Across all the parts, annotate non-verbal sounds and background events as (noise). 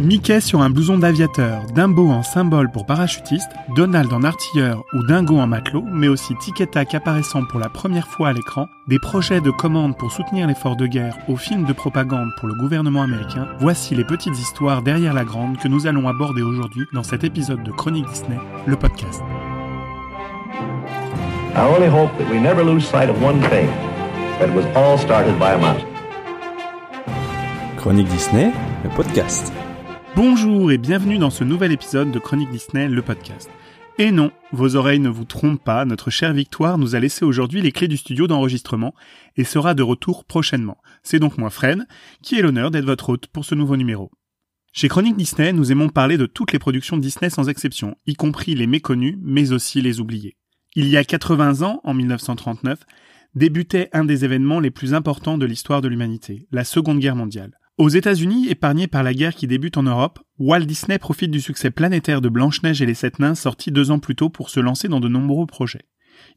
Mickey sur un blouson d'aviateur, Dumbo en symbole pour parachutiste, Donald en artilleur ou Dingo en matelot, mais aussi Tic Tac apparaissant pour la première fois à l'écran, des projets de commande pour soutenir l'effort de guerre aux films de propagande pour le gouvernement américain, voici les petites histoires derrière la grande que nous allons aborder aujourd'hui dans cet épisode de Chronique Disney, le podcast. I only hope that we never lose sight of one thing, that it was all started by a mouse. Chronique Disney, le podcast. Bonjour et bienvenue dans ce nouvel épisode de Chronique Disney, le podcast. Et non, vos oreilles ne vous trompent pas, notre chère Victoire nous a laissé aujourd'hui les clés du studio d'enregistrement et sera de retour prochainement. C'est donc moi, Fred, qui ai l'honneur d'être votre hôte pour ce nouveau numéro. Chez Chronique Disney, nous aimons parler de toutes les productions Disney sans exception, y compris les méconnues, mais aussi les oubliées. Il y a 80 ans, en 1939, débutait un des événements les plus importants de l'histoire de l'humanité, la Seconde Guerre mondiale. Aux États-Unis, épargnés par la guerre qui débute en Europe, Walt Disney profite du succès planétaire de Blanche-Neige et les Sept Nains sorti deux ans plus tôt pour se lancer dans de nombreux projets.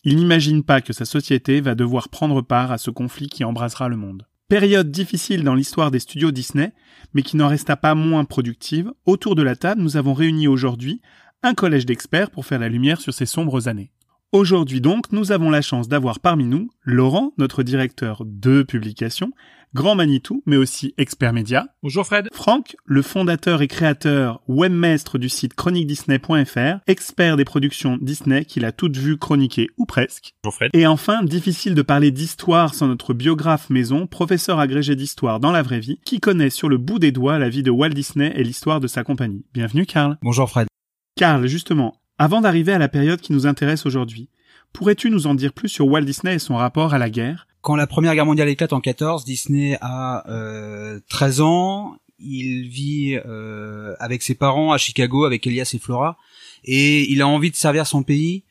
Il n'imagine pas que sa société va devoir prendre part à ce conflit qui embrasera le monde. Période difficile dans l'histoire des studios Disney, mais qui n'en resta pas moins productive, autour de la table nous avons réuni aujourd'hui un collège d'experts pour faire la lumière sur ces sombres années. Aujourd'hui donc, nous avons la chance d'avoir parmi nous Laurent, notre directeur de publication, Grand Manitou, mais aussi expert média. Bonjour Fred. Franck, le fondateur et créateur webmestre du site chroniquedisney.fr, expert des productions Disney qu'il a toutes vues chroniquer ou presque. Bonjour Fred. Et enfin, difficile de parler d'histoire sans notre biographe maison, professeur agrégé d'histoire dans la vraie vie, qui connaît sur le bout des doigts la vie de Walt Disney et l'histoire de sa compagnie. Bienvenue Karl. Bonjour Fred. Karl, justement, avant d'arriver à la période qui nous intéresse aujourd'hui, pourrais-tu nous en dire plus sur Walt Disney et son rapport à la guerre? Quand la Première Guerre mondiale éclate en 14, Disney a euh, 13 ans. Il vit euh, avec ses parents à Chicago, avec Elias et Flora, et il a envie de servir son pays.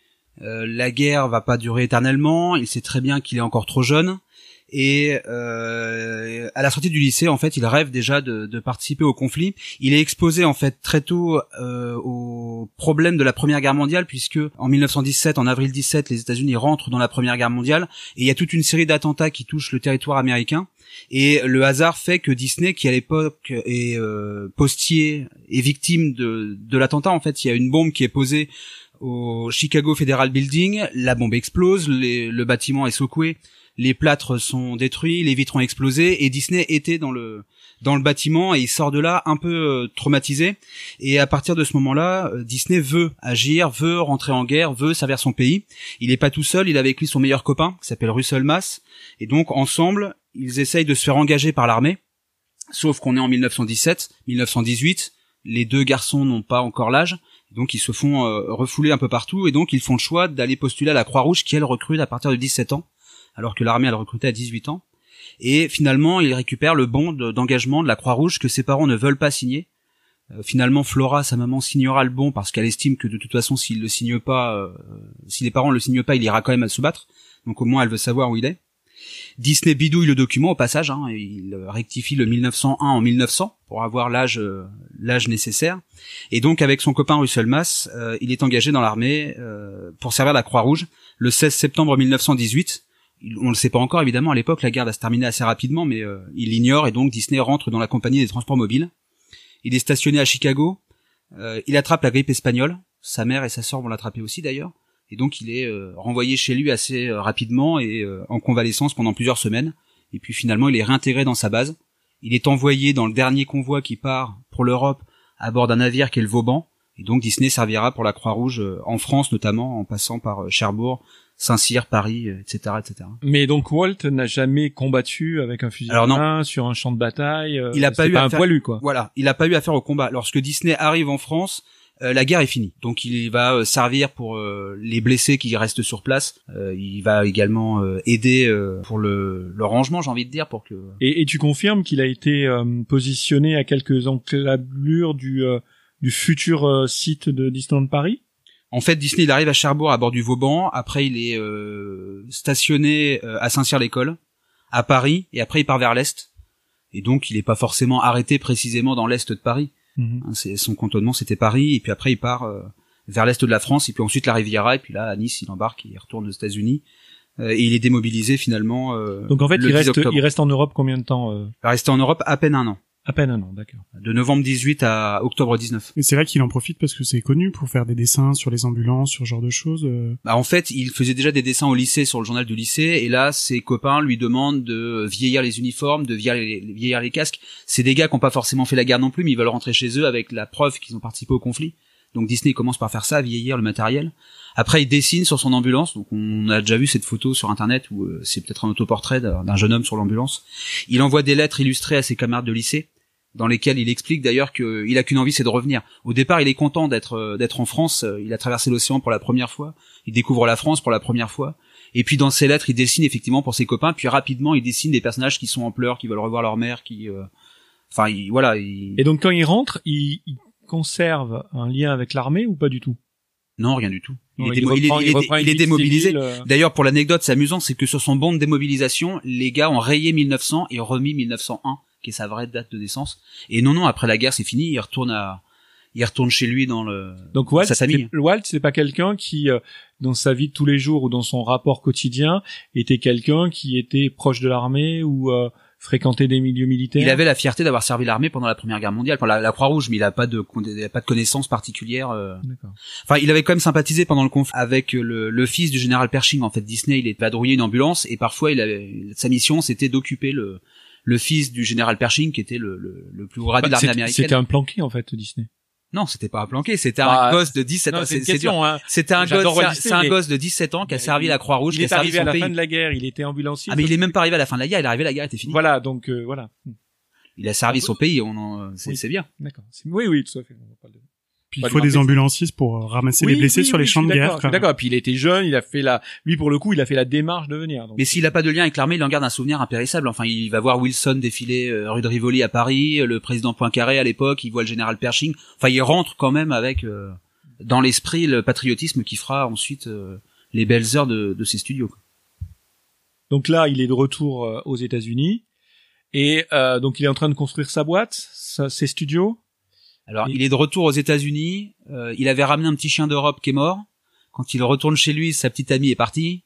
Euh, la guerre va pas durer éternellement. Il sait très bien qu'il est encore trop jeune. Et euh, à la sortie du lycée, en fait, il rêve déjà de, participer au conflit. Il est exposé en fait très tôt euh, aux problèmes de la Première Guerre mondiale, puisque en 1917, en avril 17, les États-Unis rentrent dans la Première Guerre mondiale, et il y a toute une série d'attentats qui touchent le territoire américain. Et le hasard fait que Disney, qui à l'époque est euh, postier, est victime de, de l'attentat. En fait, il y a une bombe qui est posée au Chicago Federal Building, la bombe explose, le bâtiment est secoué les plâtres sont détruits, les vitres ont explosé et Disney était dans le dans le bâtiment et il sort de là un peu euh, traumatisé et à partir de ce moment-là, euh, Disney veut agir, veut rentrer en guerre, veut servir son pays. Il n'est pas tout seul, il a avec lui son meilleur copain qui s'appelle Russell Mass et donc ensemble, ils essayent de se faire engager par l'armée. Sauf qu'on est en 1917, 1918, les deux garçons n'ont pas encore l'âge. Donc ils se font euh, refouler un peu partout et donc ils font le choix d'aller postuler à la Croix-Rouge qui elle recrute à partir de 17 ans alors que l'armée elle recrutait à 18 ans. Et finalement, il récupère le bon d'engagement de la Croix-Rouge que ses parents ne veulent pas signer. Euh, finalement, Flora, sa maman, signera le bon parce qu'elle estime que de toute façon, s'il le signe pas, euh, si les parents le signent pas, il ira quand même à se battre. Donc au moins, elle veut savoir où il est. Disney bidouille le document au passage, hein, il rectifie le 1901 en 1900 pour avoir l'âge euh, l'âge nécessaire. Et donc avec son copain Russell Mass, il est engagé dans l'armée pour servir la Croix-Rouge le 16 septembre 1918 on le sait pas encore évidemment. À l'époque la guerre va se terminer assez rapidement mais euh, il l'ignore et donc Disney rentre dans la compagnie des transports mobiles. Il est stationné à Chicago. Euh, il attrape la grippe espagnole. Sa mère et sa sœur vont l'attraper aussi d'ailleurs. Et donc il est euh, renvoyé chez lui assez rapidement et en convalescence pendant plusieurs semaines. Et puis finalement il est réintégré dans sa base. Il est envoyé dans le dernier convoi qui part pour l'Europe à bord d'un navire qui est le Vauban. Et donc Disney servira pour la Croix-Rouge en France notamment en passant par Cherbourg Saint-Cyr, Paris, etc., euh, etc. Mais donc Walt n'a jamais combattu avec un fusil à main sur un champ de bataille. Euh, il a pas eu pas à un poilu quoi. Voilà, il a pas eu affaire au combat. Lorsque Disney arrive en France, euh, la guerre est finie. Donc il va servir pour les blessés qui restent sur place. il va également aider pour le, le rangement, j'ai envie de dire, pour que. Et, et tu confirmes qu'il a été positionné à quelques enclablures du du futur site de Disneyland Paris? En fait, Disney, il arrive à Cherbourg à bord du Vauban. Après, il est euh, stationné euh, à Saint-Cyr-l'École, à Paris, et après, il part vers l'est. Et donc, il n'est pas forcément arrêté précisément dans l'est de Paris. Mhm. Hein, c'est son cantonnement, c'était Paris, et puis après, il part euh, vers l'est de la France, et puis ensuite la Riviera, et puis là, à Nice, il embarque, et il retourne aux États-Unis. Euh, et il est démobilisé finalement. Donc en fait, il 10 reste, octobre. il reste en Europe combien de temps Il va rester en Europe à peine un an. À peine un an, d'accord. De novembre 18 à octobre 19. Et c'est vrai qu'il en profite parce que c'est connu pour faire des dessins sur les ambulances, sur ce genre de choses. euh. Bah, en fait, il faisait déjà des dessins au lycée sur le journal du lycée, et là, ses copains lui demandent de vieillir les uniformes, de vieillir les, vieillir les casques. C'est des gars qui n'ont pas forcément fait la guerre non plus, mais ils veulent rentrer chez eux avec la preuve qu'ils ont participé au conflit. Donc Disney commence par faire ça, vieillir le matériel. Après, il dessine sur son ambulance. Donc on a déjà vu cette photo sur internet où euh, c'est peut-être un autoportrait d'un jeune homme sur l'ambulance. Il envoie des lettres illustrées à ses camarades de lycée dans lesquelles il explique d'ailleurs qu'il a qu'une envie, c'est de revenir. Au départ, il est content d'être euh, d'être en France. Il a traversé l'océan pour la première fois. Il découvre la France pour la première fois. Et puis dans ses lettres, il dessine effectivement pour ses copains. Puis rapidement, il dessine des personnages qui sont en pleurs, qui veulent revoir leur mère, qui, euh, enfin, il- voilà. il- Et donc quand il rentre, il, il conserve un lien avec l'armée ou pas du tout? Non, rien du tout. Il, Non, est, démo- il est- reprend- il est- reprend il une est vie démobilisé. euh, D'ailleurs, pour l'anecdote, c'est amusant, c'est que sur son bon de démobilisation, les gars ont rayé 1900 et remis 1901, qui est sa vraie date de naissance. Et non, non, après la guerre, c'est fini. Il retourne à, il retourne chez lui dans le. Donc Walt, sa famille. c'était- Walt, c'est pas quelqu'un qui, euh, dans sa vie de tous les jours ou dans son rapport quotidien, était quelqu'un qui était proche de l'armée ou euh, fréquentait des milieux militaires? Il avait la fierté d'avoir servi l'armée pendant la Première Guerre mondiale, pendant la, la Croix-Rouge, mais il a pas de, il a pas de connaissances particulières. euh. D'accord. Enfin, il avait quand même sympathisé pendant le conflit avec le, le fils du général Pershing. En fait, Disney, il est vadrouillé une ambulance et parfois, il avait, sa mission, c'était d'occuper le, le fils du général Pershing, qui était le, le, le plus haut gradé de Bah, l'armée c'était- américaine. C'était un planqué en fait, Disney. Non, c'était pas un planqué, c'était Bah, un gosse de 17 ans. Non, c'est. Hein. C'était un J'adore gosse, c'est un mais- gosse de 17 ans qui a servi la Croix-Rouge, Il qui a est servi arrivé son à la pays. fin de la guerre, il était ambulancier. Ah mais il est même pas arrivé à la fin de la guerre, il est arrivé, la guerre était finie. Voilà, donc euh, voilà. Il a servi son pays, on en, c'est Oui. c'est bien. D'accord. Oui, oui, tout à fait. On Puis il faut de des ambulanciers pour euh, ramasser Oui, les blessés oui, sur les oui, champs je de guerre. d'accord. Puis il était jeune, il a fait la, lui pour le coup, il a fait la démarche de venir. donc. Mais s'il a pas de lien avec l'armée, il en garde un souvenir impérissable. Enfin, il va voir Wilson défiler euh, rue de Rivoli à Paris, euh, le président Poincaré à l'époque, il voit le général Pershing. Enfin, il rentre quand même avec euh, dans l'esprit le patriotisme qui fera ensuite euh, les belles heures de, de ses studios. quoi. Donc là, il est de retour aux États-Unis et euh, donc il est en train de construire sa boîte, sa- ses studios. Alors, il est de retour aux États-Unis. euh, il avait ramené un petit chien d'Europe qui est mort. Quand il retourne chez lui, sa petite amie est partie.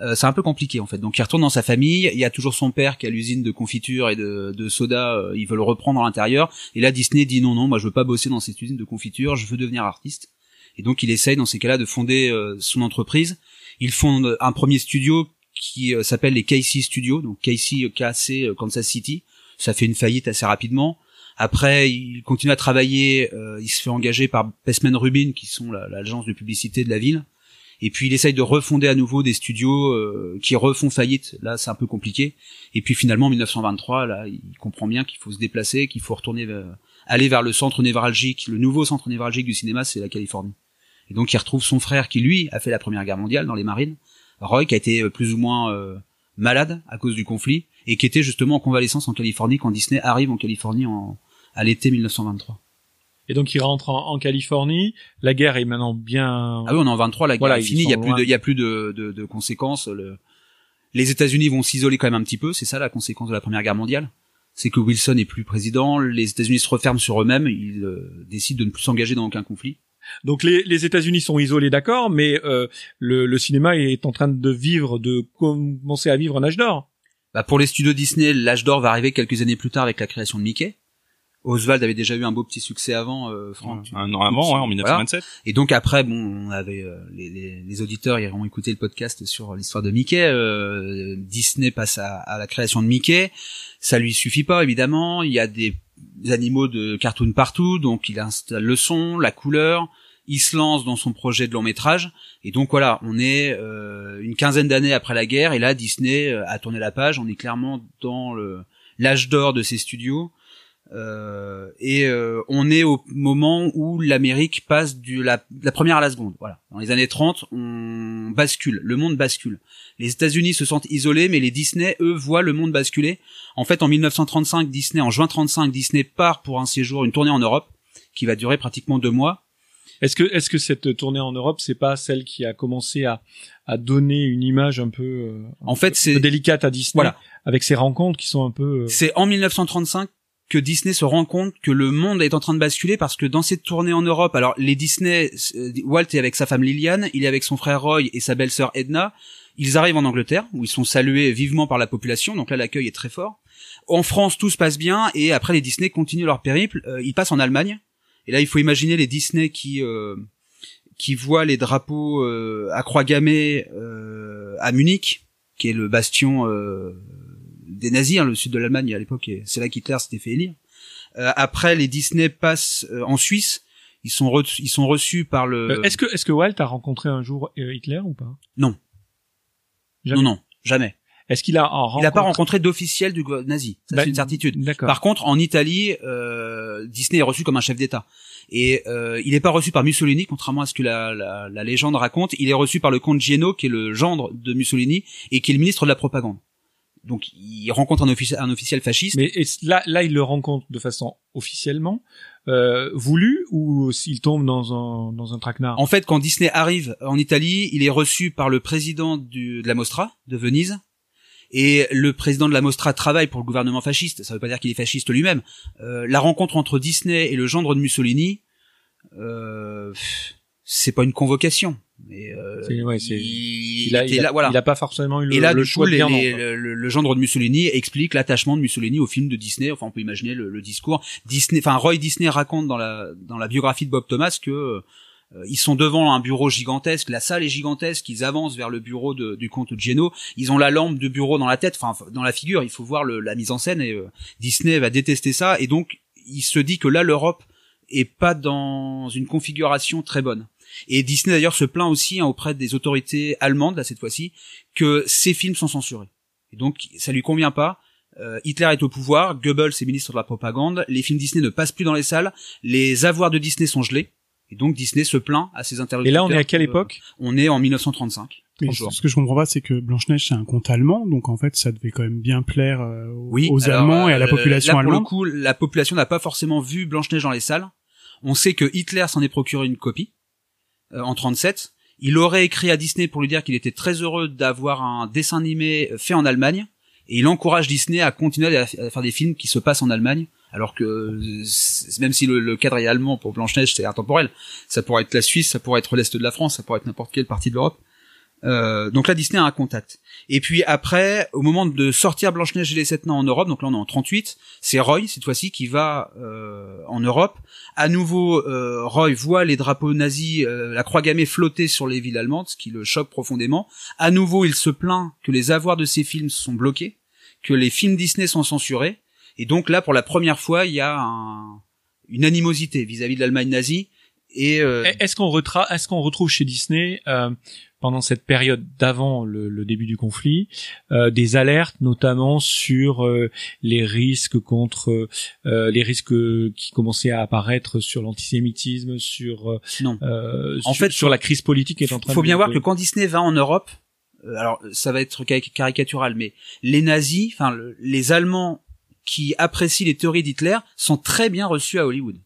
Euh, c'est un peu compliqué en fait. Donc il retourne dans sa famille. Il y a toujours son père qui a l'usine de confiture et de, de soda. euh, il veut le reprendre à l'intérieur. Et là, Disney dit non, non, moi je veux pas bosser dans cette usine de confiture. Je veux devenir artiste. Et donc il essaye dans ces cas-là de fonder euh, son entreprise. Il fonde un premier studio qui euh, s'appelle les Casey Studios, donc KC euh, Kansas City. Ça fait une faillite assez rapidement. Après, il continue à travailler. euh, il se fait engager par Bestman Rubin, qui sont la- l'agence de publicité de la ville. Et puis il essaye de refonder à nouveau des studios euh, qui refont faillite. Là, c'est un peu compliqué. Et puis finalement, en 1923, là, il comprend bien qu'il faut se déplacer, qu'il faut retourner, vers- aller vers le centre névralgique. Le nouveau centre névralgique du cinéma, c'est la Californie. Et donc il retrouve son frère qui lui a fait la Première Guerre mondiale dans les marines, Roy, qui a été euh, plus ou moins euh, malade à cause du conflit et qui était justement en convalescence en Californie quand Disney arrive en Californie en, à l'été 1923. Et donc il rentre en, en Californie. La guerre est maintenant bien. Ah oui, on est en 23, la guerre Voilà, est finie, il y a plus de, il y a plus de, de, de conséquences. Le... Les États-Unis vont s'isoler quand même un petit peu, c'est ça la conséquence de la Première Guerre mondiale? C'est que Wilson est plus président, les États-Unis se referment sur eux-mêmes, ils euh, décident de ne plus s'engager dans aucun conflit. Donc les, les États-Unis sont isolés, d'accord, mais euh, le, le cinéma est en train de vivre, de commencer à vivre un âge d'or. Bah, pour les studios Disney, l'âge d'or va arriver quelques années plus tard avec la création de Mickey. Oswald avait déjà eu un beau petit succès avant, euh, Franck. Un an avant, ouais, en 1927. Et donc après, bon, on avait euh, les, les, les auditeurs iront écouter le podcast sur l'histoire de Mickey. Euh, Disney passe à, à la création de Mickey. Ça lui suffit pas, évidemment. Il y a des animaux de cartoon partout, donc il installe le son, la couleur. Il se lance dans son projet de long métrage. Et donc voilà, on est euh, une quinzaine d'années après la guerre, et là Disney euh, a tourné la page. On est clairement dans le l'âge d'or de ses studios. Euh, et euh, on est au moment où l'Amérique passe de la, la première à la seconde. Voilà. Dans les années 30, on bascule, le monde bascule. Les États-Unis se sentent isolés, mais les Disney, eux, voient le monde basculer. En fait, en 1935, Disney, en juin 35, Disney part pour un séjour, une tournée en Europe, qui va durer pratiquement deux mois. Est-ce que est-ce que cette tournée en Europe, c'est pas celle qui a commencé à à donner une image un peu, euh, un En fait, peu c'est délicate à Disney, Voilà. avec ces rencontres qui sont un peu. euh, C'est en 1935 que Disney se rend compte que le monde est en train de basculer parce que dans cette tournée en Europe, alors les Disney, euh, Walt est avec sa femme Liliane, il est avec son frère Roy et sa belle-sœur Edna. Ils arrivent en Angleterre où ils sont salués vivement par la population. Donc là, l'accueil est très fort. En France, tout se passe bien et après les Disney continuent leur périple. Euh, ils passent en Allemagne. Et là, il faut imaginer les Disney qui euh, qui voient les drapeaux euh, à croix gammée euh, à Munich, qui est le bastion euh, des nazis, hein, le sud de l'Allemagne à l'époque. et C'est là qu'Hitler s'était fait élire. Euh, après, les Disney passent euh, en Suisse. Ils sont re- ils sont reçus par le. Euh, est-ce que est-ce que Walt a rencontré un jour euh, Hitler ou pas? Non. Jamais. Non, non, jamais. Est-ce qu'il a en Il n'a pas rencontré- d'officiel du nazi. Ça, Bah, c'est une certitude. D'accord. Par contre, en Italie, euh, Disney est reçu comme un chef d'État. Et euh, il n'est pas reçu par Mussolini, contrairement à ce que la, la, la légende raconte. Il est reçu par le comte Gino, qui est le gendre de Mussolini et qui est le ministre de la propagande. Donc, il rencontre un, offici- un officiel fasciste. Mais est-ce- là, là, il le rencontre de façon officiellement euh, voulue ou s'il tombe dans un dans un traquenard? En fait, quand Disney arrive en Italie, il est reçu par le président du, de la Mostra de Venise. Et le président de la Mostra travaille pour le gouvernement fasciste. Ça veut pas dire qu'il est fasciste lui-même. Euh, la rencontre entre Disney et le gendre de Mussolini, euh, c'est pas une convocation. Mais euh, ouais, il, il a, il a- là, voilà. il a pas forcément eu le, et là, le du choix coup, de les- dire non. les- quoi. le, le- le gendre de Mussolini explique l'attachement de Mussolini au film de Disney. Enfin, on peut imaginer le, le discours. Disney, enfin, Roy Disney raconte dans la dans la biographie de Bob Thomas que euh, ils sont devant un bureau gigantesque, la salle est gigantesque, ils avancent vers le bureau de- du comte Geno, ils ont la lampe de bureau dans la tête, enfin dans la figure, il faut voir le- la mise en scène et euh, Disney va détester ça et donc il se dit que là l'Europe est pas dans une configuration très bonne. Et Disney d'ailleurs se plaint aussi hein, auprès des autorités allemandes là cette fois-ci que ses films sont censurés. Et donc ça lui convient pas. Euh, Hitler est au pouvoir, Goebbels est ministre de la propagande, les films Disney ne passent plus dans les salles, les avoirs de Disney sont gelés. Et donc Disney se plaint à ses Et interlocuteurs. là, on est à quelle que- époque? On est en 1935. Mais 30 jours. ce que je comprends pas, c'est que Blanche-Neige, c'est un conte allemand, donc en fait, ça devait quand même bien plaire euh, aux, Oui, aux alors, Allemands et à la euh, population là, pour allemande. le coup, la population n'a pas forcément vu Blanche-Neige dans les salles. On sait que Hitler s'en est procuré une copie en 37. Il aurait écrit à Disney pour lui dire qu'il était très heureux d'avoir un dessin animé fait en Allemagne. Et il encourage Disney à continuer à, faire des films qui se passent en Allemagne. Alors que euh, même si le, le cadre est allemand pour Blanche-Neige, c'est intemporel. Ça pourrait être la Suisse, ça pourrait être l'Est de la France, ça pourrait être n'importe quelle partie de l'Europe. Euh, donc là, Disney a un contact. Et puis après, au moment de sortir Blanche-Neige et les Sept Nains en Europe, donc là on est en 38, c'est Roy, cette fois-ci, qui va euh, en Europe. À nouveau, euh, Roy voit les drapeaux nazis, euh, la croix gammée flotter sur les villes allemandes, ce qui le choque profondément. À nouveau, il se plaint que les avoirs de ses films sont bloqués, que les films Disney sont censurés. Et donc là, pour la première fois, il y a un- une animosité vis-à-vis de l'Allemagne nazie. Et euh, Est-ce qu'on qu'on retrouve chez Disney euh, pendant cette période d'avant le, le début du conflit euh, des alertes notamment sur euh, les risques contre euh, les risques qui commençaient à apparaître sur l'antisémitisme, sur euh, non. euh, En sur, fait, sur la crise politique qui est en train faut de bien voir que quand Disney va en Europe, euh, alors ça va être cari- caricatural, mais les nazis, enfin le- les Allemands qui apprécient les théories d'Hitler sont très bien reçus à Hollywood.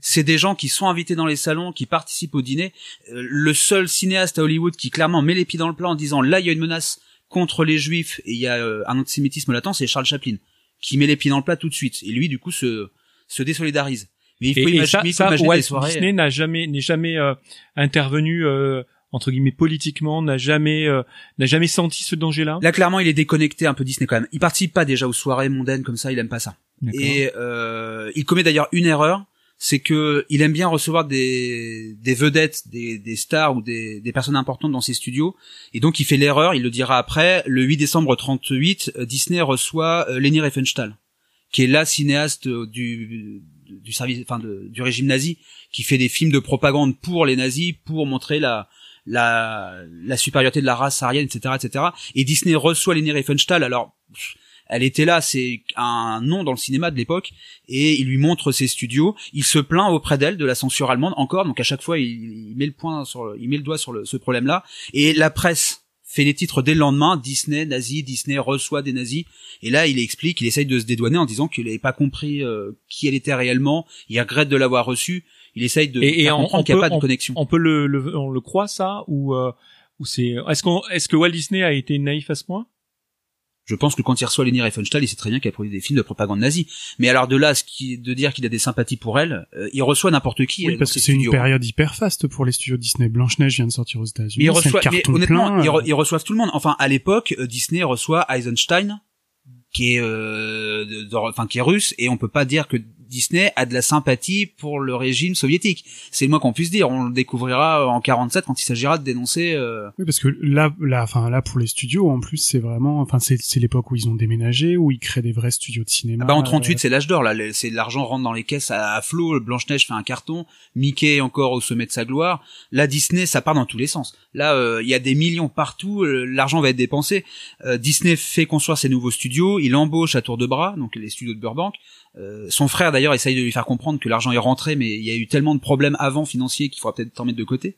C'est des gens qui sont invités dans les salons, qui participent au dîner. Euh, le seul cinéaste à Hollywood qui clairement met les pieds dans le plat en disant là il y a une menace contre les juifs et il y a euh, un antisémitisme latent, c'est Charles Chaplin qui met les pieds dans le plat tout de suite. Et lui du coup se se désolidarise. Mais il faut et, et imaginer, ça, il faut ça imaginer Walt des soirées. Disney n'a jamais n'est jamais euh, intervenu euh, entre guillemets politiquement, n'a jamais euh, n'a jamais senti ce danger-là? Là, clairement, il est déconnecté un peu Disney quand même. Il participe pas déjà aux soirées mondaines comme ça, il aime pas ça. Et euh, il commet d'ailleurs une erreur, c'est que il aime bien recevoir des, vedettes, des, stars ou des, des personnes importantes dans ses studios. Et donc, il fait l'erreur, il le dira après. Le 8 décembre 38, euh, Disney reçoit euh, Leni Riefenstahl, qui est la cinéaste euh, du service, enfin du régime nazi, qui fait des films de propagande pour les nazis, pour montrer la la, la supériorité de la race aryenne, etc., etc. Et Disney reçoit Leni Riefenstahl. Alors, elle était là, c'est un nom dans le cinéma de l'époque, et il lui montre ses studios. Il se plaint auprès d'elle de la censure allemande encore, donc à chaque fois il, il met le point sur, le- il met le doigt sur le- ce problème-là. Et la presse fait les titres dès le lendemain, Disney, nazi, Disney reçoit des nazis. Et là, il explique, il essaye de se dédouaner en disant qu'il n'avait pas compris euh, qui elle était réellement. Il regrette de l'avoir reçue. Il essaye de Et- et faire on- comprendre on qu'il n'y a pas de connexion. On peut le, le on le croit ça ou euh, ou c'est est-ce qu'on est-ce que Walt Disney a été naïf à ce point? Je pense que quand il reçoit Leni Riefenstahl, il sait très bien qu'elle produit des films de propagande nazie. Mais alors de là, ce qui, de dire qu'il a des sympathies pour elle, euh, il reçoit n'importe qui. Oui, parce que c'est une période hyper faste pour les studios Disney. Blanche-Neige vient de sortir aux Mais États-Unis. ils reçoivent, mais carton honnêtement, plein. ils, re- ils reçoivent tout le monde. Enfin, à l'époque, euh, Disney reçoit Eisenstein, qui est, euh, de- de- enfin, qui est russe, et on peut pas dire que Disney a de la sympathie pour le régime soviétique. C'est le moins qu'on puisse dire. On le découvrira en 47 quand il s'agira de dénoncer. euh, Oui, parce que là, là, enfin là pour les studios, en plus c'est vraiment, enfin c'est c'est l'époque où ils ont déménagé, où ils créent des vrais studios de cinéma. Ah bah en 38 euh, c'est l'âge d'or là, c'est l'argent rentre dans les caisses à, à flot, Blanche Neige fait un carton, Mickey encore au sommet de sa gloire. Là Disney ça part dans tous les sens. Là euh, il y a des millions partout, euh, l'argent va être dépensé. Euh, Disney fait construire ses nouveaux studios, il embauche à tour de bras, donc les studios de Burbank. Euh, son frère d'ailleurs essaye de lui faire comprendre que l'argent est rentré, mais il y a eu tellement de problèmes avant financiers qu'il faudra peut-être en mettre de côté.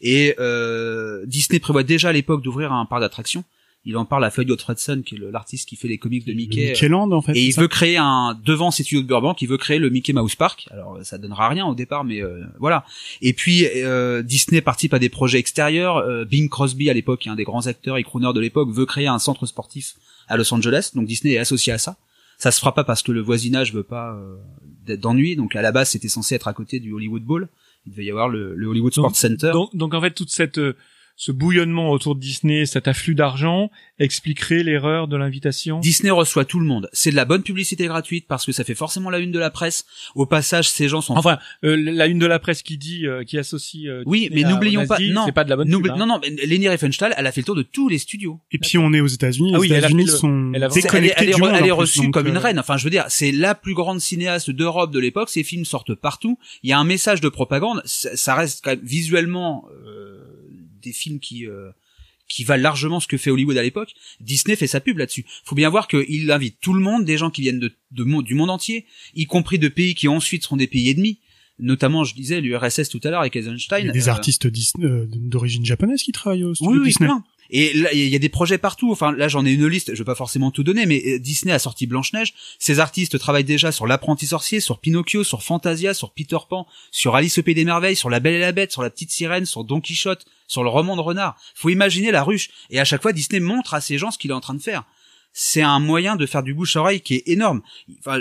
Et euh, Disney prévoit déjà à l'époque d'ouvrir un parc d'attractions. Il en parle à Floyd Gottfredson, qui est l'artiste qui fait les comics de Mickey. Mickey Land en fait. Et il veut créer un devant ses studios de Burbank, il veut créer le Mickey Mouse Park. Alors ça donnera rien au départ, mais euh, voilà. Et puis euh, Disney participe à des projets extérieurs. Euh, Bing Crosby à l'époque, qui est un des grands acteurs et crooners de l'époque, veut créer un centre sportif à Los Angeles. Donc Disney est associé à ça. Ça se fera pas parce que le voisinage veut pas euh, d'être d'ennui. Donc à la base, c'était censé être à côté du Hollywood Bowl. Il devait y avoir le, le Hollywood Sports Center. Donc, donc en fait, toute cette euh, ce bouillonnement autour de Disney, cet afflux d'argent, expliquerait l'erreur de l'invitation? Disney reçoit tout le monde. C'est de la bonne publicité gratuite parce que ça fait forcément la une de la presse. Au passage, ces gens sont Enfin, euh, la une de la presse qui dit, euh, qui associe. euh, Oui, Disney mais n'oublions pas- non, c'est pas de la bonne. Pub, hein. Non, non, mais Leni Riefenstahl, elle a fait le tour de tous les studios. Et puis on est aux États-Unis. Ah les oui, a États-Unis sont elle a- C'est- Elle est, déconnectés elle est du re- monde, elle est reçue donc, comme une euh, reine. Enfin, je veux dire, c'est la plus grande cinéaste d'Europe de l'époque. Ses films sortent partout. Il y a un message de propagande. Ça, ça reste quand même visuellement euh, des films qui euh, qui valent largement ce que fait Hollywood à l'époque. Disney fait sa pub là-dessus. Faut bien voir qu'il invite tout le monde, des gens qui viennent de, de du monde entier, y compris de pays qui ensuite seront des pays ennemis. Notamment, je disais, l'URSS tout à l'heure avec Il y Eisenstein. a des Euh, artistes euh, d'origine japonaise qui travaillent au studio oui, oui, Disney. plein. Et là, il y a des projets partout. Enfin, là, j'en ai une liste. Je vais pas forcément tout donner, mais euh, Disney a sorti Blanche Neige. Ces artistes travaillent déjà sur l'apprenti sorcier, sur Pinocchio, sur Fantasia, sur Peter Pan, sur Alice au pays des merveilles, sur La Belle et la Bête, sur La Petite Sirène, sur Don Quichotte, sur le roman de Renard. Faut imaginer la ruche. Et à chaque fois, Disney montre à ces gens ce qu'il est en train de faire. C'est un moyen de faire du bouche-oreille qui est énorme. Enfin,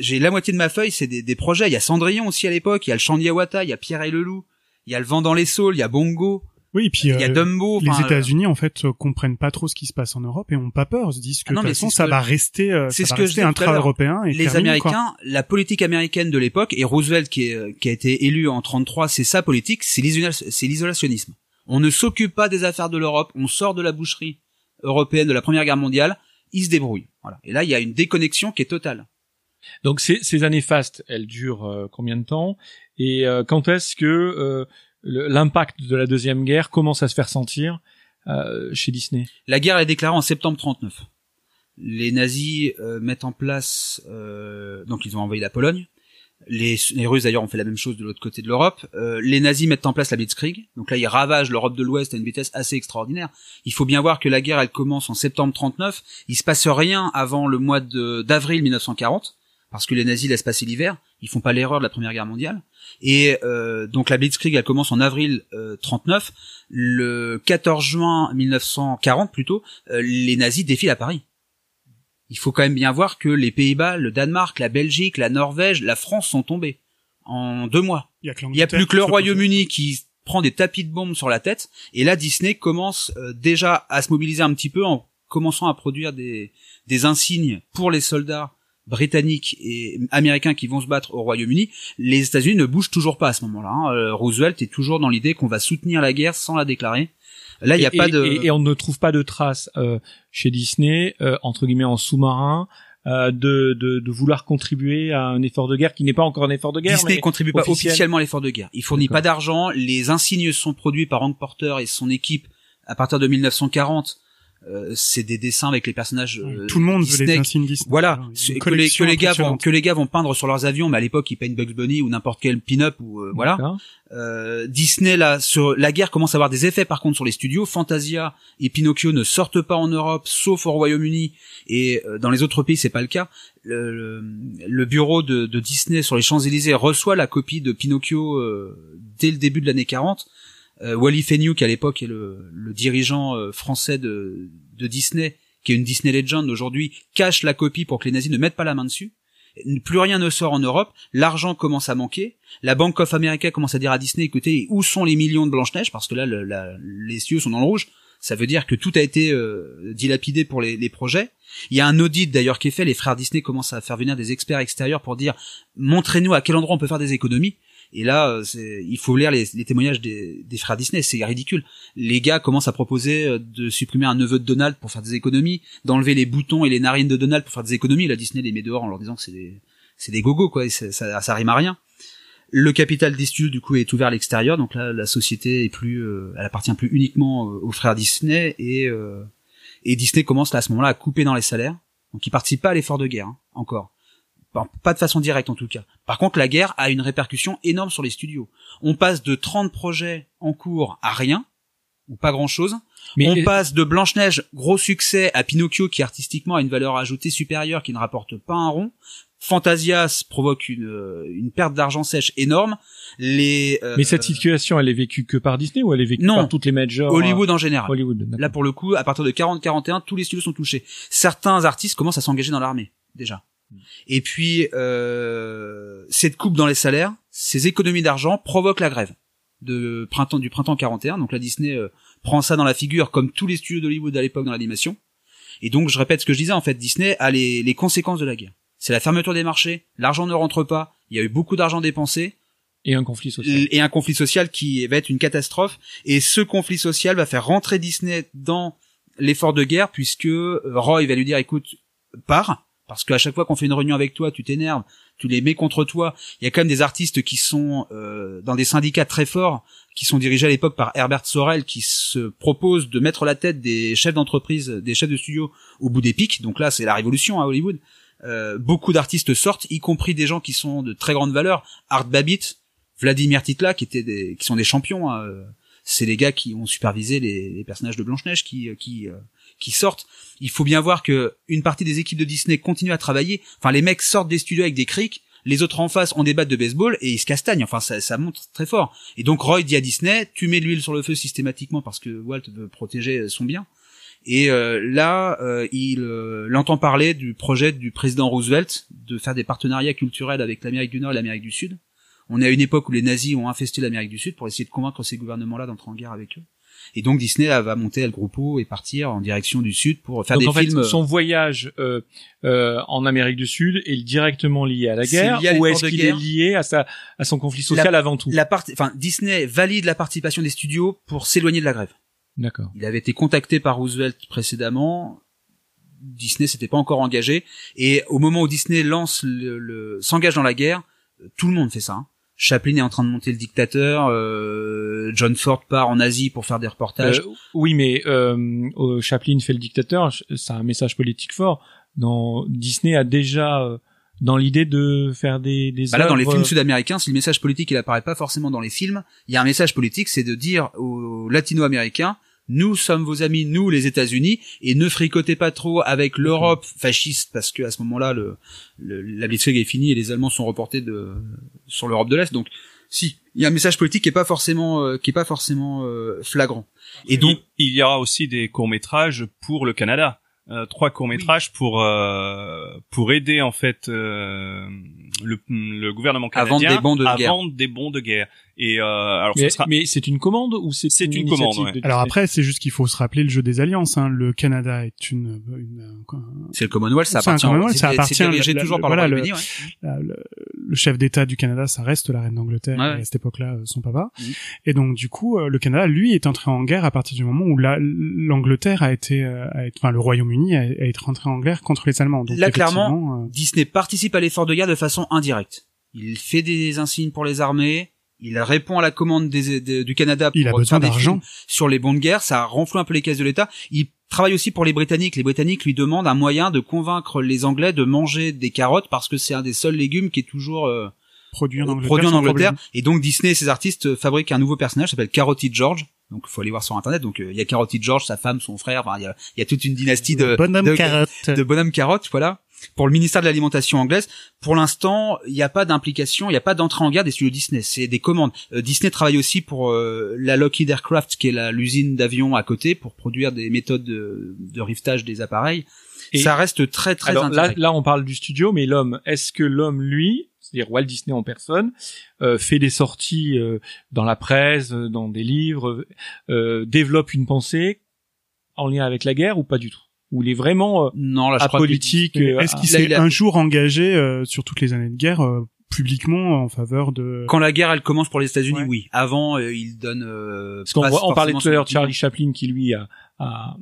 j'ai la moitié de ma feuille, c'est des, des projets. Il y a Cendrillon aussi à l'époque, il y a le Chant de Yawata, il y a Pierre et le Loup, il y a le Vent dans les saules, il y a Bongo, Oui, et puis il y a euh, Dumbo. les États-Unis en fait euh, comprennent pas trop ce qui se passe en Europe et ont pas peur, se disent que Ah non, de toute façon ça que- va rester, euh, c'est ce que je intra-européen et les. Américains, la politique américaine de l'époque, et Roosevelt qui, est, qui a été élu en 33, c'est sa politique, c'est l'isolationnisme. On ne s'occupe pas des affaires de l'Europe, on sort de la boucherie européenne de la Première Guerre mondiale, ils se débrouillent. Voilà. Et là, il y a une déconnexion qui est totale. Donc ces, ces années fastes, elles durent euh, combien de temps? Et euh, quand est-ce que euh, l'impact de la deuxième guerre commence à se faire sentir euh, chez Disney? La guerre est déclarée en septembre 39. Les nazis euh, mettent en place, euh, donc ils ont envahi la Pologne. Les, les Russes d'ailleurs ont fait la même chose de l'autre côté de l'Europe. Euh, les nazis mettent en place la Blitzkrieg. Donc là, ils ravagent l'Europe de l'Ouest à une vitesse assez extraordinaire. Il faut bien voir que la guerre, elle commence en septembre 39. Il se passe rien avant le mois d'avril 1940, parce que les nazis laissent passer l'hiver. Ils font pas l'erreur de la Première Guerre mondiale. Et euh, donc la Blitzkrieg, elle commence en avril euh, 39. Le 14 juin 1940, plutôt, euh, les nazis défilent à Paris. Il faut quand même bien voir que les Pays-Bas, le Danemark, la Belgique, la Norvège, la France sont tombés en deux mois. Il a, n'y a plus que le Royaume-Uni qui prend des tapis de bombes sur la tête. Et là, Disney commence euh, déjà à se mobiliser un petit peu en commençant à produire des, des insignes pour les soldats britanniques et américains qui vont se battre au Royaume-Uni. Les États-Unis ne bougent toujours pas à ce moment-là. hein. Euh, Roosevelt est toujours dans l'idée qu'on va soutenir la guerre sans la déclarer. Là, il n'y a et, pas de... et, et on ne trouve pas de traces euh, chez Disney, euh, entre guillemets en sous-marin, euh, de, de, de vouloir contribuer à un effort de guerre qui n'est pas encore un effort de guerre. Disney mais contribue pas officiel. officiellement à l'effort de guerre. Il fournit pas d'argent. Les insignes sont produits par Hank Porter et son équipe à partir de 1940. Euh, c'est des dessins avec les personnages. Euh, Tout le monde veut Disney. les insignes Disney. Voilà, Une c'est- que les, que collection les gars vont, que les gars vont peindre sur leurs avions, mais à l'époque ils peignent Bugs Bunny ou n'importe quel pin-up ou euh, voilà. Euh, Disney là, sur la guerre commence à avoir des effets par contre sur les studios. Fantasia et Pinocchio ne sortent pas en Europe, sauf au Royaume-Uni et euh, dans les autres pays c'est pas le cas. Le, le, le bureau de, de Disney sur les Champs Élysées reçoit la copie de Pinocchio euh, dès le début de l'année 40. Euh, Wally Fenwick à l'époque est le, le dirigeant euh, français de, de Disney qui est une Disney Legend aujourd'hui, cache la copie pour que les nazis ne mettent pas la main dessus. Plus rien ne sort en Europe, l'argent commence à manquer, la Bank of America commence à dire à Disney, écoutez, où sont les millions de Blanche-Neige? Parce que là, le- les cieux sont dans le rouge. Ça veut dire que tout a été euh, dilapidé pour les, les projets. Il y a un audit d'ailleurs qui est fait. Les frères Disney commencent à faire venir des experts extérieurs pour dire montrez-nous à quel endroit on peut faire des économies. Et là, euh, il faut lire les, témoignages des, frères Disney. C'est ridicule. Les gars commencent à proposer euh, de supprimer un neveu de Donald pour faire des économies, d'enlever les boutons et les narines de Donald pour faire des économies. La Disney les met dehors en leur disant que c'est des, c'est des gogos quoi. Ça, ça rime à rien. Le capital des du coup est ouvert à l'extérieur, donc là la société est plus, euh, elle appartient plus uniquement aux frères Disney et et Disney commence là à ce moment-là à couper dans les salaires, donc ils participent pas à l'effort de guerre hein, encore, Pas- pas de façon directe en tout cas. Par contre la guerre a une répercussion énorme sur les studios. On passe de 30 projets en cours à rien ou pas grand-chose. Mais On passe de Blanche-Neige, gros succès, à Pinocchio qui artistiquement a une valeur ajoutée supérieure qui ne rapporte pas un rond. Fantasias provoque une, euh, une perte d'argent sèche énorme. Les, euh, mais cette situation, elle est vécue que par Disney ou elle est vécue Non. par toutes les majors Hollywood en général. euh, Hollywood. Là, pour le coup, à partir de 40-41, tous les studios sont touchés. Certains artistes commencent à s'engager dans l'armée, déjà. Et puis, euh, cette coupe dans les salaires, ces économies d'argent provoquent la grève de printemps du printemps 41. Donc la Disney euh, prend ça dans la figure, comme tous les studios d'Hollywood à l'époque dans l'animation. Et donc, je répète ce que je disais, en fait, Disney a les, les conséquences de la guerre. C'est la fermeture des marchés, l'argent ne rentre pas, il y a eu beaucoup d'argent dépensé, Et un conflit social. et un conflit social qui va être une catastrophe. Et ce conflit social va faire rentrer Disney dans l'effort de guerre puisque euh, Roy va lui dire écoute, pars, parce qu'à chaque fois qu'on fait une réunion avec toi, tu t'énerves, tu les mets contre toi. Il y a quand même des artistes qui sont euh, dans des syndicats très forts, qui sont dirigés à l'époque par Herbert Sorel, qui se propose de mettre la tête des chefs d'entreprise, des chefs de studio au bout des pics. Donc là, c'est la révolution à Hollywood. Euh, beaucoup d'artistes sortent, y compris des gens qui sont de très grande valeur. Art Babbitt, Vladimir Titla, qui étaient des, qui sont des champions. hein, euh, C'est les gars qui ont supervisé les, les personnages de Blanche Neige qui, euh, qui, euh, qui sortent. Il faut bien voir que une partie des équipes de Disney continuent à travailler. Enfin, les mecs sortent des studios avec des crics. Les autres en face ont des battes de baseball et ils se castagnent. Enfin, ça, ça monte très fort. Et donc Roy dit à Disney, tu mets de l'huile sur le feu systématiquement parce que Walt veut protéger son bien. Et euh, là, euh, il, euh, parler du projet du président Roosevelt de faire des partenariats culturels avec l'Amérique du Nord et l'Amérique du Sud. On est à une époque où les nazis ont infesté l'Amérique du Sud pour essayer de convaincre ces gouvernements-là d'entrer en guerre avec eux. Et donc Disney là, va monter El Grupo et partir en direction du Sud pour faire Donc des en fait, films. son voyage euh, euh, en Amérique du Sud est directement lié à la guerre à ou est-ce qu'il est lié à sa à son conflit social avant tout? La enfin Disney valide la participation des studios pour s'éloigner de la grève. D'accord. Il avait été contacté par Roosevelt précédemment. Disney s'était pas encore engagé et au moment où Disney lance le, le- s'engage dans la guerre, euh, tout le monde fait ça. hein. Chaplin est en train de monter le dictateur, euh, John Ford part en Asie pour faire des reportages. Euh, oui, mais euh, euh, Chaplin fait le dictateur, c'est un message politique fort. Dans Disney a déjà euh, dans l'idée de faire des des Bah là, dans les films sud-américains, si le message politique il apparaît pas forcément dans les films, il y a un message politique, c'est de dire aux latino-américains, nous sommes vos amis, nous les États-Unis, et ne fricotez pas trop avec l'Europe fasciste, parce que à ce moment-là, le, le- la Blitzkrieg est finie et les Allemands sont reportés de, sur l'Europe de l'Est. Donc, si, il y a un message politique qui est pas forcément, euh, qui est pas forcément euh, flagrant. Et donc, il, y aura aussi des courts métrages pour le Canada. Euh, trois courts métrages pour euh, pour aider en fait euh, le, le gouvernement À vendre canadien des bons de à guerre. vendre des bons de guerre. Et euh, alors Mais, ce sera mais c'est une commande ou c'est C'est une initiative commande, ouais. Alors après, c'est juste qu'il faut se rappeler le jeu des alliances. Hein. Le Canada est une, une, c'est le Commonwealth, ça C'est un appartient, Commonwealth, c'est- ça appartient, dirigé la- toujours la- par voilà, le le- Royaume-Uni, ouais. la- le, le chef d'État du Canada, ça reste la reine d'Angleterre, Ouais, à cette époque-là, euh, son papa. Mhm. Et donc, du coup, euh, le Canada, lui, est entré en guerre à partir du moment où la- l'Angleterre a été, a été- enfin, le Royaume-Uni a, a été rentré en guerre contre les Allemands. Donc, Là, clairement, euh, Disney participe à l'effort de guerre de façon indirecte. Il fait des insignes pour les armées, il répond à la commande des, des- du Canada pour il a besoin d'argent. sur les bons de guerre, ça renfloue un peu les caisses de l'État. Il travaille aussi pour les Britanniques. Les Britanniques lui demandent un moyen de convaincre les Anglais de manger des carottes parce que c'est un des seuls légumes qui est toujours euh, Produit en Angleterre. produit en sans Angleterre. problème. Et donc Disney et ses artistes fabriquent un nouveau personnage qui s'appelle Carotty George, Donc il faut aller voir sur internet. Donc euh, il y a Carotty George, sa femme, son frère. Il y a, il y a toute une dynastie de Bonhomme de, carotte. de bonhomme carotte, voilà. Pour le ministère de l'alimentation anglaise, pour l'instant, il n'y a pas d'implication, il n'y a pas d'entrée en guerre des studios Disney. C'est des commandes. Euh, Disney travaille aussi pour euh, la Lockheed Aircraft, qui est l'usine d'avions à côté, pour produire des méthodes de, de rivetage des appareils. Et- ça reste très très Alors là, on parle du studio, mais l'homme, est-ce que l'homme, lui, c'est-à-dire Walt Disney en personne, euh, fait des sorties dans la presse, dans des livres, développe une pensée en lien avec la guerre ou pas du tout? Ou il est vraiment euh, non, là, je crois que apolitique euh, Est-ce qu'il là, s'est un jour engagé euh, sur toutes les années de guerre euh, publiquement en faveur de quand la guerre elle commence pour les États-Unis, Ouais. oui. Avant, euh, il donne. Euh, Parce qu'on on parlait tout à l'heure de Charlie Chaplin qui lui a, a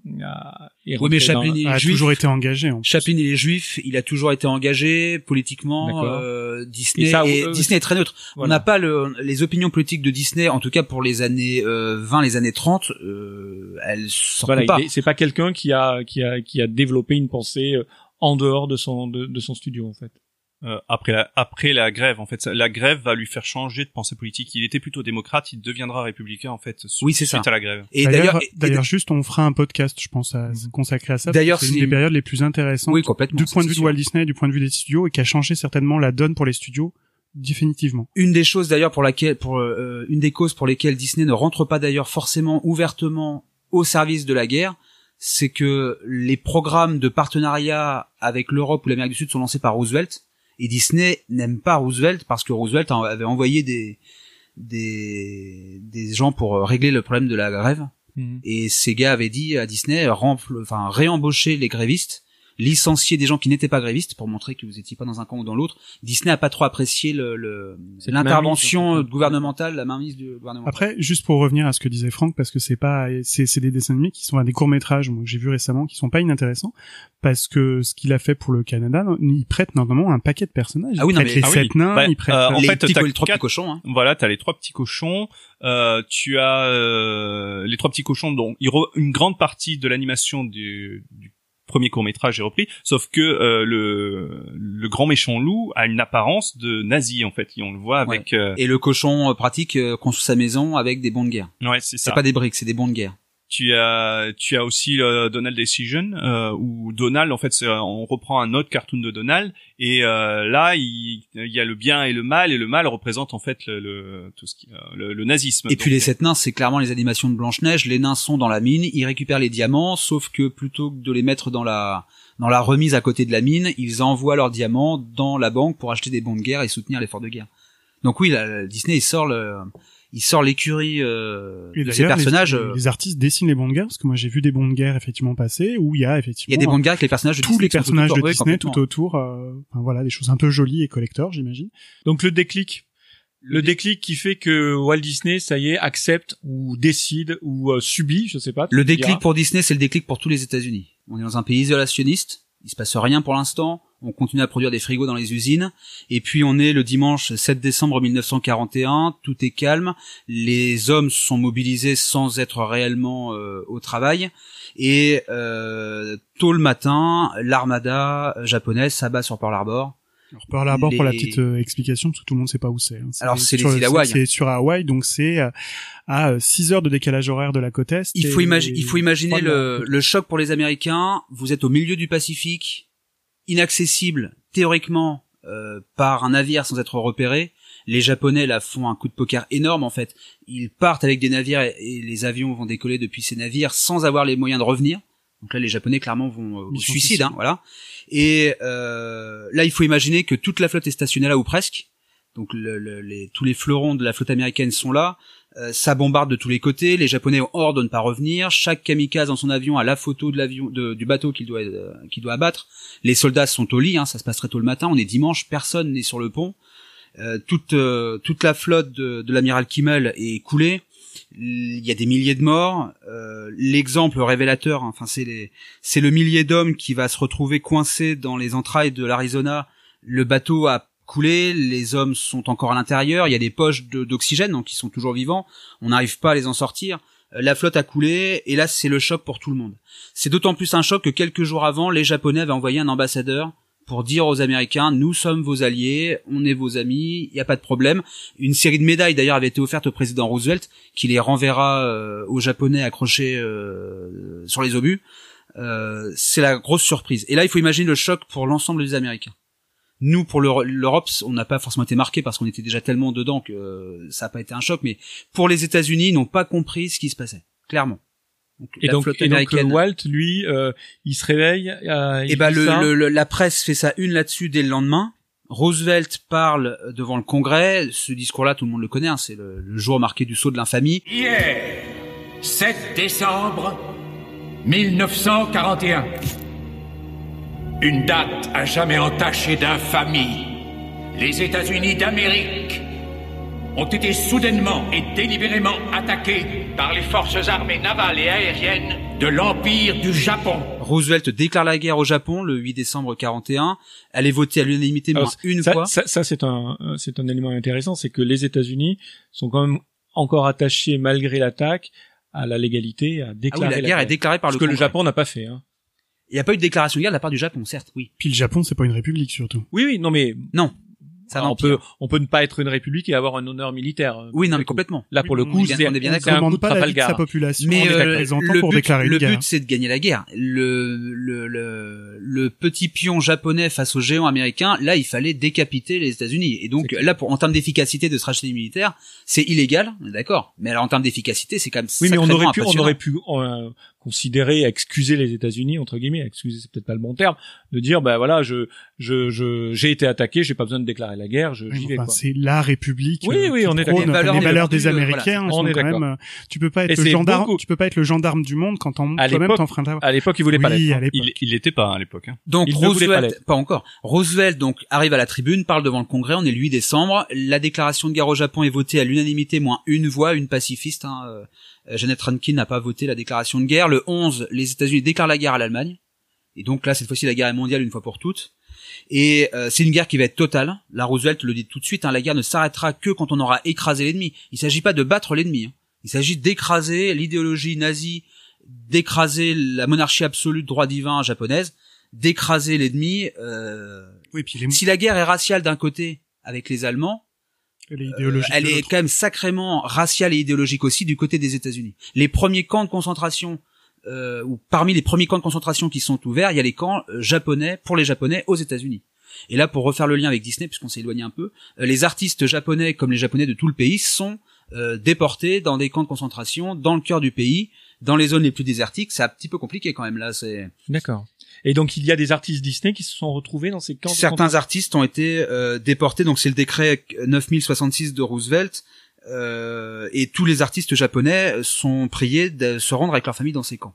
est Oui, mais rentré Chaplin, dans- il est a juif. toujours été engagé en. Chaplin, il est juif, il a toujours été engagé politiquement. Euh, Disney, Et ça, et euh, Disney est très neutre. On n'a pas le, les opinions politiques de Disney, en tout cas pour les années euh, 20, les années 30, euh, elles sortent Voilà, pas. c'est pas quelqu'un qui a qui a qui a développé une pensée euh, en dehors de son de, de son studio en fait. Euh, après la après la grève en fait la grève va lui faire changer de pensée politique il était plutôt démocrate il deviendra républicain en fait su- Oui, c'est suite ça. à la grève Et D'ailleurs, d'ailleurs, et- d'ailleurs, juste, on fera un podcast, je pense, à se consacrer à ça. D'ailleurs, c'est une des périodes les plus intéressantes oui, complètement. du point de vue de. Walt Disney, et du point de vue des studios, et qui a changé certainement la donne pour les studios définitivement. Une des choses d'ailleurs pour laquelle, pour euh, une des causes pour lesquelles Disney ne rentre pas d'ailleurs forcément ouvertement au service de la guerre, c'est que les programmes de partenariat avec l'Europe ou l'Amérique du Sud sont lancés par Roosevelt et Disney n'aime pas Roosevelt parce que Roosevelt avait envoyé des des des gens pour euh, régler le problème de la grève. Et ces gars avaient dit à Disney rempl- enfin réembaucher les grévistes licencier des gens qui n'étaient pas grévistes pour montrer que vous étiez pas dans un camp ou dans l'autre. Disney a pas trop apprécié le, le- l'intervention mainmise, en fait. gouvernementale, la mainmise du gouvernement. Après, juste pour revenir à ce que disait Franck, parce que c'est pas, c'est, c'est des dessins animés qui sont à des courts métrages, moi que j'ai vu récemment, qui sont pas inintéressants, parce que ce qu'il a fait pour le Canada, non, il prête normalement un paquet de personnages. Ah oui, il non, prête mais- les ah sept oui. nains, Bah, il prête. euh, en les fait, petits, les trois petits cochons. Hein. Voilà, t'as les trois petits cochons. Euh, tu as euh, les trois petits cochons. dont une grande partie de l'animation du, du premier court métrage est repris, sauf que euh, le le grand méchant loup a une apparence de nazi en fait. Et on le voit avec. euh, Et le cochon euh, pratique euh, construit sa maison avec des bons de guerre. ouais, c'est C'est ça. pas des briques, c'est des bons de guerre. Tu as tu as aussi le Donald Decision euh, où Donald en fait c'est- on reprend un autre cartoon de Donald et euh, là il, il y a le bien et le mal et le mal représente en fait le, le tout ce qui euh, le, le nazisme. Et puis les sept nains, c'est clairement les animations de Blanche-Neige. Les nains sont dans la mine, ils récupèrent les diamants, sauf que plutôt que de les mettre dans la dans la remise à côté de la mine, ils envoient leurs diamants dans la banque pour acheter des bons de guerre et soutenir l'effort de guerre. Donc oui, la- Disney il sort le il sort l'écurie euh, de les- personnages. les, euh, les artistes dessinent les bons de guerre, parce que moi j'ai vu des bons de guerre effectivement passer, où il y a Il y effectivement a des bons de guerre avec les personnages de tous Disney les personnages de Disney tout autour, euh, enfin, voilà, des choses un peu jolies et collector, j'imagine. Donc le déclic, le déclic qui fait que Walt Disney, ça y est, accepte ou décide ou euh, subit, je sais pas. Le déclic diras. pour Disney, c'est le déclic pour tous les États-Unis. On est dans un pays isolationniste. Il se passe rien pour l'instant. On continue à produire des frigos dans les usines. Et puis on est le dimanche 7 décembre 1941. Tout est calme. Les hommes sont mobilisés sans être réellement euh, au travail. Et euh, tôt le matin, l'armada japonaise s'abat sur Pearl Harbor. Alors Pearl Harbor pour la Les- petite euh, explication, parce que tout le monde sait pas où c'est. hein. Alors, c'est les sur- îles Hawaï. C'est sur Hawaï, donc c'est euh, à 6 heures de décalage horaire de la côte est. Il faut, et- imagi- il faut imaginer le, le choc pour les Américains. Vous êtes au milieu du Pacifique, inaccessible théoriquement euh, par un navire sans être repéré. Les Japonais là font un coup de poker énorme en fait. Ils partent avec des navires et, et les avions vont décoller depuis ces navires sans avoir les moyens de revenir. Donc là, les Japonais clairement vont euh, au suicide. hein, voilà. Et euh, là, il faut imaginer que toute la flotte est stationnée là ou presque. Donc le- le- les, tous les fleurons de la flotte américaine sont là. Euh, ça bombarde de tous les côtés. Les Japonais ont ordre de ne pas revenir. Chaque kamikaze dans son avion a la photo de l'avion, du bateau qu'il doit, euh, qu'il doit abattre. Les soldats sont au lit. Hein, ça se passe très tôt le matin. On est dimanche. Personne n'est sur le pont. Euh, toute euh, toute la flotte de, de l'amiral Kimmel est coulée. Il y a des milliers de morts. Euh, L'exemple révélateur, hein, enfin c'est les, c'est le millier d'hommes qui va se retrouver coincé dans les entrailles de l'Arizona. Le bateau a coulé, les hommes sont encore à l'intérieur. Il y a des poches d'oxygène, donc ils sont toujours vivants. On n'arrive pas à les en sortir. Euh, La flotte a coulé, et là c'est le choc pour tout le monde. C'est d'autant plus un choc que quelques jours avant, les Japonais avaient envoyé un ambassadeur pour dire aux Américains nous sommes vos alliés, on est vos amis, il y a pas de problème. Une série de médailles d'ailleurs avait été offerte au président Roosevelt qui les renverra euh, aux Japonais accrochés euh, sur les obus. Euh, c'est la grosse surprise. Et là, il faut imaginer le choc pour l'ensemble des Américains. Nous, pour l'Euro- l'Europe, on n'a pas forcément été marqué parce qu'on était déjà tellement dedans que euh, ça n'a pas été un choc. Mais pour les États-Unis, ils n'ont pas compris ce qui se passait, clairement. Donc, Et donc, et donc euh, Walt, lui, euh, il se réveille. euh, il et bah dit le, ça. le- le- la presse fait sa une là-dessus dès le lendemain. Roosevelt parle devant le Congrès. Ce discours-là, tout le monde le connaît. hein, c'est le, le jour marqué du saut de l'infamie. Hier, 7 décembre 1941. Une date à jamais entachée d'infamie. Les États-Unis d'Amérique ont été soudainement et délibérément attaqués par les forces armées navales et aériennes de l'Empire du Japon. Roosevelt déclare la guerre au Japon le 8 décembre 41. Elle est votée à l'unanimité moins une ça, fois. Ça, ça, c'est un, c'est un élément intéressant, c'est que les États-Unis sont quand même encore attachés, malgré l'attaque, à la légalité, à Ah oui, déclarer la guerre est déclarée par Ce le que le. Japon n'a pas fait. Hein. Il n'y a pas eu de déclaration de guerre de la part du Japon, certes, oui. Puis le Japon, c'est pas une république surtout. Oui, oui, non, mais Non. Ça on peut, on peut ne pas être une république et avoir un honneur militaire. Oui, non, mais complètement. Là, pour le coup, on est bien- c'est on est bien c'est d'accord. un On coup demande de pas l'avis de sa population Mais euh, le pour but, déclarer le une guerre. but, c'est de gagner la guerre. Le, le, le, le petit pion japonais face aux géants américains, là, il fallait décapiter les États-Unis. Et donc, là, pour, en termes d'efficacité de stratégie militaire, c'est illégal, on est d'accord. Mais alors, en termes d'efficacité, c'est quand même Oui, mais on aurait pu, on aurait pu considérer, excuser les États-Unis entre guillemets, excuser c'est peut-être pas le bon terme, de dire bah voilà, je, je, je, j'ai été attaqué, j'ai pas besoin de déclarer la guerre, je, j'y vais Enfin, quoi. c'est la République. Oui, euh, oui, on est d'accord. Les valeurs, les des Américains. voilà. sont On est quand d'accord. même, euh, tu peux pas Et être le c'est gendarme, beaucoup- tu peux pas être le gendarme du monde quand on, À toi-même t'enfreins À l'époque, ils voulaient pas Oui, l'être. à. Il, il l'était pas à l'époque. Hein. Donc Il voulait pas Roosevelt, pas, encore. Roosevelt donc arrive à la tribune, parle devant le Congrès. On est le 8 décembre. La déclaration de guerre au Japon est votée à l'unanimité, moins une voix, une pacifiste. Hein, euh, Janet Rankin n'a pas voté la déclaration de guerre. Le 11, les États-Unis déclarent la guerre à l'Allemagne. Et donc là, cette fois-ci, la guerre est mondiale une fois pour toutes. Et euh, c'est une guerre qui va être totale. La Roosevelt le dit tout de suite. hein, la guerre ne s'arrêtera que quand on aura écrasé l'ennemi. Il s'agit pas de battre l'ennemi. hein. Il s'agit d'écraser l'idéologie nazie, d'écraser la monarchie absolue de droit divin japonaise, d'écraser l'ennemi. Euh... Oui, puis les, Si la guerre est raciale d'un côté avec les Allemands, les euh, idéologies. elle de est quand même sacrément raciale et idéologique aussi du côté des États-Unis. Les premiers camps de concentration, euh, ou parmi les premiers camps de concentration qui sont ouverts, il y a les camps euh, japonais pour les Japonais aux États-Unis. Et là, pour refaire le lien avec Disney, puisqu'on s'est éloigné un peu, euh, les artistes japonais comme les Japonais de tout le pays sont euh, déportés dans des camps de concentration dans le cœur du pays, dans les zones les plus désertiques. C'est un petit peu compliqué quand même là. C'est D'accord. Et donc il y a des artistes Disney qui se sont retrouvés dans ces camps. de certains artistes ont été euh, déportés. Donc c'est le décret 9066 de Roosevelt. euh, et tous les artistes japonais sont priés de se rendre avec leur famille dans ces camps.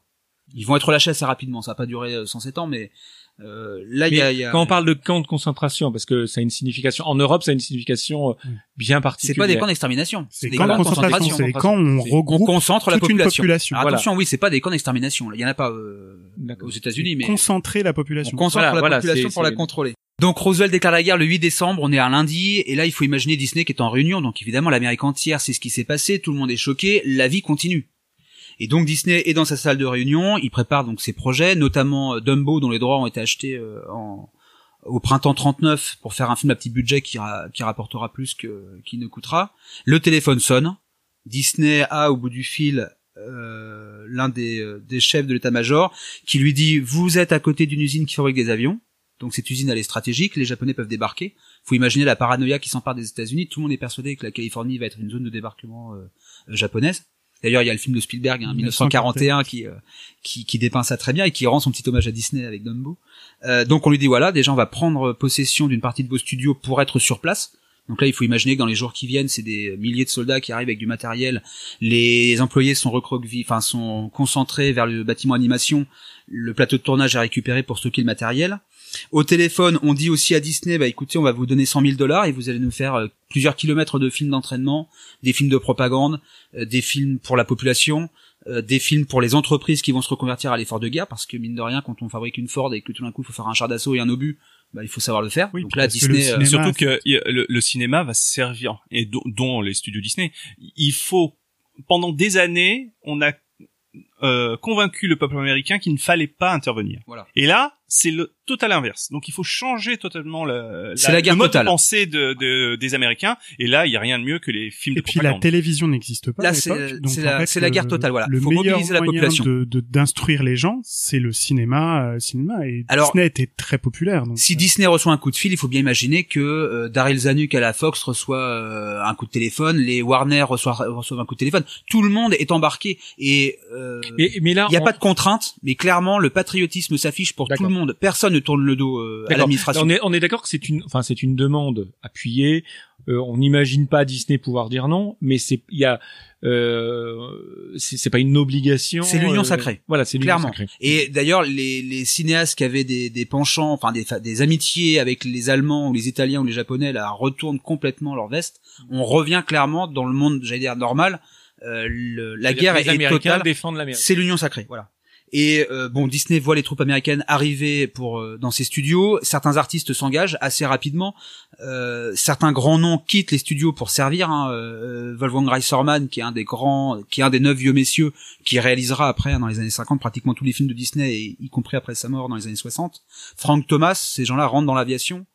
Ils vont être lâchés assez rapidement. Ça va pas euh, 107 ans, mais euh, là y a, y a- Quand on parle de camps de concentration, parce que ça a une signification en Europe, ça a une signification euh, bien c'est particulière. pas des camps d'extermination. C'est des camps de concentration, c'est où on C'est- On regroupe concentre la toute une population. population. Alors, Voilà. attention, oui, c'est pas des camps d'extermination. Il y en a pas euh, aux États-Unis, mais concentrer la on population. concentre Voilà, la voilà, population c'est- pour la c'est- contrôler. Donc Roosevelt déclare la guerre le 8 décembre, on est un lundi, et là il faut imaginer Disney qui est en réunion, donc évidemment l'Amérique entière sait ce qui s'est passé, tout le monde est choqué, la vie continue. Et donc Disney est dans sa salle de réunion, il prépare donc ses projets, notamment euh, Dumbo dont les droits ont été achetés euh, en, au printemps 39 pour faire un film à petit budget qui, qui rapportera plus que qui ne coûtera. Le téléphone sonne, Disney a au bout du fil euh, l'un des, euh, des chefs de l'état-major qui lui dit vous êtes à côté d'une usine qui fabrique des avions, donc cette usine elle est stratégique, les Japonais peuvent débarquer. Faut imaginer la paranoïa qui s'empare des États-Unis. Tout le monde est persuadé que la Californie va être une zone de débarquement euh, japonaise. D'ailleurs, il y a le film de Spielberg, hein, 1941, qui, euh, qui qui dépeint ça très bien et qui rend son petit hommage à Disney avec Dumbo. Euh, donc on lui dit voilà, déjà on va prendre possession d'une partie de vos studios pour être sur place. Donc là, il faut imaginer que dans les jours qui viennent, c'est des milliers de soldats qui arrivent avec du matériel. Les employés sont recroquevillés, enfin sont concentrés vers le bâtiment animation. Le plateau de tournage est récupéré pour stocker le matériel. Au téléphone, on dit aussi à Disney, bah écoutez, on va vous donner 100 000 dollars et vous allez nous faire euh, plusieurs kilomètres de films d'entraînement, des films de propagande, euh, des films pour la population, euh, des films pour les entreprises qui vont se reconvertir à l'effort de guerre, parce que mine de rien, quand on fabrique une Ford et que tout d'un coup il faut faire un char d'assaut et un obus, bah, il faut savoir le faire. Oui, Donc là, que Disney, euh, cinéma- surtout que le, le cinéma va se servir, et dont, dont les studios Disney, il faut pendant des années, on a euh, convaincu le peuple américain qu'il ne fallait pas intervenir. Voilà. Et là, c'est le total inverse. Donc il faut changer totalement le, C'est la guerre le mode totale. de pensée de, de- des Américains. Et là, il y a rien de mieux que les films Et de puis la télévision n'existe pas Là, c'est- la- fait, la guerre totale, voilà. Le Faut meilleur mobiliser la moyen population. de de- d'instruire les gens, c'est le cinéma, euh, cinéma. Et Alors- Disney était très populaire. Donc, Si euh, Disney reçoit un coup de fil, il faut bien imaginer que euh, Daryl Zanuck à la Fox reçoit euh, un coup de téléphone, les Warner reçoivent, reçoivent un coup de téléphone. Tout le monde est embarqué et euh, Et, mais là, il n'y a on- pas de contrainte, mais clairement le patriotisme s'affiche pour tout le monde. Personne ne tourne le dos euh, à l'administration. On est, on est d'accord que c'est une, enfin c'est une demande appuyée. Euh, on n'imagine pas Disney pouvoir dire non, mais c'est, il y a, euh, c'est pas une obligation. C'est l'union euh, sacrée. Voilà, c'est l'union Clairement. sacrée. Et d'ailleurs, les, les cinéastes qui avaient des, des penchants, enfin des, des amitiés avec les Allemands ou les Italiens ou les Japonais, là, retournent complètement leur veste. On revient clairement dans le monde, j'allais dire normal. Euh, le- la guerre est, les est Américains totale. défendent l'Amérique. C'est l'union sacrée, voilà. Et euh, bon, Disney voit les troupes américaines arriver pour euh, dans ses studios. Certains artistes s'engagent assez rapidement. Euh, certains grands noms quittent les studios pour servir. Hein. Euh, Wolfgang Reisserman, qui est un des grands, qui est un des neuf vieux messieurs, qui réalisera après hein, dans les années 50 pratiquement tous les films de Disney, et, y compris après sa mort dans les années 60. Frank Thomas, ces gens-là rentrent dans l'aviation.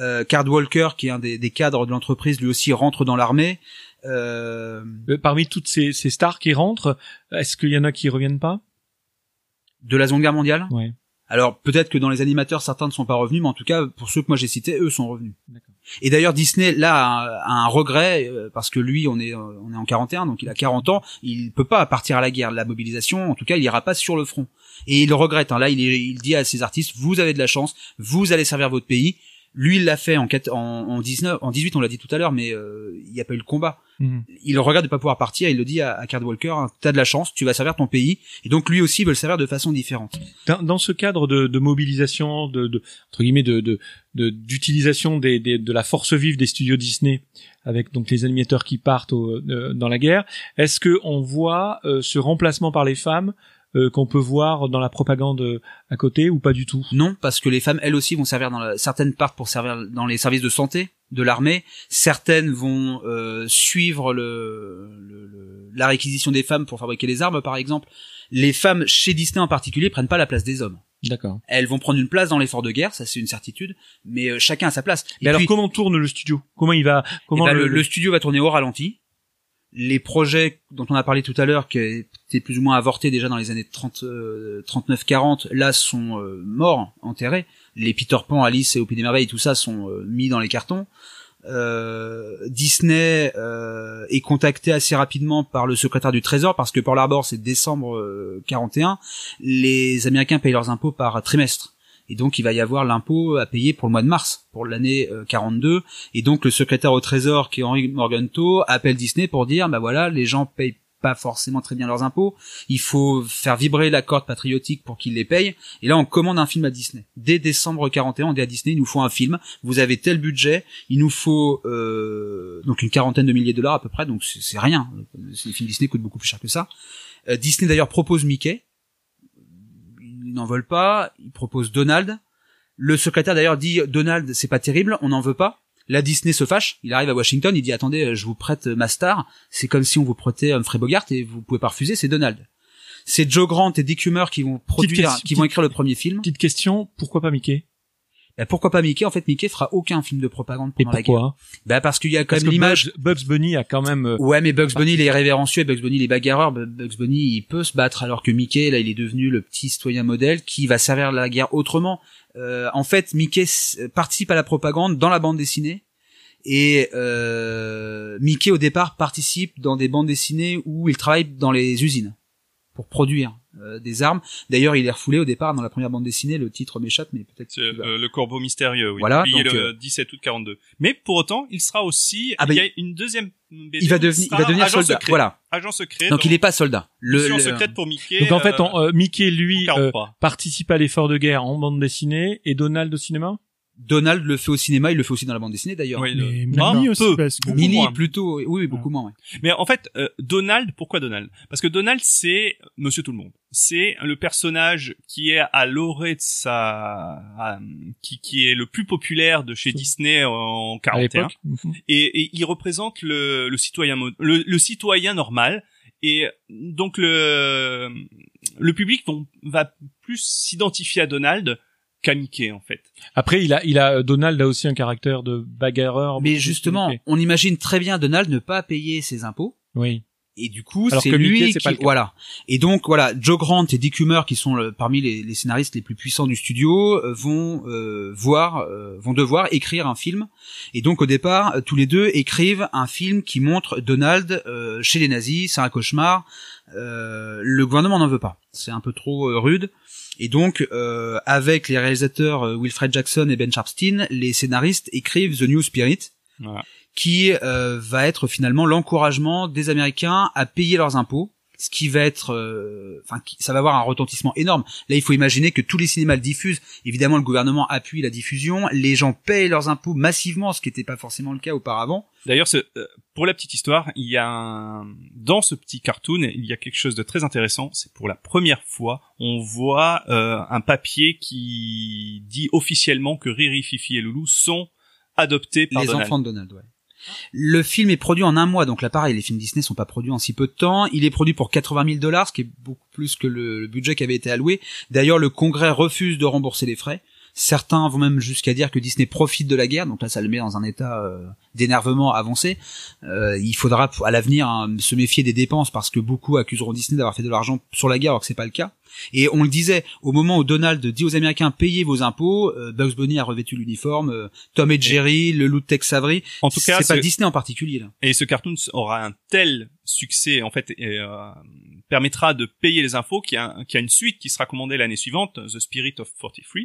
Euh, Card Walker, qui est un des, des cadres de l'entreprise, lui aussi rentre dans l'armée. Euh, Euh, Parmi toutes ces, ces stars qui rentrent, est-ce qu'il y en a qui reviennent pas? De la Seconde Guerre mondiale? Ouais. Alors peut-être que dans les animateurs certains ne sont pas revenus, mais en tout cas pour ceux que moi j'ai cités, eux sont revenus. Et d'ailleurs Disney là a, a un regret euh, parce que lui on est on est en 41 donc il a 40 ans, il peut pas partir à la guerre, la mobilisation en tout cas il ira pas sur le front. Et il le regrette. Hein. Là il, il dit à ses artistes vous avez de la chance, vous allez servir votre pays. Lui il l'a fait en, quat- en, en 19 en 18 on l'a dit tout à l'heure mais euh, il n'y a pas eu le combat Mhm. il regrette de pas pouvoir partir, il le dit à, à Card Walker, hein, t'as de la chance, tu vas servir ton pays, et donc lui aussi veut le servir de façon différente. Dans, dans ce cadre de, de mobilisation, de, de entre guillemets, de de- de- d'utilisation des, des- de la force vive des studios Disney, avec donc les animateurs qui partent au- euh, dans la guerre, est-ce que on voit euh, ce remplacement par les femmes euh, qu'on peut voir dans la propagande euh, à côté ou pas du tout? Non, parce que les femmes, elles aussi, vont servir dans la, certaines partent pour servir dans les services de santé de l'armée. Certaines vont euh, suivre le, le- le- la réquisition des femmes pour fabriquer les armes, par exemple. Les femmes chez Disney en particulier prennent pas la place des hommes. D'accord. Elles vont prendre une place dans l'effort de guerre, ça c'est une certitude, mais euh, chacun a sa place. Mais alors comment tourne le studio? Comment il va Eh Comment ben, le, le, le studio va tourner au ralenti. Les projets dont on a parlé tout à l'heure, qui étaient plus ou moins avortés déjà dans les années 30, euh, 39-40, là sont euh, morts, enterrés. Les Peter Pan, Alice et Au Pays des Merveilles, tout ça sont euh, mis dans les cartons. Euh, Disney euh, est contacté assez rapidement par le secrétaire du Trésor parce que Pearl Harbor c'est décembre euh, 41. Les Américains payent leurs impôts par trimestre. Et donc il va y avoir l'impôt à payer pour le mois de mars, pour l'année euh, 42. Et donc le secrétaire au Trésor, qui est Henry Morgenthau, appelle Disney pour dire, bah voilà, les gens payent pas forcément très bien leurs impôts. Il faut faire vibrer la corde patriotique pour qu'ils les payent. Et là, on commande un film à Disney. Dès décembre 41, on dit à Disney, il nous faut un film. Vous avez tel budget. Il nous faut euh, donc une quarantaine de milliers de dollars à peu près. Donc c'est c'est rien. Les films Disney coûtent beaucoup plus cher que ça. Euh, Disney d'ailleurs propose Mickey. Ils n'en veulent pas. Ils proposent Donald. Le secrétaire d'ailleurs dit Donald, c'est pas terrible, on n'en veut pas. Là, Disney se fâche. Il arrive à Washington, il dit attendez, je vous prête ma star. C'est comme si on vous prêtait Humphrey Bogart et vous pouvez pas refuser. C'est Donald. C'est Joe Grant et Dick Hummer qui vont produire, question- qui vont écrire le premier film. Petite question, pourquoi pas Mickey? Bah, pourquoi pas Mickey? En fait, Mickey fera aucun film de propagande Et pendant la guerre. pourquoi Bah parce qu'il y a quand Parce même l'image. Bugs, Bugs Bunny a quand même. euh, Ouais, mais Bugs Bunny, il est révérencieux, et Bugs Bunny, il est bagarreur. Bu- Bugs Bunny, il peut se battre, alors que Mickey, là, il est devenu le petit citoyen modèle qui va servir la guerre autrement. Euh, en fait, Mickey s- participe à la propagande dans la bande dessinée. Et euh, Mickey, au départ, participe dans des bandes dessinées où il travaille dans les usines pour produire euh, des armes. D'ailleurs, il est refoulé au départ dans la première bande dessinée. Le titre m'échappe, mais peut-être. Que euh, le corbeau mystérieux, oui. Voilà, donc, le euh, 17 août 42. Mais pour autant, il sera aussi, Ah, bah, il y a une deuxième BD il va devenir, il sera va devenir agent soldat. secret. Voilà. Agent secret. Donc il est pas soldat. Le, mission le- secrète pour Mickey. Donc en fait, euh, on- euh, Mickey lui en euh, 43. participe à l'effort de guerre en bande dessinée et Donald au cinéma? Donald le fait au cinéma, il le fait aussi dans la bande dessinée d'ailleurs. Oui, Mais le- Minnie un aussi, peu. parce que Beaucoup Minnie moins. plutôt, oui, oui, beaucoup moins. ouais. Mais en fait, euh, Donald, pourquoi Donald? Parce que Donald, c'est Monsieur Tout le Monde. C'est le personnage qui est à l'orée de sa, à- qui, qui est le plus populaire de chez Disney en À 41. l'époque. Mhm. et, et il représente le, le citoyen mo- le, le citoyen normal Et donc le le public va plus s'identifier à Donald Mickey en fait. Après, il a, il a, Donald a aussi un caractère de bagarreur. Mais justement, on imagine très bien Donald ne pas payer ses impôts. Oui. Et du coup, c'est que lui Mickey, qui, pas le cas. voilà. Et donc, voilà, Joe Grant et Dick Hummer, qui sont le- parmi les, les scénaristes les plus puissants du studio, euh, vont euh, voir, euh, vont devoir écrire un film. Et donc, au départ, euh, tous les deux écrivent un film qui montre Donald euh, chez les nazis. C'est un cauchemar. Euh, le gouvernement n'en veut pas. C'est un peu trop euh, rude. Et donc, euh, avec les réalisateurs euh, Wilfred Jackson et Ben Sharpstein, les scénaristes écrivent The New Spirit, Voilà. qui euh, va être finalement l'encouragement des Américains à payer leurs impôts, ce qui va être, euh, enfin, ça va avoir un retentissement énorme. Là, il faut imaginer que tous les cinémas le diffusent. Évidemment, le gouvernement appuie la diffusion. Les gens payent leurs impôts massivement, ce qui n'était pas forcément le cas auparavant. D'ailleurs, euh, pour la petite histoire, il y a un... dans ce petit cartoon, il y a quelque chose de très intéressant. C'est pour la première fois, on voit euh, un papier qui dit officiellement que Riri, Fifi et Loulou sont adoptés par les Donald. enfants de Donald, ouais. Le film est produit en un mois, donc là pareil, les films Disney sont pas produits en si peu de temps. Il est produit pour 80 000 dollars, ce qui est beaucoup plus que le, le budget qui avait été alloué. D'ailleurs, le Congrès refuse de rembourser les frais. Certains vont même jusqu'à dire que Disney profite de la guerre, donc là ça le met dans un état euh, d'énervement avancé. Euh, il faudra à l'avenir hein, se méfier des dépenses parce que beaucoup accuseront Disney d'avoir fait de l'argent sur la guerre alors que c'est pas le cas. Et on le disait, au moment où Donald dit aux Américains payez vos impôts, euh, Bugs Bunny a revêtu l'uniforme, euh, Tom et Jerry, le loup de Tex Avery, En tout cas, c'est pas Disney en particulier là. et ce cartoon aura un tel succès, en fait, et, euh, permettra de payer les infos qu'il y, a y a une suite qui sera commandée l'année suivante, The Spirit of 43.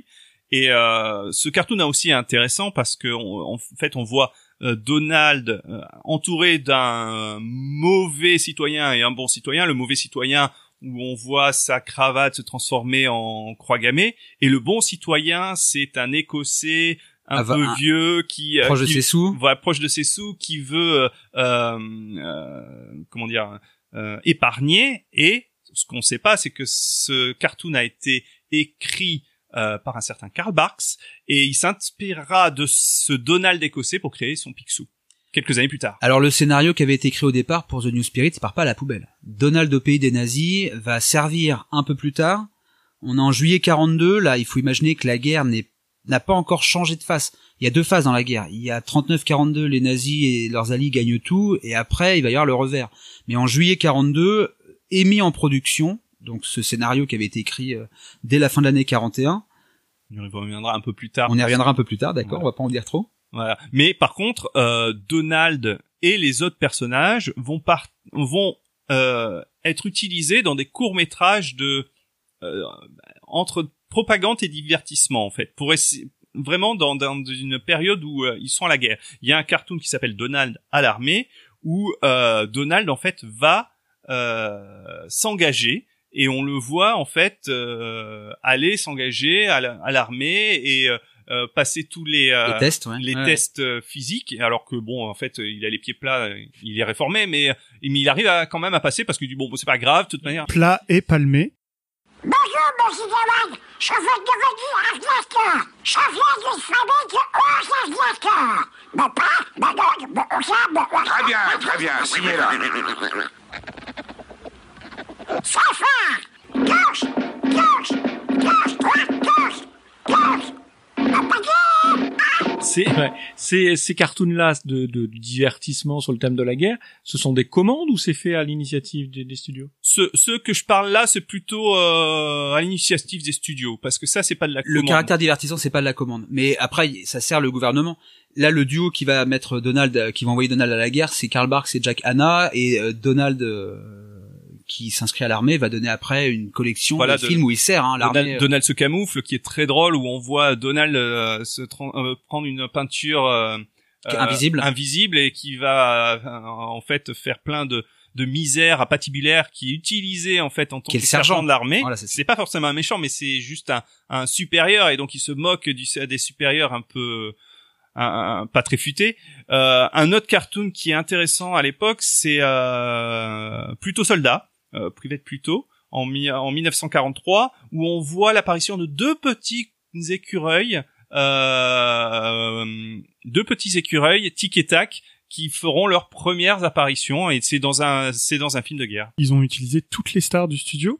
Et euh, ce cartoon est aussi intéressant parce que on- en fait on voit euh, Donald euh, entouré d'un mauvais citoyen et un bon citoyen. Le mauvais citoyen où on voit sa cravate se transformer en croix gammée et le bon citoyen c'est un Écossais un Ah, peu un- vieux qui euh, Proche de qui- ses sous. voilà, proche de ses sous, qui veut, euh, euh, euh, comment dire, euh, épargner. Et ce qu'on ne sait pas, c'est que ce cartoon a été écrit euh, par un certain Karl Barks et il s'inspirera de ce Donald écossais pour créer son Picsou quelques années plus tard. Alors le scénario qui avait été écrit au départ pour The New Spirit, part pas à la poubelle. Donald au pays des nazis va servir un peu plus tard. On est en juillet 42, là il faut imaginer que la guerre n'a pas encore changé de face. Il y a deux phases dans la guerre. Il y a 39-42, les nazis et leurs alliés gagnent tout, et après il va y avoir le revers. Mais en juillet 42, émis en production, donc ce scénario qui avait été écrit euh, dès la fin de l'année 41, On y reviendra un peu plus tard. on y reviendra un peu plus tard, d'accord, on va pas en dire trop. Voilà. Mais par contre, euh, Donald et les autres personnages vont par vont euh, être utilisés dans des courts métrages de euh, entre propagande et divertissement en fait, pour essayer vraiment dans, dans une période où euh, ils sont à la guerre. Il y a un cartoon qui s'appelle Donald à l'armée où euh, Donald en fait va euh, s'engager et on le voit en fait euh, aller s'engager à la- à l'armée et euh, euh, passer tous les euh, les tests, ouais. les Ouais. tests euh, physiques alors que bon en fait il a les pieds plats il est réformé mais mais il arrive à, quand même à passer parce que du bon bon, c'est pas grave de toute manière Plat et palmé. Bonjour, monsieur Gawain. Je veux devenir aviateur. Je viens d'une famille de 11 aviateurs. Mon père, ma mère, mon cousin, mon Très bien, très bien, signez-la. Fait Gauche, gauche, gauche, droite, gauche, gauche. C'est ouais, ces ces cartoons là de, de, divertissement sur le thème de la guerre, ce sont des commandes ou c'est fait à l'initiative des, des studios? Ce ce que je parle là c'est plutôt euh, à l'initiative des studios parce que ça c'est pas de la le commande. caractère divertissant c'est pas de la commande mais après ça sert le gouvernement là le duo qui va mettre Donald euh, qui va envoyer Donald à la guerre c'est Karl Barks et Jack Hanna et euh, Donald euh, qui s'inscrit à l'armée va donner après une collection Voilà, de, de- films où il sert hein, l'armée Donald, Donald se camoufle qui est très drôle où on voit Donald euh, se euh, prendre une peinture euh, est invisible. invisible et qui va euh, en fait faire plein de de misère à patibulaire qui est utilisé en fait en tant que sergent. sergent de l'armée. Voilà, c'est pas forcément un méchant mais c'est juste un, un supérieur et donc il se moque du des supérieurs un peu un- un- pas très futés. Euh, un autre cartoon qui est intéressant à l'époque, c'est euh, Plutôt Soldat, euh, Private Pluto, en, mi- en 1943, où on voit l'apparition de deux petits écureuils, euh, deux petits écureuils, tic et tac, qui feront leurs premières apparitions et c'est dans un c'est dans un film de guerre. Ils ont utilisé toutes les stars du studio,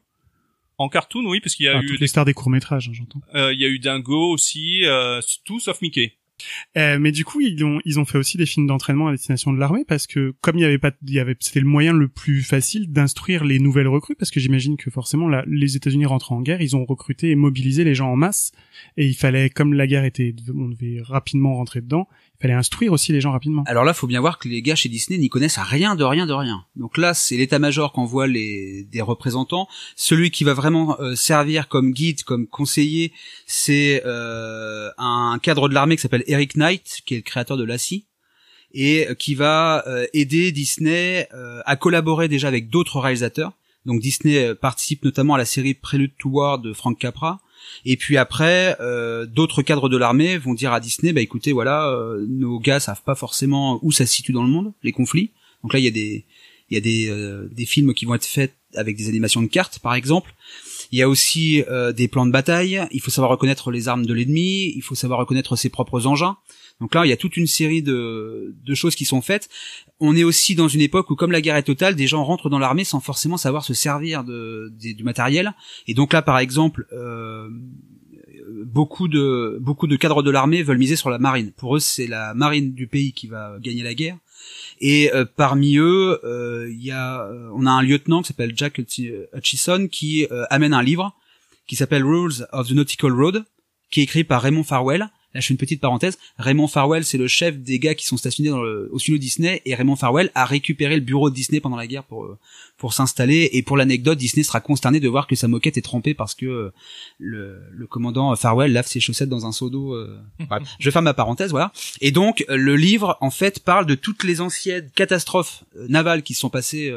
En cartoon, oui, parce qu'il y a Enfin, eu toutes les stars des courts métrages, j'entends. euh, il y a eu Dingo aussi, euh, tout sauf Mickey. Euh, mais du coup, ils ont ils ont fait aussi des films d'entraînement à destination de l'armée parce que comme il y avait pas, il y avait c'était le moyen le plus facile d'instruire les nouvelles recrues parce que j'imagine que forcément là, les États-Unis rentrant en guerre, ils ont recruté et mobilisé les gens en masse et il fallait comme la guerre était, on devait rapidement rentrer dedans, fallait instruire aussi les gens rapidement. Alors là, faut bien voir que les gars chez Disney n'y connaissent rien de rien de rien. Donc là, c'est l'état-major qu'envoie les des représentants. Celui qui va vraiment euh, servir comme guide, comme conseiller, c'est euh, un cadre de l'armée qui s'appelle Eric Knight, qui est le créateur de Lassie et euh, qui va euh, aider Disney euh, à collaborer déjà avec d'autres réalisateurs. Donc Disney euh, participe notamment à la série Prélude to War de Frank Capra. Et puis après, euh, d'autres cadres de l'armée vont dire à Disney, bah écoutez, voilà, euh, nos gars savent pas forcément où ça se situe dans le monde, les conflits. Donc là, il y a des, il y a des, euh, des films qui vont être faits avec des animations de cartes, par exemple. Il y a aussi euh, des plans de bataille. Il faut savoir reconnaître les armes de l'ennemi. Il faut savoir reconnaître ses propres engins. Donc là, il y a toute une série de, de choses qui sont faites. On est aussi dans une époque où, comme la guerre est totale, des gens rentrent dans l'armée sans forcément savoir se servir de, du matériel. Et donc là, par exemple, euh, beaucoup de beaucoup de cadres de l'armée veulent miser sur la marine. Pour eux, c'est la marine du pays qui va gagner la guerre. Et euh, parmi eux, euh, y a, euh, on a un lieutenant qui s'appelle Jack Hutchi- Hutchison qui euh, amène un livre qui s'appelle Rules of the Nautical Road, qui est écrit par Raymond Farwell. Là, je fais une petite parenthèse. Raymond Farwell, c'est le chef des gars qui sont stationnés dans le, au studio Disney, et Raymond Farwell a récupéré le bureau de Disney pendant la guerre pour euh, pour s'installer. Et pour l'anecdote, Disney sera consterné de voir que sa moquette est trempée parce que euh, le, le commandant Farwell lave ses chaussettes dans un seau d'eau. euh. (laughs) Je ferme ma parenthèse, voilà. Et donc, le livre, en fait, parle de toutes les anciennes catastrophes navales qui se sont passées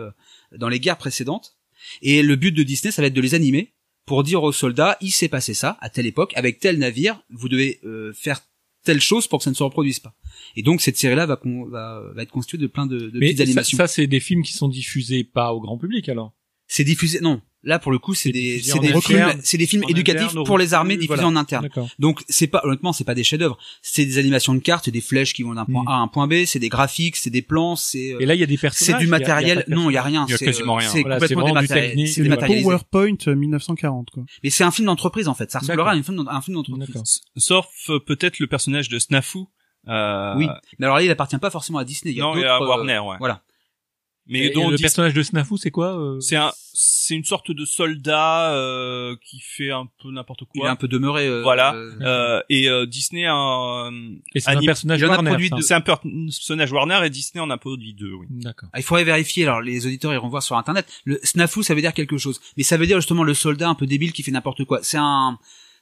dans les guerres précédentes. Et le but de Disney, ça va être de les animer pour dire aux soldats, il s'est passé ça à telle époque, avec tel navire, vous devez euh, faire telle chose pour que ça ne se reproduise pas. Et donc cette série-là va, va, va être constituée de plein de, de Mais petites ça, animations. ça, c'est des films qui sont diffusés pas au grand public alors? C'est diffusé, non. Là, pour le coup, c'est des, c'est des films, c'est des films éducatifs interne, pour les armées diffusés voilà. en interne. D'accord. Donc c'est pas honnêtement c'est pas des chefs-d'œuvre, c'est des animations de cartes, c'est des flèches qui vont d'un point Mm. A à un point B, c'est des graphiques, c'est des plans, c'est euh, Et là, il y a des personnages. c'est du il y a- il y a matériel. non, il y a rien. Il y a c'est, quasiment euh, rien. C'est Voilà, complètement dématérialisé. technique, C'est dématérialisé. PowerPoint euh, 1940 quoi. Mais c'est un film d'entreprise en fait. Ça ressemblera à un film, d'en- un film d'entreprise. Sauf euh, peut-être le personnage de Snafu. Euh, Oui. Mais alors là, il appartient pas forcément à Disney. Il y a Non, il y d'autres, a euh, Warner, ouais. Voilà. Mais Et dont le personnage de Snafu, c'est quoi euh? C'est un, c'est une sorte de soldat euh, qui fait un peu n'importe Il est quoi. un peu demeuré. euh, Voilà. euh, Euh, et euh, Disney a un, Et c'est un personnage Warner. produit ça. deux. c'est un personnage Warner et Disney en a produit deux, oui. D'accord. Ah, il faudrait vérifier. Alors, les auditeurs iront voir sur Internet. Le snafu, ça veut dire quelque chose. Mais ça veut dire justement le soldat un peu débile qui fait n'importe quoi. C'est un,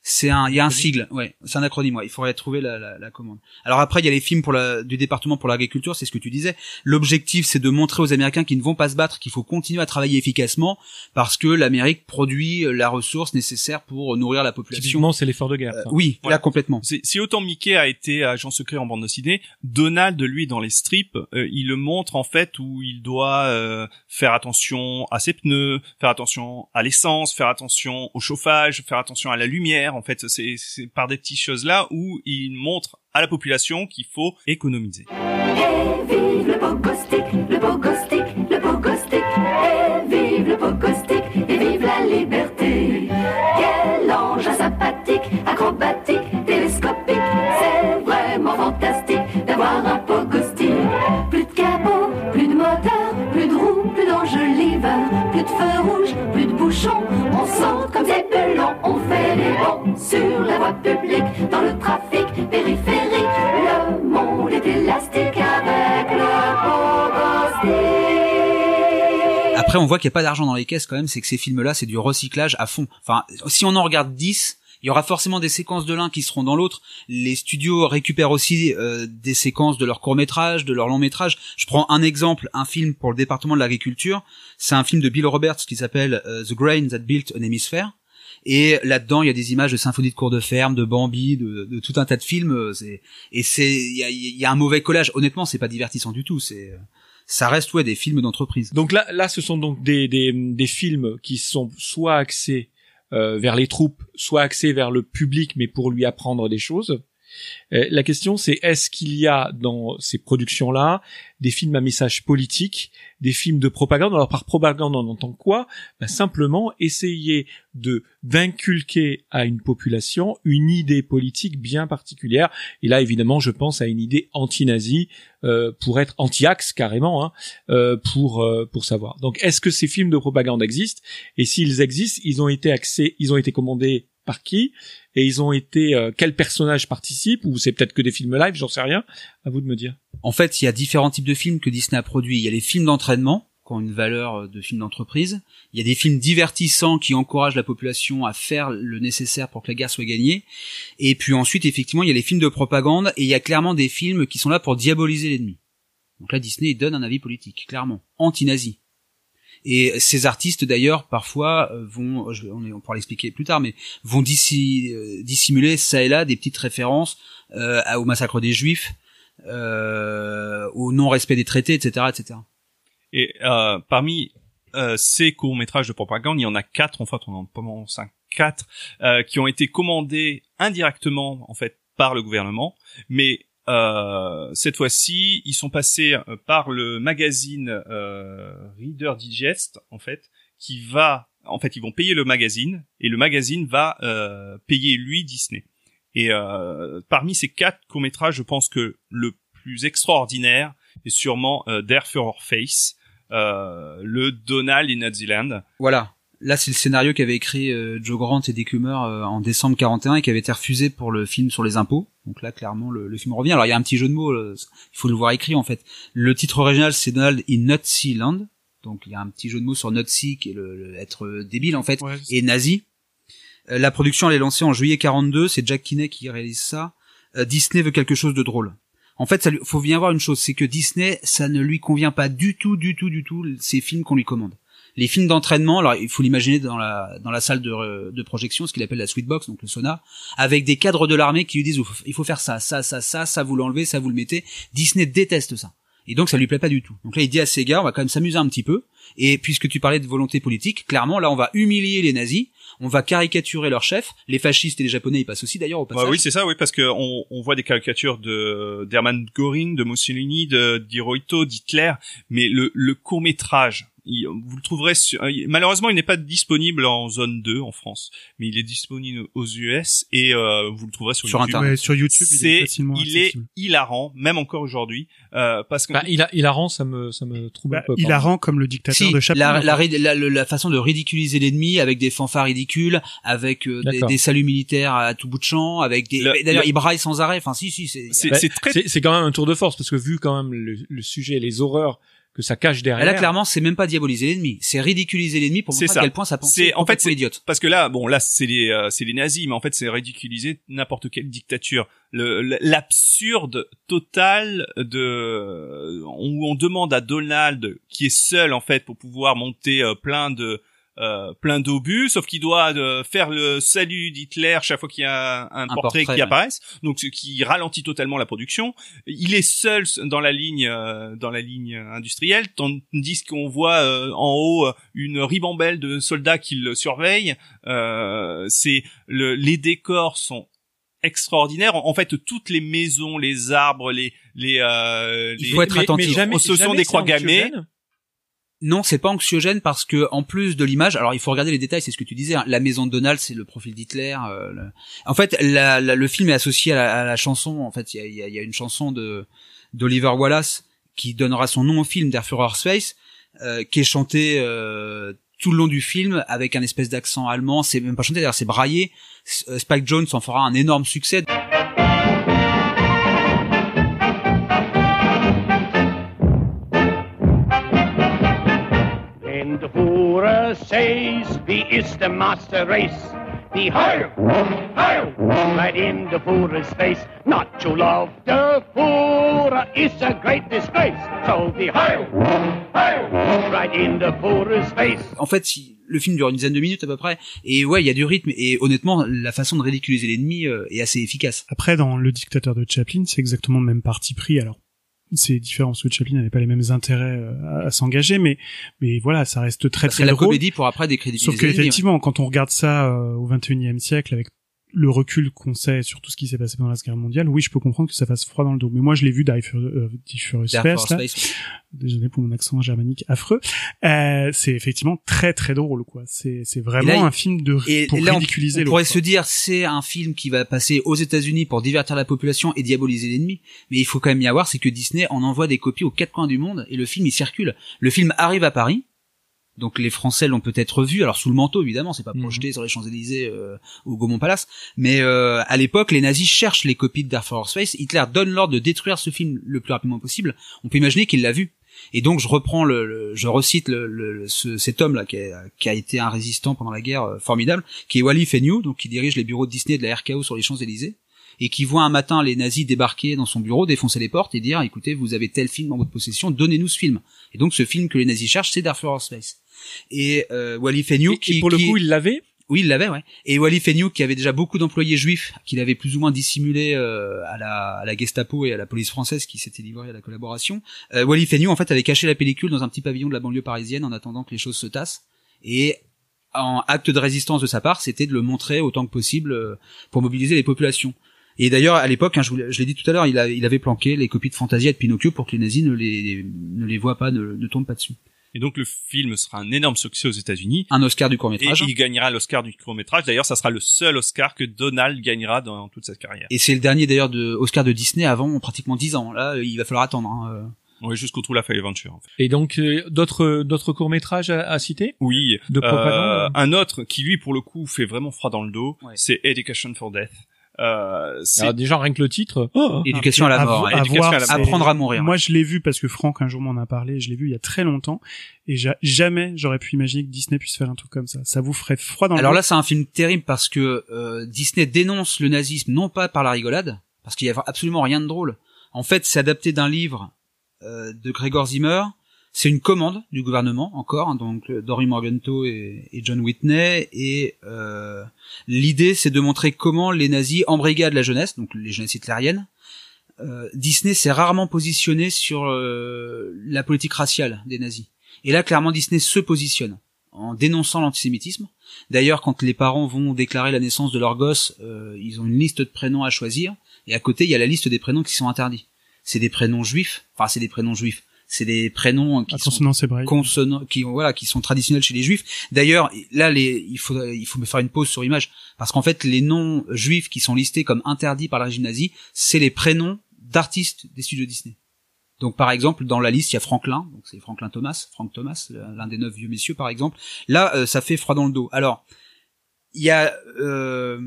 c'est un, il y a un sigle. Ouais. C'est un acronyme. Ouais. Il faudrait trouver la, la, la commande. Alors après, il y a les films pour la, du département pour l'agriculture. C'est ce que tu disais. L'objectif, c'est de montrer aux Américains qu'ils ne vont pas se battre, qu'il faut continuer à travailler efficacement parce que l'Amérique produit la ressource nécessaire pour nourrir la population. Typiquement, c'est l'effort de guerre. Euh, oui, Voilà. là complètement. Si autant Mickey a été agent secret en bande dessinée, Donald, lui, dans les strips, euh, il le montre en fait où il doit euh, faire attention à ses pneus, faire attention à l'essence, faire attention au chauffage, faire attention à la lumière. En fait, c'est par des petites choses là où il montre à la population qu'il faut économiser. Et vive le stick, le stick, le stick. Et vive le stick, et vive la liberté. Quel engin sympathique, acrobatique, télescopique. C'est vraiment fantastique d'avoir un pogo stick. Plus de capot, plus de moteur, plus de roues, plus d'enjoliveurs, plus de feux rouges, plus de bouchons. On saute comme des pelons, on fait les bons sur la voie publique, dans le trafic périphérique. Le monde est élastique avec le stick. Après, on voit qu'il n'y a pas d'argent dans les caisses quand même, c'est que ces films-là, c'est du recyclage à fond. Enfin, si on en regarde 10, il y aura forcément des séquences de l'un qui seront dans l'autre. Les studios récupèrent aussi euh, des séquences de leurs courts-métrages, de leurs longs-métrages. Je prends un exemple, un film pour le département de l'agriculture. C'est un film de Bill Roberts qui s'appelle euh, The Grain That Built an Hemisphere. Et là-dedans, il y a des images de symphonie de cours de ferme, de Bambi, de, de tout un tas de films. euh, Et c'est, il y a, y a un mauvais collage. Honnêtement, c'est pas divertissant du tout. C'est, ça reste ouais des films d'entreprise. Donc là, là, ce sont donc des, des, des films qui sont soit axés vers les troupes, soit axés vers le public, mais pour lui apprendre des choses. Euh, la question c'est est-ce qu'il y a dans ces productions-là des films à message politique, des films de propagande? Alors par propagande on entend quoi? Ben, Simplement essayer de d'inculquer à une population une idée politique bien particulière. Et là évidemment je pense à une idée anti-nazie euh, pour être anti-axe carrément hein, euh, pour euh, pour savoir. Donc est-ce que ces films de propagande existent? Et s'ils existent, ils ont été axés, ils ont été commandés par qui et ils ont été euh, quel personnage participe ou c'est peut-être que des films live, j'en sais rien. À vous de me dire. En fait, il y a différents types de films que Disney a produits. Il y a les films d'entraînement qui ont une valeur euh, de film d'entreprise. Il y a des films divertissants qui encouragent la population à faire le nécessaire pour que la guerre soit gagnée. Et puis ensuite, effectivement, il y a les films de propagande et il y a clairement des films qui sont là pour diaboliser l'ennemi. Donc là, Disney donne un avis politique, clairement, anti-nazi. Et ces artistes d'ailleurs parfois euh, vont, je, on, on pourra l'expliquer plus tard, mais vont dissi- euh, dissimuler ça et là des petites références euh, au massacre des Juifs, euh, au non-respect des traités, etc., etc. Et euh, parmi euh, ces courts métrages de propagande, il y en a quatre en fait, on en commence un quatre qui ont été commandés indirectement en fait par le gouvernement, mais euh, cette fois-ci, ils sont passés euh, par le magazine euh, Reader Digest en fait, qui va en fait ils vont payer le magazine et le magazine va euh, payer lui Disney. Et euh, parmi ces quatre courts métrages, je pense que le plus extraordinaire est sûrement Dare for Our Face, le Donald in Naziland. Voilà. Là, c'est le scénario qu'avait écrit euh, Joe Grant et Dick Hummer euh, en décembre 41 et qui avait été refusé pour le film sur les impôts. Donc là, clairement, le, le film revient. Alors, il y a un petit jeu de mots. euh, il faut le voir écrit en fait. Le titre original, c'est Donald in Nazi Land. Donc, il y a un petit jeu de mots sur Nazi qui est le, le- être euh, débile en fait Ouais, et nazi. Euh, la production elle est lancée en juillet 42. C'est Jack Kinney qui réalise ça. Euh, Disney veut quelque chose de drôle. En fait, ça lui, faut bien voir une chose, c'est que Disney, ça ne lui convient pas du tout, du tout, du tout ces films qu'on lui commande les films d'entraînement, alors il faut l'imaginer dans la dans la salle de, de projection, ce qu'il appelle la sweet box, donc le sauna, avec des cadres de l'armée qui lui disent il faut faire ça, ça, ça, ça, ça vous l'enlevez, ça vous le mettez. Disney déteste ça. Et donc ça lui plaît pas du tout. Donc là il dit à ces gars, on va quand même s'amuser un petit peu. Et puisque tu parlais de volonté politique, clairement là on va humilier les nazis, on va caricaturer leur chef, les fascistes et les japonais ils passent aussi d'ailleurs au passage. Bah oui, c'est ça, oui, parce que on, on voit des caricatures de d'Hermann Göring, de Mussolini, de d'Hirohito, d'Hitler, mais le, le court métrage, vous le trouverez sur, euh, malheureusement il n'est pas disponible en zone 2 en France, mais il est disponible aux US et euh, vous le trouverez sur, Sur YouTube. Internet. Ouais, sur YouTube, il est facilement il est hilarant, même encore aujourd'hui, euh, parce que Bah, il a, hilarant, ça me, ça me trouble Bah, un peu. il rend comme le dictateur Si, de Chaplin. la, la, la, la- la façon de ridiculiser l'ennemi avec des fanfares ridicules, avec euh, des, saluts militaires à tout bout de champ, avec des. D'ailleurs, le- il braille sans arrêt. Enfin, si, si, c'est. c'est, Bah, c'est très quand même un tour de force parce que vu quand même le, le sujet, les horreurs que ça cache derrière. Là, clairement, c'est même pas diaboliser l'ennemi, c'est ridiculiser l'ennemi pour montrer à quel point ça pense. C'est- en fait, c'est- idiote. parce que là, bon, là, c'est les, euh, c'est les nazis, mais en fait, c'est ridiculiser n'importe quelle dictature. L'absurde total de où on demande à Donald, qui est seul en fait pour pouvoir monter euh, plein de euh, plein d'obus, sauf qu'il doit euh, faire le salut d'Hitler chaque fois qu'il y a un, portrait, portrait, qui ouais. apparaît, donc ce qui ralentit totalement la production. Il est seul dans la ligne euh, dans la ligne industrielle, tandis qu'on voit euh, en haut euh, une ribambelle de soldats qui le surveillent. Euh, c'est le, les décors sont extraordinaires. En fait, toutes les maisons, les arbres, les les, euh, Il les- faut être mais, attentif. Mais jamais, ce sont jamais des croix gammées. Non, c'est pas anxiogène parce que en plus de l'image, alors il faut regarder les détails, c'est ce que tu disais. hein, la maison de Donald, c'est le profil d'Hitler. euh, le- En fait, la- la- le film est associé à la, à la chanson. En fait, il y a, y a- y a une chanson de d'Oliver Wallace qui donnera son nom au film, Der Führer's Face, euh, qui est chantée euh, tout le long du film avec un espèce d'accent allemand. C'est même pas chanté, d'ailleurs, c'est braillé. Euh, Spike Jones en fera un énorme succès. Says, wie ist der Master Race? The Heil, right in the face. Not to love the is a great disgrace. So the right in the face. En fait, il- le film dure une dizaine de minutes à peu près. Et ouais, il y a du rythme. Et honnêtement, la façon de ridiculiser l'ennemi euh, est assez efficace. Après, dans Le dictateur de Chaplin, c'est exactement le même parti pris. Alors, c'est différent parce que Chaplin n'avait pas les mêmes intérêts euh, à, à s'engager, mais mais voilà, ça reste très C'est très la drôle. comédie pour après décrédibiliser Sauf que l'ennemi. ouais. effectivement, quand on regarde ça euh, au 21e siècle avec le recul qu'on sait sur tout ce qui s'est passé pendant la Seconde Guerre mondiale, oui, je peux comprendre que ça fasse froid dans le dos. Mais moi, je l'ai vu Die euh, Die Furious Dark Space, Force là. Space. désolé pour mon accent germanique affreux, euh, c'est effectivement très très drôle quoi. C'est c'est vraiment là, un film de Et, pour là, on, ridiculiser on l'autre, pourrait quoi. se dire c'est un film qui va passer aux États-Unis pour divertir la population et diaboliser l'ennemi. Mais il faut quand même y avoir, c'est que Disney en envoie des copies aux quatre coins du monde et le film il circule. Le film arrive à Paris. Donc les Français l'ont peut-être vu, alors sous le manteau évidemment, c'est pas Mhm. projeté sur les Champs-Élysées euh, au Gaumont Palace, mais euh, à l'époque les nazis cherchent les copies de Dark Force Space, Hitler donne l'ordre de détruire ce film le plus rapidement possible. On peut imaginer qu'il l'a vu. Et donc je reprends le, le- je recite le, le- ce- cet homme là qui a, qui a été un résistant pendant la guerre euh, formidable, qui est Wally Fennew, donc qui dirige les bureaux de Disney de la RKO sur les Champs-Élysées et qui voit un matin les nazis débarquer dans son bureau, défoncer les portes et dire écoutez, vous avez tel film dans votre possession, donnez-nous ce film. Et donc ce film que les nazis cherchent, c'est Dark Force Space. Et euh, Wally qui et pour le qui- coup, il l'avait. oui, il l'avait, ouais. Et Wally Fennew, qui avait déjà beaucoup d'employés juifs, qu'il avait plus ou moins dissimulé euh, à, la, à la Gestapo et à la police française qui s'était livrée à la collaboration. Euh, Wally Fennew, en fait, avait caché la pellicule dans un petit pavillon de la banlieue parisienne en attendant que les choses se tassent. Et en acte de résistance de sa part, c'était de le montrer autant que possible euh, pour mobiliser les populations. Et d'ailleurs, à l'époque, hein, je, l'ai- je l'ai dit tout à l'heure, il, avait planqué les copies de Fantasia et de Pinocchio pour que les nazis ne les, ne les voient pas, ne, ne tombent pas dessus. Et donc le film sera un énorme succès aux États-Unis. Un Oscar du Et court-métrage. il gagnera l'Oscar du court-métrage. D'ailleurs, ça sera le seul Oscar que Donald gagnera dans toute sa carrière. Et c'est le dernier d'ailleurs de Oscar de Disney avant pratiquement 10 ans. Là, il va falloir attendre. Hein. euh. Oui, jusqu'au True Life Adventure. En fait. Et donc euh, d'autres d'autres courts métrages à, à citer? Oui. de Euh, un autre qui lui, pour le coup, fait vraiment froid dans le dos, Ouais. c'est Education for Death. Euh, c'est Alors déjà rien que le titre. Oh, Éducation à la mort. à voir, à la mort. Apprendre à mourir. Moi, je l'ai vu parce que Franck un jour m'en a parlé. Je l'ai vu il y a très longtemps et j'a- jamais j'aurais pu imaginer que Disney puisse faire un truc comme ça. Ça vous ferait froid dans le Alors dos. là, c'est un film terrible parce que euh, Disney dénonce le nazisme non pas par la rigolade, parce qu'il y a absolument rien de drôle. En fait, c'est adapté d'un livre euh, de Gregor Zimmer. C'est une commande du gouvernement encore, hein, donc euh, Dory Morgenthau et, et John Whitney. Et euh, l'idée, c'est de montrer comment les nazis embrigadent la jeunesse, donc les jeunesses hitlériennes. Euh, Disney s'est rarement positionné sur euh, la politique raciale des nazis. Et là, clairement, Disney se positionne en dénonçant l'antisémitisme. D'ailleurs, quand les parents vont déclarer la naissance de leur gosse, euh, ils ont une liste de prénoms à choisir, et à côté, il y a la liste des prénoms qui sont interdits. C'est des prénoms juifs, enfin, c'est des prénoms juifs. C'est des prénoms qui à sont consonants, qui voilà, qui sont traditionnels chez les juifs. D'ailleurs, là, les, il faut, il faut me faire une pause sur image, parce qu'en fait, les noms juifs qui sont listés comme interdits par le régime nazi, c'est les prénoms d'artistes des studios Disney. Donc par exemple dans la liste il y a Franklin, donc c'est Franklin Thomas, Frank Thomas, l'un des neuf vieux messieurs par exemple. Là euh, ça fait froid dans le dos. Alors il y a euh,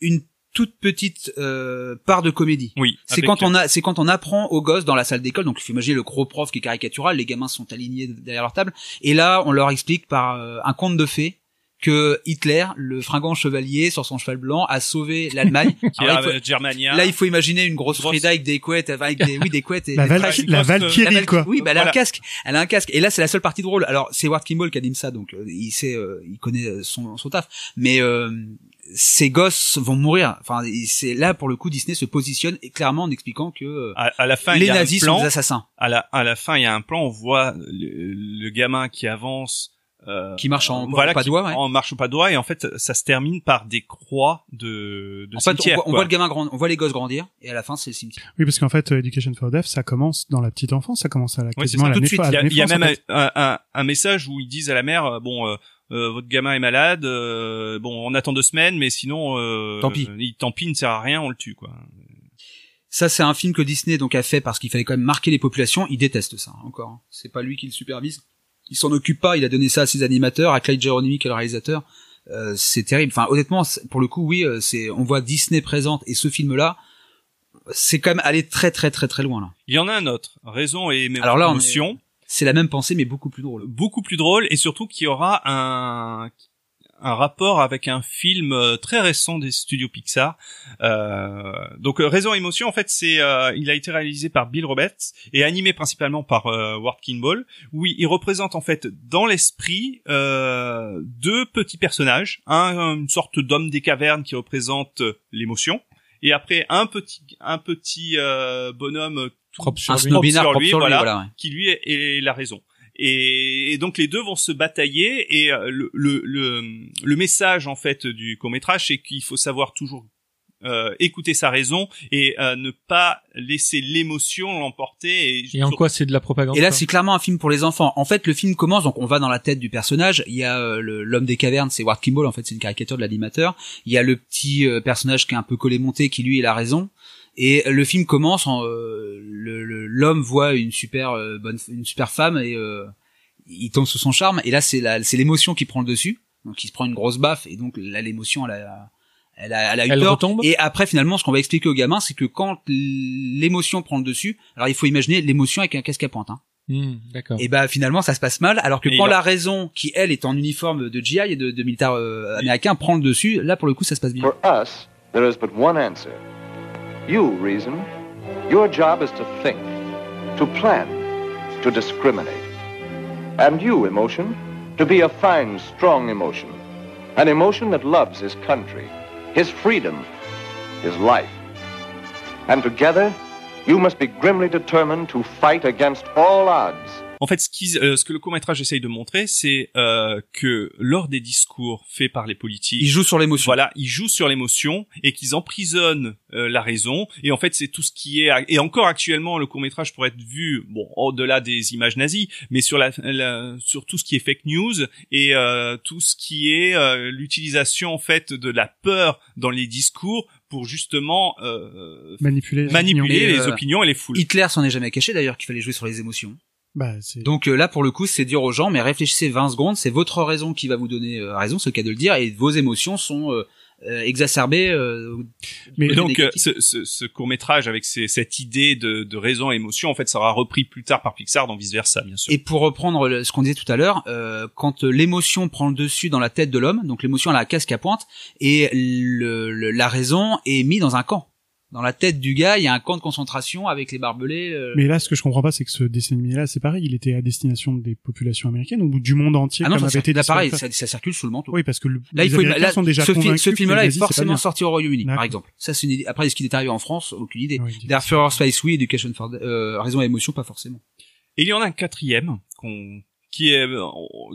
une toute petite euh, part de comédie. oui. C'est quand on a, c'est quand on apprend aux gosses dans la salle d'école. Donc, il faut imaginer le gros prof qui est caricatural. Les gamins sont alignés derrière leur table. Et là, on leur explique par euh, un conte de fées que Hitler, le fringant chevalier sur son cheval blanc, a sauvé l'Allemagne. (laughs) euh. Là, il faut imaginer une grosse Grosse- Frida avec des couettes, avec des, oui, des couettes et La, des Val- la grosse- Valkyrie, La Valkyrie, quoi. Oui, bah, elle a un casque. Elle a un casque. Et là, c'est la seule partie drôle. Alors, c'est Ward Kimball qui anime ça, donc euh, il sait, euh, il connaît euh, son, son taf. Mais euh, ces gosses vont mourir. Enfin, c'est là pour le coup, Disney se positionne et clairement en expliquant que euh, à, à la fin, il les y a nazis un plan. sont des assassins à la à la fin, il y a un plan. On voit le, le gamin qui avance. Euh, qui marchent en voilà, pas qui- doigt. Ouais. en marche au pas de doigt et en fait ça se termine par des croix de, de En fait, on cimetière, voit, on quoi. voit le gamin grand, on voit les gosses grandir et à la fin, c'est le cimetière. Oui, parce qu'en fait, euh, Education for Deaf, ça commence dans la petite enfance, ça commence à la, quasiment ça, à la tout de suite. Il y a, il y a naissance, en même fait. un, un, un message où ils disent à la mère euh, bon euh, euh, votre gamin est malade euh, bon on attend deux semaines mais sinon euh, Tant pis. il tant pis il ne sert à rien on le tue quoi Ça, c'est un film que Disney donc a fait parce qu'il fallait quand même marquer les populations. Il déteste ça encore. hein. C'est pas lui qui le supervise. Il s'en occupe pas. Il a donné ça à ses animateurs, à Clyde Geronimi qui est le réalisateur. Euh, c'est terrible. Enfin, honnêtement, pour le coup, oui, euh, c'est on voit Disney présente et ce film-là, c'est quand même aller très très très très loin là. il y en a un autre raison et Alors là, on est- C'est la même pensée mais beaucoup plus drôle. beaucoup plus drôle et surtout qui aura un un rapport avec un film euh, très récent des studios Pixar. Euh, donc euh, Raison et Émotion, en fait, c'est euh, il a été réalisé par Bill Roberts et animé principalement par euh, Ward Kimball. où il représente en fait dans l'esprit euh, deux petits personnages, un une sorte d'homme des cavernes qui représente l'émotion et après un petit un petit euh, bonhomme tout Un lui. snobinard sur propre lui, sur lui, voilà. voilà. ouais. qui lui est, est la raison. Et, et donc les deux vont se batailler et euh, le, le, le, le message en fait du court métrage c'est qu'il faut savoir toujours euh, écouter sa raison et euh, ne pas laisser l'émotion l'emporter. Et, Et en quoi c'est de la propagande Et là, c'est clairement un film pour les enfants. En fait, le film commence, donc on va dans la tête du personnage. Il y a euh, l'homme des cavernes, c'est Ward Kimball. En fait, c'est une caricature de l'animateur. Il y a le petit euh, personnage qui est un peu collé monté, qui lui, il a raison. Et le film commence, en, euh, le- le- l'homme voit une super euh, bonne, une super femme et euh, il tombe sous son charme. Et là, c'est la, c'est l'émotion qui prend le dessus. Donc, il se prend une grosse baffe et donc là, l'émotion, elle a, elle a, elle a eu Elle tort. retombe Et après, finalement, ce qu'on va expliquer aux gamins, c'est que quand l'émotion prend le dessus, alors il faut imaginer l'émotion avec un casque à pointe. Hein. Hmm, D'accord. Et bah finalement ça se passe mal alors que Et quand la raison qui elle est en uniforme de GI et de, de militaire euh, américain prend le dessus, là pour le coup ça se passe bien. For us, there is but one answer. You, reason, your job is to think, to plan, to discriminate. And you, emotion, to be a fine, strong emotion. An emotion that loves his country, his freedom, his life. And together, you must be grimly determined to fight against all odds. En fait, ce, euh, ce que le court métrage essaye de montrer, c'est euh, que lors des discours faits par les politiques, Il joue sur l'émotion. Voilà, ils jouent sur l'émotion et qu'ils emprisonnent euh, la raison. Et en fait, c'est tout ce qui est et encore actuellement, le court métrage pourrait être vu bon au-delà des images nazies, mais sur la, la- sur tout ce qui est fake news et euh, tout ce qui est euh, l'utilisation en fait de la peur dans les discours pour justement euh, Manipuler. les opinions. les euh, opinions et les foules. Hitler s'en est jamais caché d'ailleurs qu'il fallait jouer sur les émotions. Bah, c'est. Donc euh, là pour le coup c'est dire aux gens mais réfléchissez 20 secondes, c'est votre raison qui va vous donner euh, raison, c'est le cas de le dire, et vos émotions sont euh, euh, exacerbées. euh, Mais donc, euh, négatif. ce, ce, court métrage avec ces- cette idée de, de raison et émotion, en fait, sera repris plus tard par Pixar dans vice versa, bien sûr. Et pour reprendre le- ce qu'on disait tout à l'heure, euh, quand l'émotion prend le dessus dans la tête de l'homme, donc l'émotion a la casque à pointe, et le, le- la raison est mise dans un camp. Dans la tête du gars, il y a un camp de concentration avec les barbelés. euh, Mais là, ce que je comprends pas, c'est que ce dessin animé-là, c'est pareil, il était à destination des populations américaines ou du monde entier, ah non, comme ça avait été là, pareil, ça, ça circule sous le manteau. Oui, parce que le, Là, les il faut Américains là, sont déjà ce, fi- ce film-là est forcément sorti au Royaume-Uni, par exemple. Ça, c'est une idée. Après, est-ce qu'il est arrivé en France? Aucune idée. Oui, D'ailleurs, Fureur Space, oui, Education for euh, Raison et Émotion, pas forcément. Et il y en a un quatrième qu'on qui est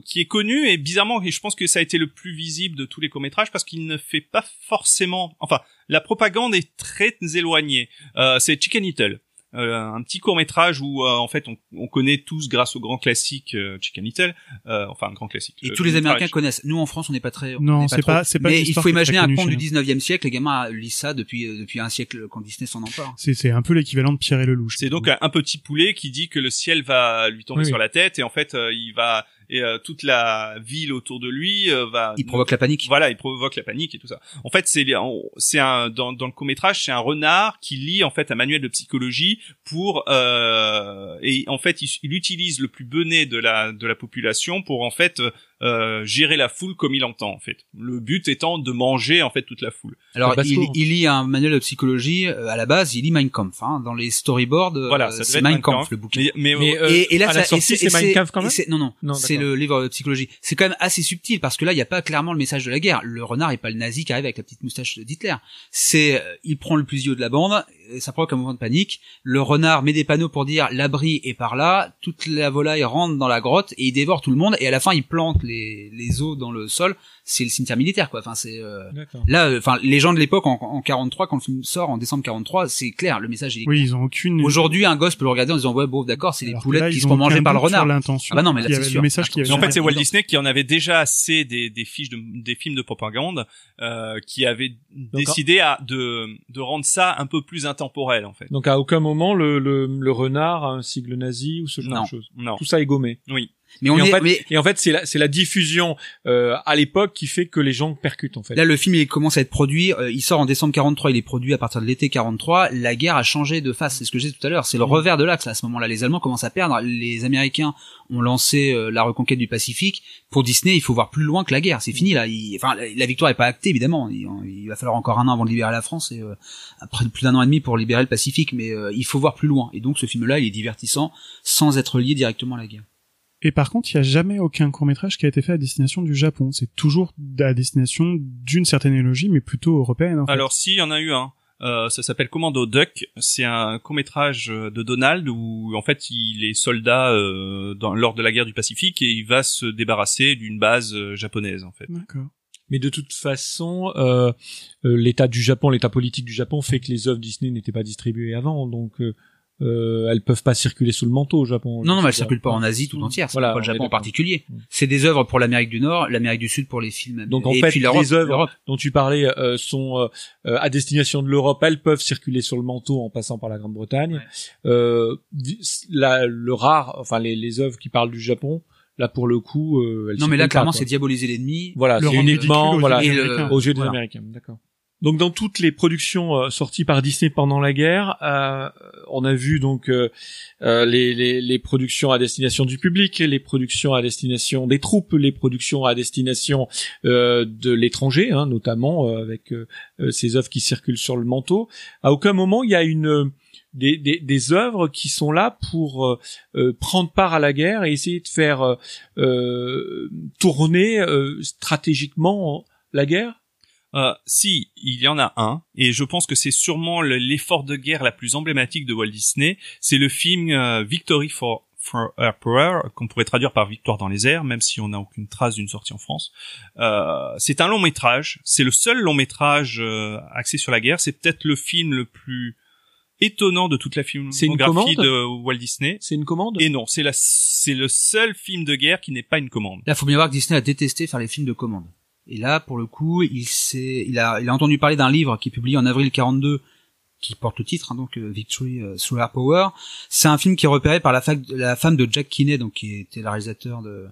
qui est connu et bizarrement je pense que ça a été le plus visible de tous les courts métrages parce qu'il ne fait pas forcément enfin la propagande est très éloignée. Euh, c'est Chicken Little un petit court métrage où euh, en fait on, on connaît tous grâce au grand classique euh, Chicken Little euh, enfin un grand classique Et tous les. Américains connaissent. Nous, en France, on n'est pas très. on Non, c'est pas- c'est pas Mais il faut imaginer un conte du 19e siècle. Les gamins lisent ça depuis euh, depuis un siècle quand Disney s'en empare. C'est, c'est un peu l'équivalent de Pierre et le loup. C'est donc un, petit poulet qui dit que le ciel va lui tomber Oui, sur la tête et en fait euh, il va et euh, toute la ville autour de lui euh, va Il provoque la panique. voilà il provoque la panique et tout ça en fait c'est c'est un dans, dans le court métrage c'est un renard qui lit en fait un manuel de psychologie pour euh, et en fait il, il utilise le plus bené de la de la population pour en fait euh, gérer la foule comme il entend en fait le but étant de manger en fait toute la foule Alors, il, il lit un manuel de psychologie. euh, à la base, il lit Mein Kampf. Hein. Dans les storyboards, euh, voilà ça c'est Mein Kampf, Kampf. le bouquin. mais, mais, Mais, euh, et, et là, à ça, sortie, c'est c'est Mein Kampf quand même Non, non, Non, c'est le livre de psychologie. C'est quand même assez subtil parce que là, il n'y a pas clairement le message de la guerre. Le renard est pas le nazi qui arrive avec la petite moustache d'Hitler. C'est, euh, il prend le plus vieux de la bande, ça provoque un mouvement de panique. Le renard met des panneaux pour dire l'abri est par là. Toute la volaille rentre dans la grotte et il dévore tout le monde. Et à la fin, il plante les, les os dans le sol. C'est le cimetière militaire, quoi. Enfin, c'est euh, D'accord. là, euh, enfin, les gens de l'époque en, en 43, quand le film sort en décembre 43, c'est clair. Le message est Oui, ils ont aucune. Aujourd'hui, un gosse peut le regarder en disant ouais, bon, d'accord, c'est que poulettes là, qui se ont font manger par le renard. l'intention. Ah bah non, mais là, c'est avait- sûr. Le message qui. Mais en fait, c'est Walt. Disney qui en avait déjà assez des, des fiches de, des films de propagande, euh, qui avait décidé à, de, de rendre ça un peu plus intemporel, en fait. Donc à aucun moment le, le, le renard a un sigle nazi ou ce genre Non. de choses. Non. Tout ça est gommé. Oui. Mais on et, en est, fait, mais et en fait, c'est la, c'est la diffusion euh, à l'époque qui fait que les gens percutent en fait. là, le film, il commence à être produit. euh, il sort en décembre 43. Il est produit à partir de l'été 43. La guerre a changé de face. C'est ce que j'ai dit tout à l'heure. C'est le Mm. revers de l'axe. À ce moment-là, les Allemands commencent à perdre. Les Américains ont lancé euh, la reconquête du Pacifique. Pour Disney, il faut voir plus loin que la guerre. C'est fini là. Il- enfin, la, la victoire est pas actée évidemment. Il, il va falloir encore un an avant de libérer la France et euh, après plus d'un an et demi pour libérer le Pacifique. Mais euh, il faut voir plus loin. Et donc, ce film-là, il est divertissant sans être lié directement à la guerre. Et par contre, il n'y a jamais aucun court-métrage qui a été fait à destination du Japon. C'est toujours à destination d'une certaine élogie, mais plutôt européenne. En fait. Alors, si, il y en a eu un. Euh, ça s'appelle Commando Duck. C'est un court métrage de Donald où en fait il est soldat euh, dans, lors de la guerre du Pacifique et il va se débarrasser d'une base euh, japonaise en fait. D'accord. Mais de toute façon, euh, euh, l'état du Japon, l'état politique du Japon fait que les œuvres Disney n'étaient pas distribuées avant, donc euh, euh, elles peuvent pas circuler sous le manteau au Japon. Non, non, mais elles circulent pas en Asie tout entière. C'est Voilà, pas le Japon en particulier. Mm. C'est des œuvres pour l'Amérique du Nord, l'Amérique du Sud pour les films. Donc en et fait, puis les œuvres dont tu parlais euh, sont euh, euh, à destination de l'Europe, elles peuvent circuler sur le manteau en passant par la Grande-Bretagne. Euh, di- la- le rare, enfin les, les œuvres qui parlent du Japon, là pour le coup, euh, Non, mais là, clairement, c'est diaboliser l'ennemi. Voilà, c'est uniquement voilà aux yeux des Voilà. Américains, d'accord. Donc dans toutes les productions euh, sorties par Disney pendant la guerre, euh, on a vu donc euh, les, productions à destination du public, les productions à destination des troupes, les productions à destination de l'étranger, hein, notamment avec ces œuvres qui circulent sur le manteau. À aucun moment il y a une des, des, œuvres qui sont là pour prendre part à la guerre et essayer de faire tourner stratégiquement la guerre. Euh, si, il y en a un, et je pense que c'est sûrement le- l'effort de guerre la plus emblématique de Walt Disney. C'est le film euh, Victory for, for Emperor, qu'on pourrait traduire par Victoire dans les airs, même si on n'a aucune trace d'une sortie en France. Euh, c'est un long métrage. C'est le seul long métrage euh, axé sur la guerre. C'est peut-être le film le plus étonnant de toute la filmographie de Walt Disney. C'est une commande? Et non, c'est la, c'est le seul film de guerre qui n'est pas une commande. Là, faut bien voir que Disney a détesté faire les films de commande. Et là, pour le coup, il il a, il a entendu parler d'un livre qui est publié en avril 42, qui porte le titre, hein, donc euh, Victory euh, Through Air Power. C'est un film qui est repéré par la, fac- la femme de Jack Kinney, donc qui était le réalisateur de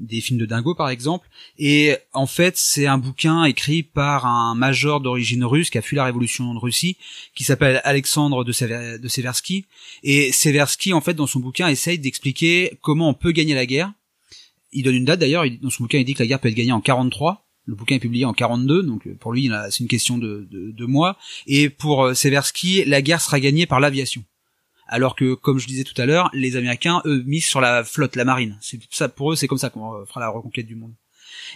des films de Dingo par exemple. Et en fait, c'est un bouquin écrit par un major d'origine russe qui a fui la révolution de Russie, qui s'appelle Alexandre de, Sever- de Seversky. Et Seversky, en fait, dans son bouquin, essaye d'expliquer comment on peut gagner la guerre. Il donne une date d'ailleurs, il- dans son bouquin il dit que la guerre peut être gagnée en 43. Le bouquin est publié en 42, donc euh, pour lui c'est une question de, de, de mois. Et pour euh, Seversky, la guerre sera gagnée par l'aviation. Alors que, comme je disais tout à l'heure, les Américains, eux, misent sur la flotte, la marine. C'est ça pour eux, c'est comme ça qu'on euh, fera la reconquête du monde.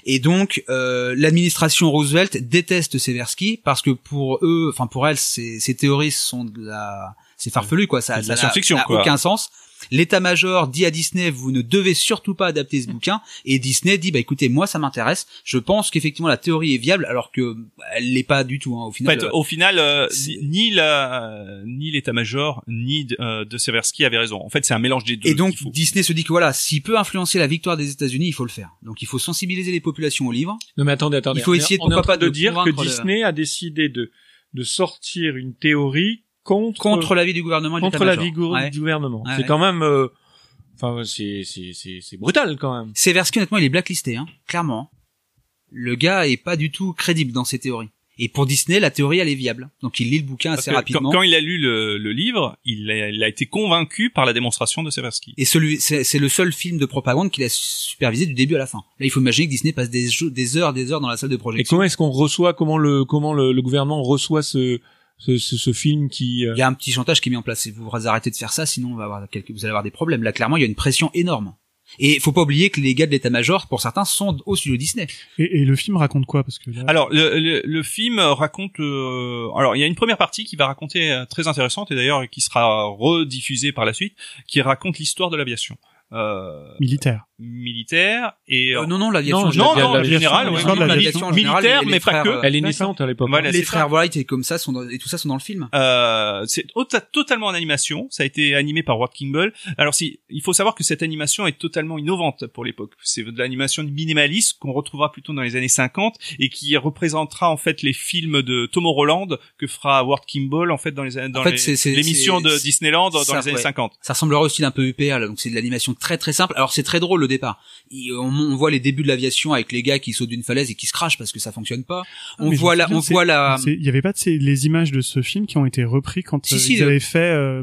Et donc, euh, l'administration Roosevelt déteste Seversky parce que pour eux, enfin pour elle, ces, ces théories sont de la, c'est farfelu quoi. Ça, C'est de la ça n'a- aucun sens. L'état-major dit à Disney, vous ne devez surtout pas adapter ce (laughs) bouquin. Et Disney dit, bah écoutez, moi ça m'intéresse. Je pense qu'effectivement la théorie est viable, alors que bah, elle l'est pas du tout. Hein, au En final. fait, euh, au final, euh, ni la, ni l'état-major, ni de, euh, de Seversky avait raison. En fait, c'est un mélange des deux. Et donc. Disney se dit que voilà, s'il peut influencer la victoire des États-Unis, il faut le faire. Donc il faut sensibiliser les populations au livre. Non mais attendez, attendez. Il faut On essayer de- on est en train pas de dire que le- Disney a décidé de de sortir une théorie contre Contre l'avis du gouvernement et contre l'avis Ouais. du gouvernement. Ouais, c'est ouais. quand même euh, enfin c'est c'est c'est c'est brutal quand même. Seversky, honnêtement, il est blacklisté, hein, clairement. Le gars est pas du tout crédible dans ses théories. Et pour Disney, la théorie, elle est viable. Donc il lit le bouquin Parce assez que rapidement. Quand, quand il a lu le, le livre, il a, il a été convaincu par la démonstration de Seversky. Et celui, c'est c'est le seul film de propagande qu'il a supervisé du début à la fin. Là, il faut imaginer que Disney passe des, des heures, des heures dans la salle de Et projection. comment est-ce qu'on reçoit comment le comment le, le gouvernement reçoit ce ce, ce, ce film qui euh, Il y a un petit chantage qui est mis en place. Et vous arrêtez de faire ça, sinon on va avoir quelques, vous allez avoir des problèmes. Là, clairement, il y a une pression énorme. Et faut pas oublier que les gars de l'état-major, pour certains, sont au studio Disney. Et, et le film raconte quoi? Parce que là, Alors, le, le, le film raconte... euh, alors, il y a une première partie qui va raconter euh, très intéressante, et d'ailleurs qui sera rediffusée par la suite, qui raconte l'histoire de l'aviation. Euh, militaire. militaire et Euh, non, non, l'aviation. Non, non, non, la- en général, la- ouais. l'aviation militaire, les- les mais pas que. euh, elle est naissante à l'époque. Voilà, les frères. Wright et comme ça sont dans- et tout ça sont dans le film. Euh, c'est to- totalement en animation. Ça a été animé par Walt Kimball. Alors, si, il faut savoir que cette animation est totalement innovante pour l'époque. C'est de l'animation minimaliste qu'on retrouvera plutôt dans les années 50 et qui représentera en fait les films de Tom Holland que fera Walt Kimball en fait dans les dans En fait, l'émission de Disneyland dans ça, les années ouais. 50. Ça ressemblera aussi d'un peu UPA, là, donc c'est de l'animation très très simple. Alors c'est très drôle au départ. Il- on, on voit les débuts de l'aviation avec les gars qui sautent d'une falaise et qui se crachent parce que ça fonctionne pas. On Mais je voit la, on voit la. Il y avait pas de ces, les images de ce film qui ont été repris quand Si, euh, si, ils le- avaient fait euh,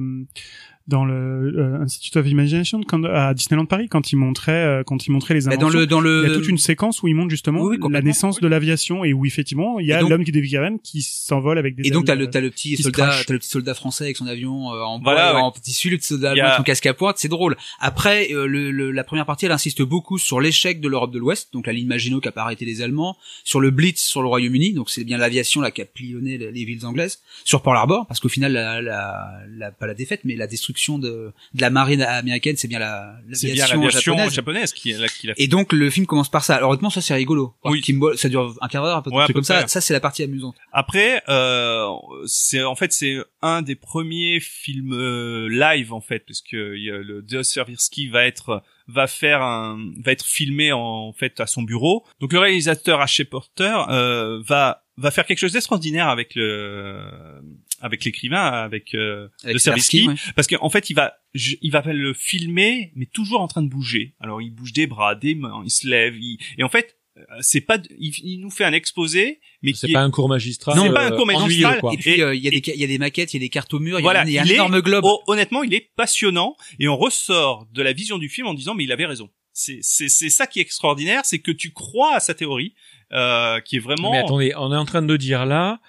dans le euh, Institute of Imagination quand, à Disneyland Paris quand ils montraient euh, quand ils montraient les inventions. dans le dans le. Il y a toute une séquence où ils montrent justement Oui, oui, la naissance de l'aviation et où effectivement il y a l'homme qui Gagarin qui s'envole avec des Et donc t'as le t'as le petit se soldat t'as le petit soldat français avec son avion euh, en Voilà, bois, ouais. en tissu le petit soldat a- avec son casque à pointe c'est drôle après euh, le, le- la première partie elle insiste beaucoup sur l'échec de l'Europe de l'Ouest donc la ligne Maginot qui a pas arrêté les Allemands sur le Blitz sur le Royaume-Uni donc c'est bien l'aviation là qui a pilonné les, les villes anglaises sur Pearl Harbor parce qu'au final la, la, la- pas la défaite mais la destruction de, de la marine américaine, c'est bien la l'aviation japonaise. japonaise, qui, là, qui l'a fait. Et donc le film commence par ça. Alors honnêtement, ça c'est rigolo. Oui. Ça dure un quart d'heure, un peu, Ouais, comme ça. Ça c'est la partie amusante. Après, euh, c'est en fait c'est un des premiers films euh, live en fait, parce que le Deus Servirski va être va faire un va être filmé en, fait à son bureau. Donc le réalisateur H. Porter euh, va va faire quelque chose d'extraordinaire avec le avec l'écrivain avec, euh, Avec Servisky, Seversky, ouais. parce qu'en fait il va je- il va le filmer mais toujours en train de bouger. Alors il bouge des bras, des mains, il se lève, il- et en fait euh, c'est pas il, il nous fait un exposé mais C'est pas est- un cours magistral. Non, c'est pas un euh, cours magistral. Et puis euh, il y a des il y a des maquettes, il y a des cartes au mur, il y a un- il y a un il est- énorme globe. oh, honnêtement, il est passionnant et on ressort de la vision du film en disant mais il avait raison. C'est c'est c'est ça qui est extraordinaire, c'est que tu crois à sa théorie euh, qui est vraiment Mais attendez, on est en train de dire là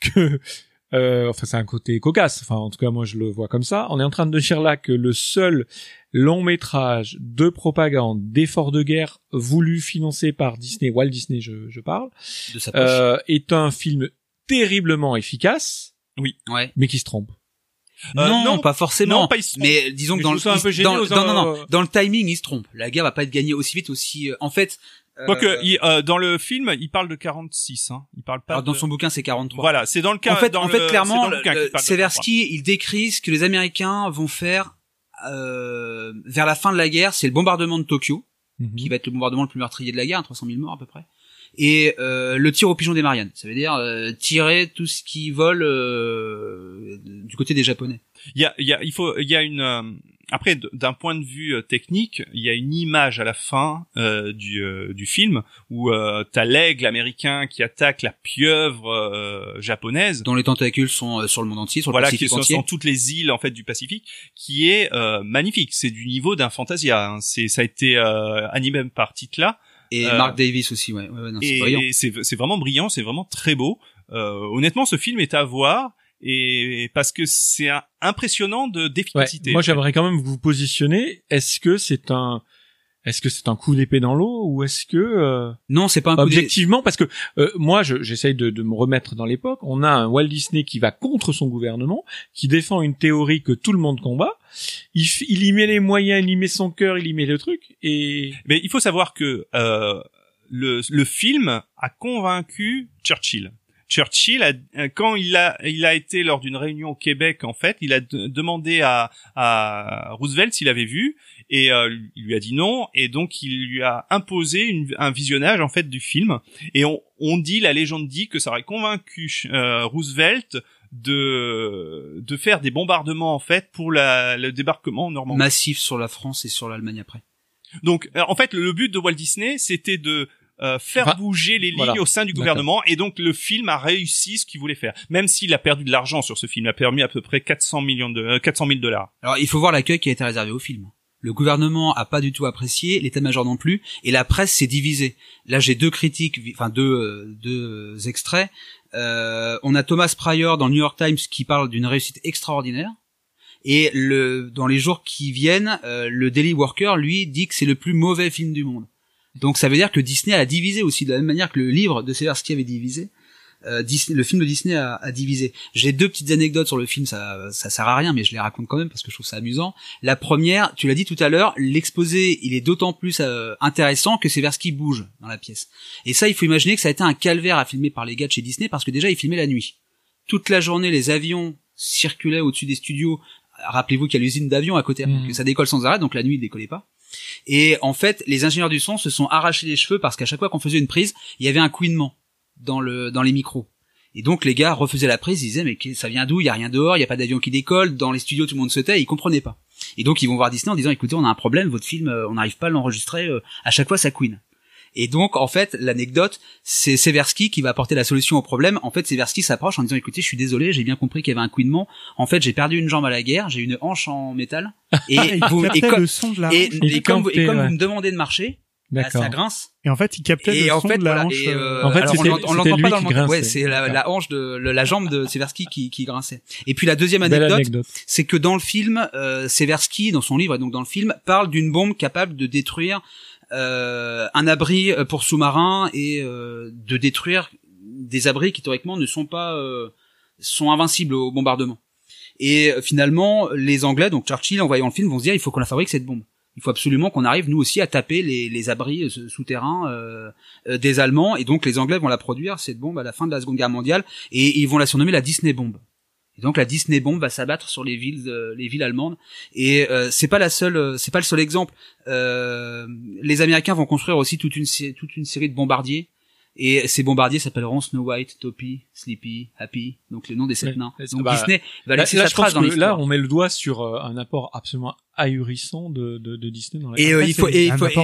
que, euh, enfin c'est un côté cocasse, enfin en tout cas moi je le vois comme ça, on est en train de dire là que le seul long métrage de propagande d'effort de guerre voulu financé par Disney, Walt Disney je, je parle, de sa poche. euh, est un film terriblement efficace, ouais. mais qui se trompe. Euh, non, non, pas forcément. non, pas mais disons que dans le, il- dans, non, non, euh, dans le timing, il se trompe. La guerre va pas être gagnée aussi vite, aussi. euh, en fait, euh, Quoique, il- euh, dans le film, il parle de 46. Hein. Il parle pas. alors, dans de- son bouquin, c'est 43. Voilà, c'est dans le cas. en fait, dans en fait, clairement, le de Seversky, il décrit ce que les Américains vont faire euh, vers la fin de la guerre. C'est le bombardement de Tokyo, Mhm. qui va être le bombardement le plus meurtrier de la guerre, 300 000 morts à peu près. Et euh, le tir au pigeon des Mariannes, ça veut dire euh, tirer tout ce qui vole euh, du côté des Japonais. Il y a, il y a, il faut, il y a une. euh, après, d'un point de vue euh, technique, il y a une image à la fin euh, du du film où euh, t'as l'aigle américain qui attaque la pieuvre euh, japonaise. Dont les tentacules sont sur le monde entier, sur le voilà, qui sont entier. sur toutes les îles en fait du Pacifique, qui est euh, magnifique. C'est du niveau d'un Fantasia. hein. C'est, ça a été euh, animé par Titla. Et Euh, Mark Davis aussi, ouais. ouais, ouais, non, c'est et, brillant. et c'est c'est vraiment brillant, c'est vraiment très beau. Euh, honnêtement, ce film est à voir et parce que c'est un- impressionnant de Ouais, d'efficacité. moi j'aimerais quand même vous positionner. Est-ce que c'est un, est-ce que c'est un coup d'épée dans l'eau ou est-ce que euh, Non, c'est pas un coup objectivement parce que euh, moi je- j'essaye de, de me remettre dans l'époque. On a un Walt Disney qui va contre son gouvernement, qui défend une théorie que tout le monde combat. Il, il y met les moyens, il y met son cœur, il y met le truc et Mais il faut savoir que euh, le, le film a convaincu Churchill. Churchill, a, euh, quand il a, il a été lors d'une réunion au Québec, en fait, il a de- demandé à, à Roosevelt s'il avait vu, et euh, il lui a dit non, et donc il lui a imposé une- un visionnage en fait du film. Et on, on dit, la légende dit que ça aurait convaincu euh, Roosevelt de de faire des bombardements en fait pour la, le débarquement en Normandie. massif sur la France et sur l'Allemagne après. Donc, euh, en fait, le but de Walt Disney, c'était de euh, faire Enfin, bouger les lignes voilà. au sein du gouvernement, et donc le film a réussi ce qu'il voulait faire. Même s'il a perdu de l'argent sur ce film, il a permis à peu près 400 millions de euh, 400 000 dollars. Alors, il faut voir l'accueil qui a été réservé au film. Le gouvernement a pas du tout apprécié, l'état-major non plus, et la presse s'est divisée. Là, j'ai deux critiques, enfin deux, euh, deux extraits. Euh, on a Thomas Pryor dans le New York Times qui parle d'une réussite extraordinaire. Et le, dans les jours qui viennent, euh, le Daily Worker, lui, dit que c'est le plus mauvais film du monde. Donc ça veut dire que Disney a divisé aussi, de la même manière que le livre de Seversky avait divisé. Euh, Disney, le film de Disney a, a divisé. J'ai deux petites anecdotes sur le film, ça, ça sert à rien, mais je les raconte quand même parce que je trouve ça amusant. La première, tu l'as dit tout à l'heure, l'exposé, il est d'autant plus euh, intéressant que Seversky bouge dans la pièce. Et ça, il faut imaginer que ça a été un calvaire à filmer par les gars de chez Disney parce que déjà, ils filmaient la nuit. Toute la journée, les avions circulaient au-dessus des studios. Rappelez-vous qu'il y a l'usine d'avions à côté, Mhm. que ça décolle sans arrêt, donc la nuit, il décollait pas. Et en fait, les ingénieurs du son se sont arrachés les cheveux parce qu'à chaque fois qu'on faisait une prise, il y avait un couinement dans le dans les micros. Et donc les gars refaisaient la prise, ils disaient mais ça vient d'où? Il y a rien dehors, il y a pas d'avion qui décolle, dans les studios tout le monde se tait, et ils comprenaient pas. Et donc ils vont voir Disney en disant écoutez, on a un problème, votre film euh, on n'arrive pas à l'enregistrer, euh, à chaque fois ça couine. Et donc en fait, l'anecdote, c'est Seversky qui va apporter la solution au problème. En fait, Seversky s'approche en disant écoutez, je suis désolé, j'ai bien compris qu'il y avait un couinement. En fait, j'ai perdu une jambe à la guerre, j'ai une hanche en métal (laughs) et vous et, comme- et, comme, vous- et campait, comme ouais. vous me demandez de marcher, d'accord. ça grince. Et en fait, il captait Et le en son fait, de la voilà. hanche. Et, euh, euh, En fait, alors, on l'entend pas dans le. Ouais, c'est la, hanche de le- la jambe de Seversky qui, qui grinçait. Et puis la deuxième anecdote, anecdote. c'est que dans le film, euh, Seversky, dans son livre et donc dans le film, parle d'une bombe capable de détruire euh, un abri euh, pour sous-marins et euh, de détruire des abris qui théoriquement ne sont pas euh, sont invincibles au bombardement. Et euh, finalement, les Anglais, donc Churchill, en voyant le film, vont se dire il faut qu'on la fabrique cette bombe. Il faut absolument qu'on arrive nous aussi à taper les, les abris euh, souterrains euh, euh, des Allemands. Et donc les Anglais vont la produire cette bombe à la fin de la Seconde Guerre mondiale et ils vont la surnommer la Disney bombe. Et donc la Disney bombe va s'abattre sur les villes, euh, les villes allemandes. Et euh, c'est pas la seule, euh, c'est pas le seul exemple. Les Américains vont construire aussi toute une toute une série de bombardiers. Et ces bombardiers s'appelleront Snow White, Toppy, Sleepy, Happy, donc le nom des sept nains. Ouais, Donc bah, Disney va Là, laisser là, sa trace dans l'histoire. là, on met le doigt sur euh, un apport absolument ahurissant de, de, de Disney dans la Et euh, il faut, et il faut, et-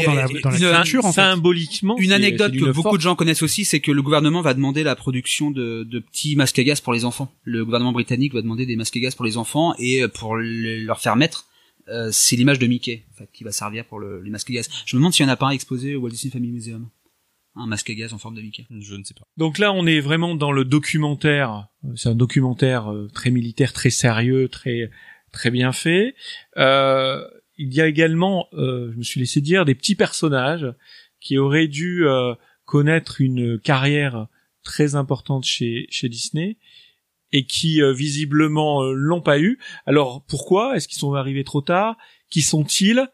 symboliquement. Une anecdote que beaucoup de gens connaissent aussi, c'est que le gouvernement va demander la production de, de petits masques à gaz pour les enfants. Le gouvernement britannique va demander des masques à gaz pour les enfants et euh, pour le- leur faire mettre, euh, c'est l'image de Mickey en fait, qui va servir pour le, les masques à gaz. Je me demande s'il y en a pas un exposé au Walt Disney Family Museum. Un masque à gaz en forme de Mickey. Je ne sais pas. Donc là, on est vraiment dans le documentaire. Euh, C'est un documentaire euh, très militaire, très sérieux, très très bien fait. Euh, il y a également, euh, je me suis laissé dire, des petits personnages qui auraient dû euh, connaître une carrière très importante chez chez Disney et qui euh, visiblement euh, l'ont pas eu. Alors pourquoi? Est-ce qu'ils sont arrivés trop tard? Qui sont-ils?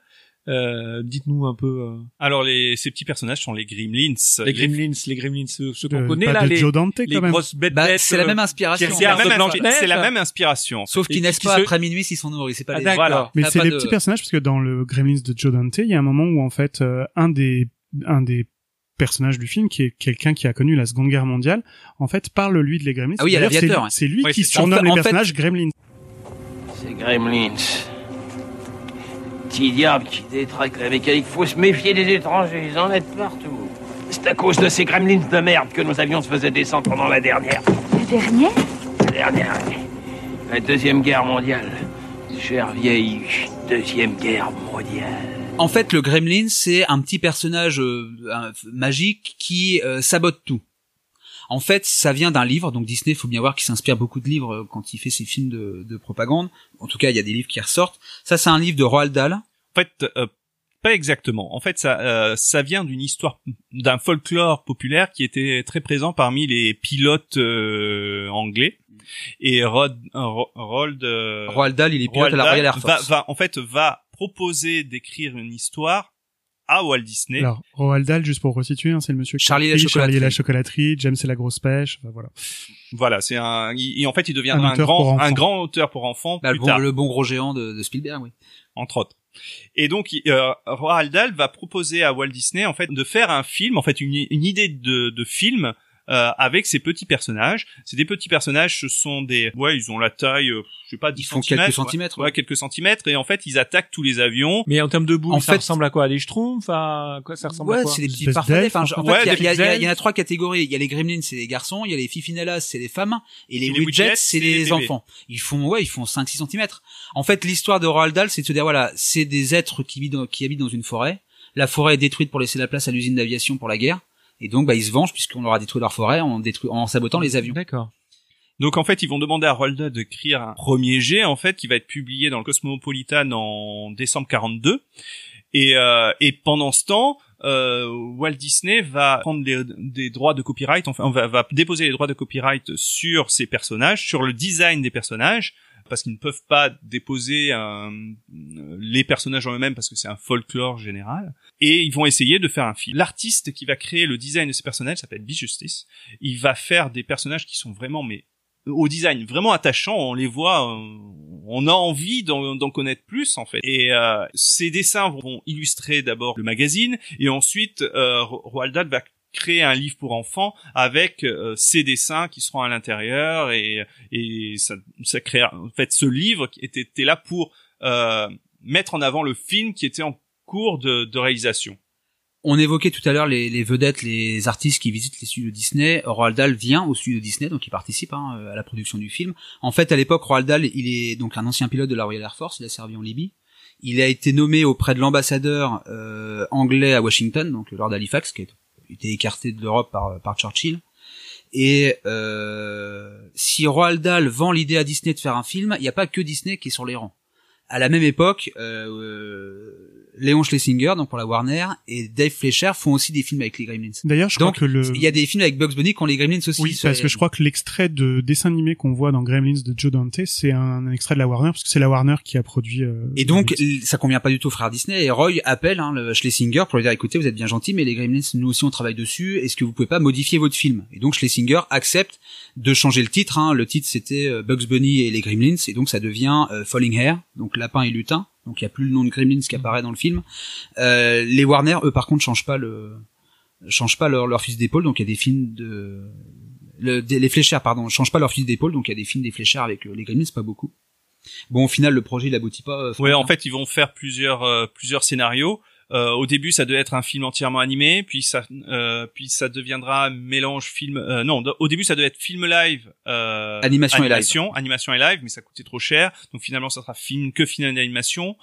Euh, Dites-nous un peu. euh, Alors les ces petits personnages sont les Gremlins. les Gremlins, les Gremlins, ceux, ceux qu'on Euh, connaît pas là, les, Joe Dante, les quand même. grosses bêtes. Bah, bêtes, c'est la euh, même inspiration. C'est la, c'est la même inspiration. Sauf qu'ils naissent pas se- après minuit s'ils sont nourris. C'est pas Ah, les d'accord. Voilà. Mais c'est des de- petits personnages parce que dans le Gremlins de Joe Dante, il y a un moment où en fait euh, un des un des personnages du film qui est quelqu'un qui a connu la Seconde Guerre mondiale, en fait parle lui de les Gremlins. Ah oui, c'est- l'aviateur, ouais. C'est lui Ouais, qui c'est surnomme En fait- les en fait- personnages Gremlins. Ces gremlins. Petits diables qui détraquent la mécanique. Faut se méfier des étrangers, ils en mettent partout. C'est à cause de ces gremlins de merde que nos avions se faisaient descendre pendant la dernière. La dernière La dernière. La deuxième guerre mondiale. Chère vieille deuxième guerre mondiale. En fait, le Gremlin, c'est un petit personnage euh, magique qui euh, sabote tout. En fait, ça vient d'un livre, donc Disney, faut bien voir qu'il s'inspire beaucoup de livres euh, quand il fait ses films de, de propagande. En tout cas, il y a des livres qui ressortent. Ça, c'est un livre de Roald Dahl. En fait, euh, pas exactement. En fait, ça, euh, ça vient d'une histoire, d'un folklore populaire qui était très présent parmi les pilotes euh, anglais. Et Rod, Ro- Roald, euh, Roald Dahl, il est pilote Roald à la Royal Air va, Force. va, en fait, va proposer d'écrire une histoire à Walt Disney. Alors Roald Dahl, juste pour resituer, hein, c'est le monsieur qui Charlie et la écrit Charlie et la chocolaterie. chocolaterie, James et la grosse pêche, enfin, voilà. Voilà, c'est un, il- et en fait, il deviendra un, auteur pour grand, enfants. un grand auteur pour enfants Bah, le, bon, tard. le bon gros géant de, de Spielberg, oui. entre autres. Et donc, euh, Roald Dahl va proposer à Walt Disney en fait de faire un film, en fait une, une idée de, de film euh, avec ces petits personnages. C'est des petits personnages, ce sont des, ouais, ils ont la taille, euh, je sais pas, 10 Ils font centimètres, quelques centimètres, ouais, ouais. quelques centimètres, et en fait, ils attaquent tous les avions. Mais en termes de boule, En ça fait- ressemble à quoi? Les schtroumpfs? À quoi ça ressemble à Ouais, quoi? c'est des petits parfaits. Enfin, je- en ouais, fait, il y a- des il y, a- il y a- petits il y en a trois catégories. Il y a les Gremlins, c'est les garçons. Il y a les Fifinelas, c'est les femmes. Et les, Et les Widgets, Widgets, c'est les enfants. Ils font, ouais, ils font 5-6 centimètres. En fait, l'histoire de Roald Dahl, c'est de se dire, voilà, c'est des êtres qui vivent dans, qui habitent dans une forêt. La forêt est détruite pour laisser la place à l'usine d'aviation pour la guerre. Et donc, bah, ils se vengent puisqu'on leur a détruit leur forêt en détruit, en sabotant les avions. D'accord. Donc en fait, ils vont demander à Roald Dahl d'écrire un premier jet en fait qui va être publié dans le Cosmopolitan en décembre 42. Et, euh, et pendant ce temps, euh, Walt Disney va prendre les- des droits de copyright, enfin va, va déposer les droits de copyright sur ces personnages, sur le design des personnages, parce qu'ils ne peuvent pas déposer euh, les personnages en eux-mêmes parce que c'est un folklore général. Et ils vont essayer de faire un film. L'artiste qui va créer le design de ces personnages s'appelle B. Justice. Il va faire des personnages qui sont vraiment mais au design vraiment attachants. On les voit, euh, on a envie d'en connaître plus en fait. Et euh, ces dessins vont illustrer d'abord le magazine et ensuite euh, Ro- Roald Dahl va créer un livre pour enfants avec euh, ces dessins qui seront à l'intérieur et et ça ça crée en fait ce livre qui était, était là pour euh, mettre en avant le film qui était en cours de, de réalisation. On évoquait tout à l'heure les, les vedettes, les artistes qui visitent les studios Disney. Roald Dahl vient au studio Disney, donc il participe hein, à la production du film. En fait, à l'époque, Roald Dahl, il est donc un ancien pilote de la Royal Air Force. Il a servi en Libye. Il a été nommé auprès de l'ambassadeur euh, anglais à Washington, donc le Lord Halifax, qui a été écarté de l'Europe par, Churchill. Et euh, si Roald Dahl vend l'idée à Disney de faire un film, il n'y a pas que Disney qui est sur les rangs. À la même époque, euh, Léon Schlesinger, donc pour la Warner, et Dave Fleischer font aussi des films avec les Gremlins. D'ailleurs, je Donc, crois que le... il y a des films avec Bugs Bunny qui ont les Gremlins aussi. Oui, parce les- que je crois que l'extrait de dessin animé qu'on voit dans Gremlins de Joe Dante, c'est un, un extrait de la Warner, parce que c'est la Warner qui a produit. euh, Et donc, Gremlins. ça convient pas du tout au frère Disney. Et Roy appelle hein, le Schlesinger pour lui dire, écoutez, vous êtes bien gentil, mais les Gremlins, nous aussi, on travaille dessus. Est-ce que vous pouvez pas modifier votre film? Et donc, Schlesinger accepte de changer le titre. Hein. Le titre, c'était euh, Bugs Bunny et les Gremlins, et donc ça devient euh, Falling Hair, donc lapin et lutin. Donc, il y a plus le nom de Gremlins qui apparaît dans le film. Euh, les Warner, eux, par contre, changent pas le changent pas leur, leur fusil d'épaule. Donc, il y a des films de le, des- les fléchères, pardon, changent pas leur fusil d'épaule. Donc, il y a des films des fléchères avec euh, les Gremlins, pas beaucoup. Bon, au final, le projet, il aboutit pas. euh, Ouais, en fait, ils vont faire plusieurs euh, plusieurs scénarios. Euh, au début, ça devait être un film entièrement animé, puis ça euh, puis ça deviendra mélange film. euh, non, au début, ça devait être film live, euh, Animation et live. animation, animation et live, mais ça coûtait trop cher. Donc finalement, ça sera film que film d'animation.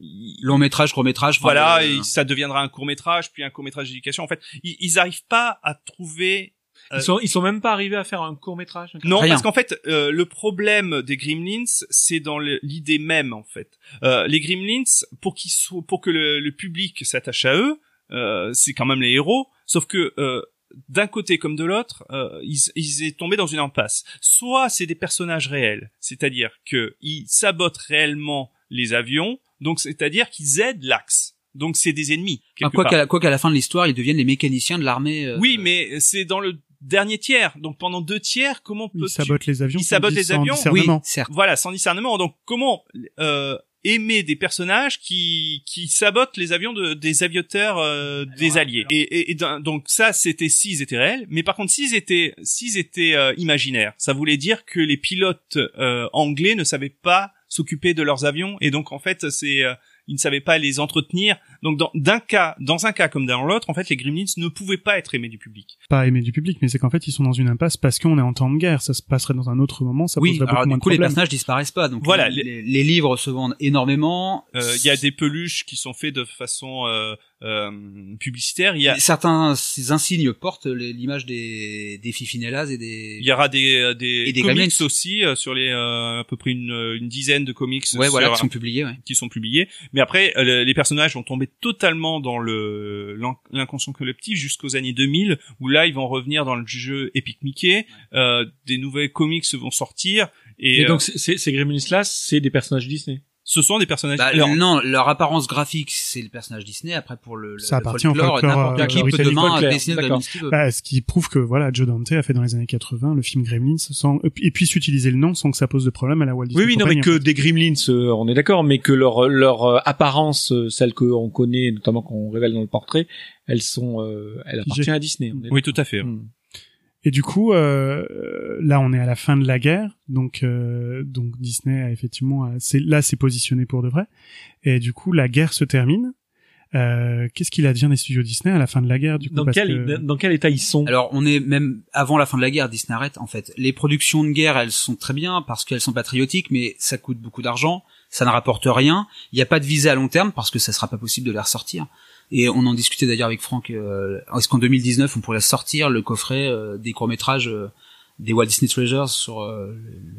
long métrage, court métrage. Voilà, euh, et ça deviendra un court métrage, puis un court métrage d'éducation. En fait, ils, ils arrivent pas à trouver. Euh, Ils sont, ils sont même pas arrivés à faire un court métrage. non, Rien. parce qu'en fait, euh, le problème des Gremlins, c'est dans l'idée même, en fait. Euh, les Gremlins, pour qu'ils soient, pour que le, le public s'attache à eux, euh, c'est quand même les héros. Sauf que euh, d'un côté comme de l'autre, euh, ils, ils est tombé dans une impasse. Soit c'est des personnages réels, c'est-à-dire que ils sabotent réellement les avions, donc c'est-à-dire qu'ils aident l'axe. Donc c'est des ennemis. quelque quoi qu'à la, quoi qu'à la fin de l'histoire, ils deviennent les mécaniciens de l'armée. euh, Oui, mais c'est dans le dernier tiers. Donc pendant deux tiers, comment Ils peux sabotent les avions. Ils sabotent sans les dis- sans avions. oui, discernement. certes. Voilà, sans discernement. Donc comment euh, aimer des personnages qui qui sabotent les avions de, des aviateurs euh, des alliés Et, et, et d'un- donc ça, c'était s'ils étaient réels. Mais par contre, s'ils étaient s'ils étaient euh, imaginaires, ça voulait dire que les pilotes euh, anglais ne savaient pas s'occuper de leurs avions et donc en fait c'est euh, ils ne savaient pas les entretenir. Donc dans d'un cas, dans un cas comme dans l'autre, en fait les Gremlins ne pouvaient pas être aimés du public. Pas aimé du public, mais c'est qu'en fait ils sont dans une impasse parce qu'on est en temps de guerre. Ça se passerait dans un autre moment, ça oui, poserait alors beaucoup du coup, les personnages disparaissent pas. Donc Voilà, les, les- les livres se vendent énormément. Euh, Il y a des peluches qui sont faits de façon euh, euh, publicitaire. Il y a Certains ces insignes portent l'image des, des Fifinellas et des... il y aura des euh, des, Et des comics Gremlins. aussi euh, sur les euh, à peu près une, une dizaine de comics Ouais, voilà, qui sont publiés, ouais. qui sont publiés. Mais après, euh, le- les personnages vont tomber totalement dans le l'in- l'inconscient collectif jusqu'aux années 2000, où là, ils vont revenir dans le jeu Epic Mickey. Euh, des nouvelles comics vont sortir. Et, Et, euh, donc, c'est- c'est- ces Gremlins là, c'est des personnages Disney. Ce sont des personnages. Bah, Alors, non, leur apparence graphique, c'est le personnage Disney. Après, pour le, le Ça appartient au folklore, n'importe euh, qui peut demain Folklore, dessiner le qu'il veut. Bah, ce qui prouve que voilà, Joe Dante a fait dans les années 80 le film Gremlins sans et puisse utiliser le nom sans que ça pose de problème à la Walt Disney Oui, oui, non, mais que des Gremlins, euh, on est d'accord, mais que leur leur euh, apparence, euh, celle qu'on connaît, notamment qu'on révèle dans le portrait, elles sont, euh, elle appartient à Disney. on est oui, tout à fait. Hmm. Et du coup, euh, là, on est à la fin de la guerre, donc euh, donc Disney a effectivement, c'est là, c'est positionné pour de vrai. Et du coup, la guerre se termine. Euh, Qu'est-ce qu'il advient des studios Disney à la fin de la guerre du coup Dans parce quel que- dans quel état ils sont? Alors, on est même avant la fin de la guerre, Disney arrête, en fait. Les productions de guerre, elles sont très bien parce qu'elles sont patriotiques, mais ça coûte beaucoup d'argent, ça ne rapporte rien. Il n'y a pas de visée à long terme parce que ça sera pas possible de les ressortir. Et on en discutait d'ailleurs avec Franck, euh, est-ce qu'en 2019, on pourrait sortir le coffret euh, des courts-métrages euh, des Walt Disney Treasures sur euh,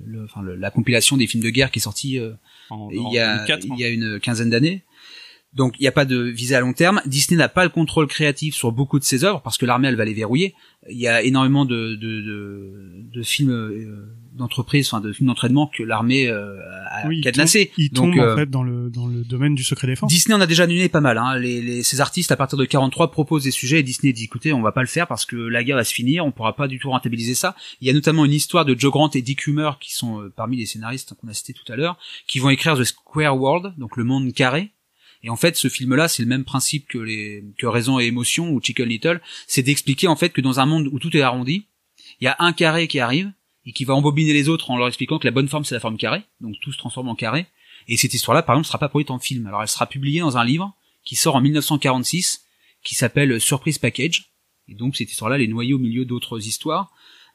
le, enfin, le- la compilation des films de guerre qui est sortie euh, En- il y a 2004, il y a une quinzaine d'années. Donc il n'y a pas de visée à long terme. Disney n'a pas le contrôle créatif sur beaucoup de ses œuvres parce que l'armée elle va les verrouiller. Il y a énormément de de, de, de films euh, d'entreprise, enfin de d'entraînement que l'armée euh, a Oui, il cadenassé. Il Donc, tombe euh, en fait dans le dans le domaine du secret défense. Disney en a déjà annulé pas mal. Hein. Les, les, ces artistes à partir de 43 proposent des sujets et Disney dit écoutez on va pas le faire parce que la guerre va se finir, on pourra pas du tout rentabiliser ça. Il y a notamment une histoire de Joe Grant et Dick Humer qui sont euh, parmi les scénaristes qu'on a cités tout à l'heure, qui vont écrire The Square World, donc le monde carré. Et en fait, ce film-là, c'est le même principe que les que Raison et Émotion ou Chicken Little, c'est d'expliquer en fait que dans un monde où tout est arrondi, il y a un carré qui arrive et qui va embobiner les autres en leur expliquant que la bonne forme c'est la forme carrée, donc tout se transforme en carré. Et cette histoire-là, par exemple, ne sera pas produite en film. Alors, elle sera publiée dans un livre qui sort en 1946, qui s'appelle Surprise Package. Et donc, cette histoire-là, elle est noyée au milieu d'autres histoires.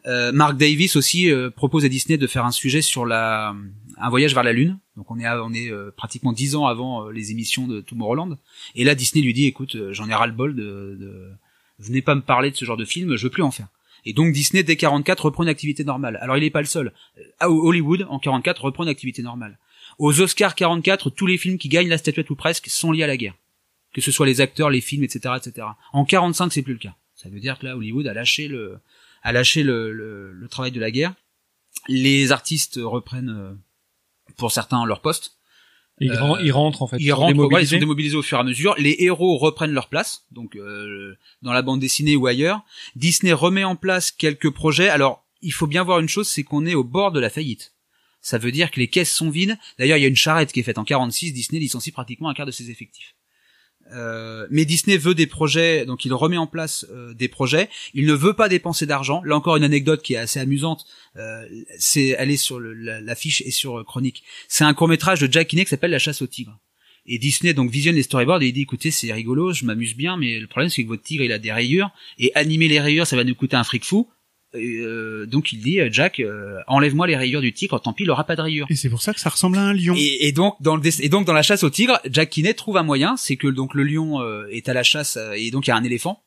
Euh, Mark Davis aussi euh, propose à Disney de faire un sujet sur la un voyage vers la lune. Donc on est on est euh, pratiquement dix ans avant euh, les émissions de Tomorrowland. Et là Disney lui dit écoute euh, j'en ai ras le bol de, de venez pas me parler de ce genre de film, je veux plus en faire. Et donc Disney dès 44 reprend une activité normale. Alors il est pas le seul. Euh, À Hollywood en 44 reprend une activité normale. Aux Oscars 44 tous les films qui gagnent la statuette ou presque sont liés à la guerre. que ce soit les acteurs, les films, etc., etc. En 45, c'est plus le cas. Ça veut dire que là, Hollywood a lâché le, a lâché le, le, le travail de la guerre. Les artistes reprennent, euh, pour certains, leur poste. Ils, Euh, ils rentrent en fait. Ils rentrent, ils démobilisés. sont démobilisés au fur et à mesure. Les héros reprennent leur place, donc euh, dans la bande dessinée ou ailleurs. Disney remet en place quelques projets. Alors, il faut bien voir une chose, c'est qu'on est au bord de la faillite. Ça veut dire que les caisses sont vides. D'ailleurs, il y a une charrette qui est faite en 46. Disney licencie pratiquement un quart de ses effectifs. Euh, mais Disney veut des projets, donc il remet en place euh, des projets. Il ne veut pas dépenser d'argent. Là encore une anecdote qui est assez amusante. Euh, c'est, elle est sur l'affiche et sur euh, Chronique. C'est un court métrage de Jack Kinney qui s'appelle La chasse au tigre. Et Disney donc visionne les storyboards et il dit écoutez c'est rigolo, je m'amuse bien, mais le problème c'est que votre tigre il a des rayures et animer les rayures ça va nous coûter un fric fou. Euh, donc il dit euh, Jack euh, enlève-moi les rayures du tigre, tant pis il aura pas de rayures. Et c'est pour ça que ça ressemble à un lion. Et, et donc dans le et donc dans la chasse au tigre, Jack Kinney trouve un moyen, c'est que donc le lion euh, est à la chasse euh, et donc il y a un éléphant.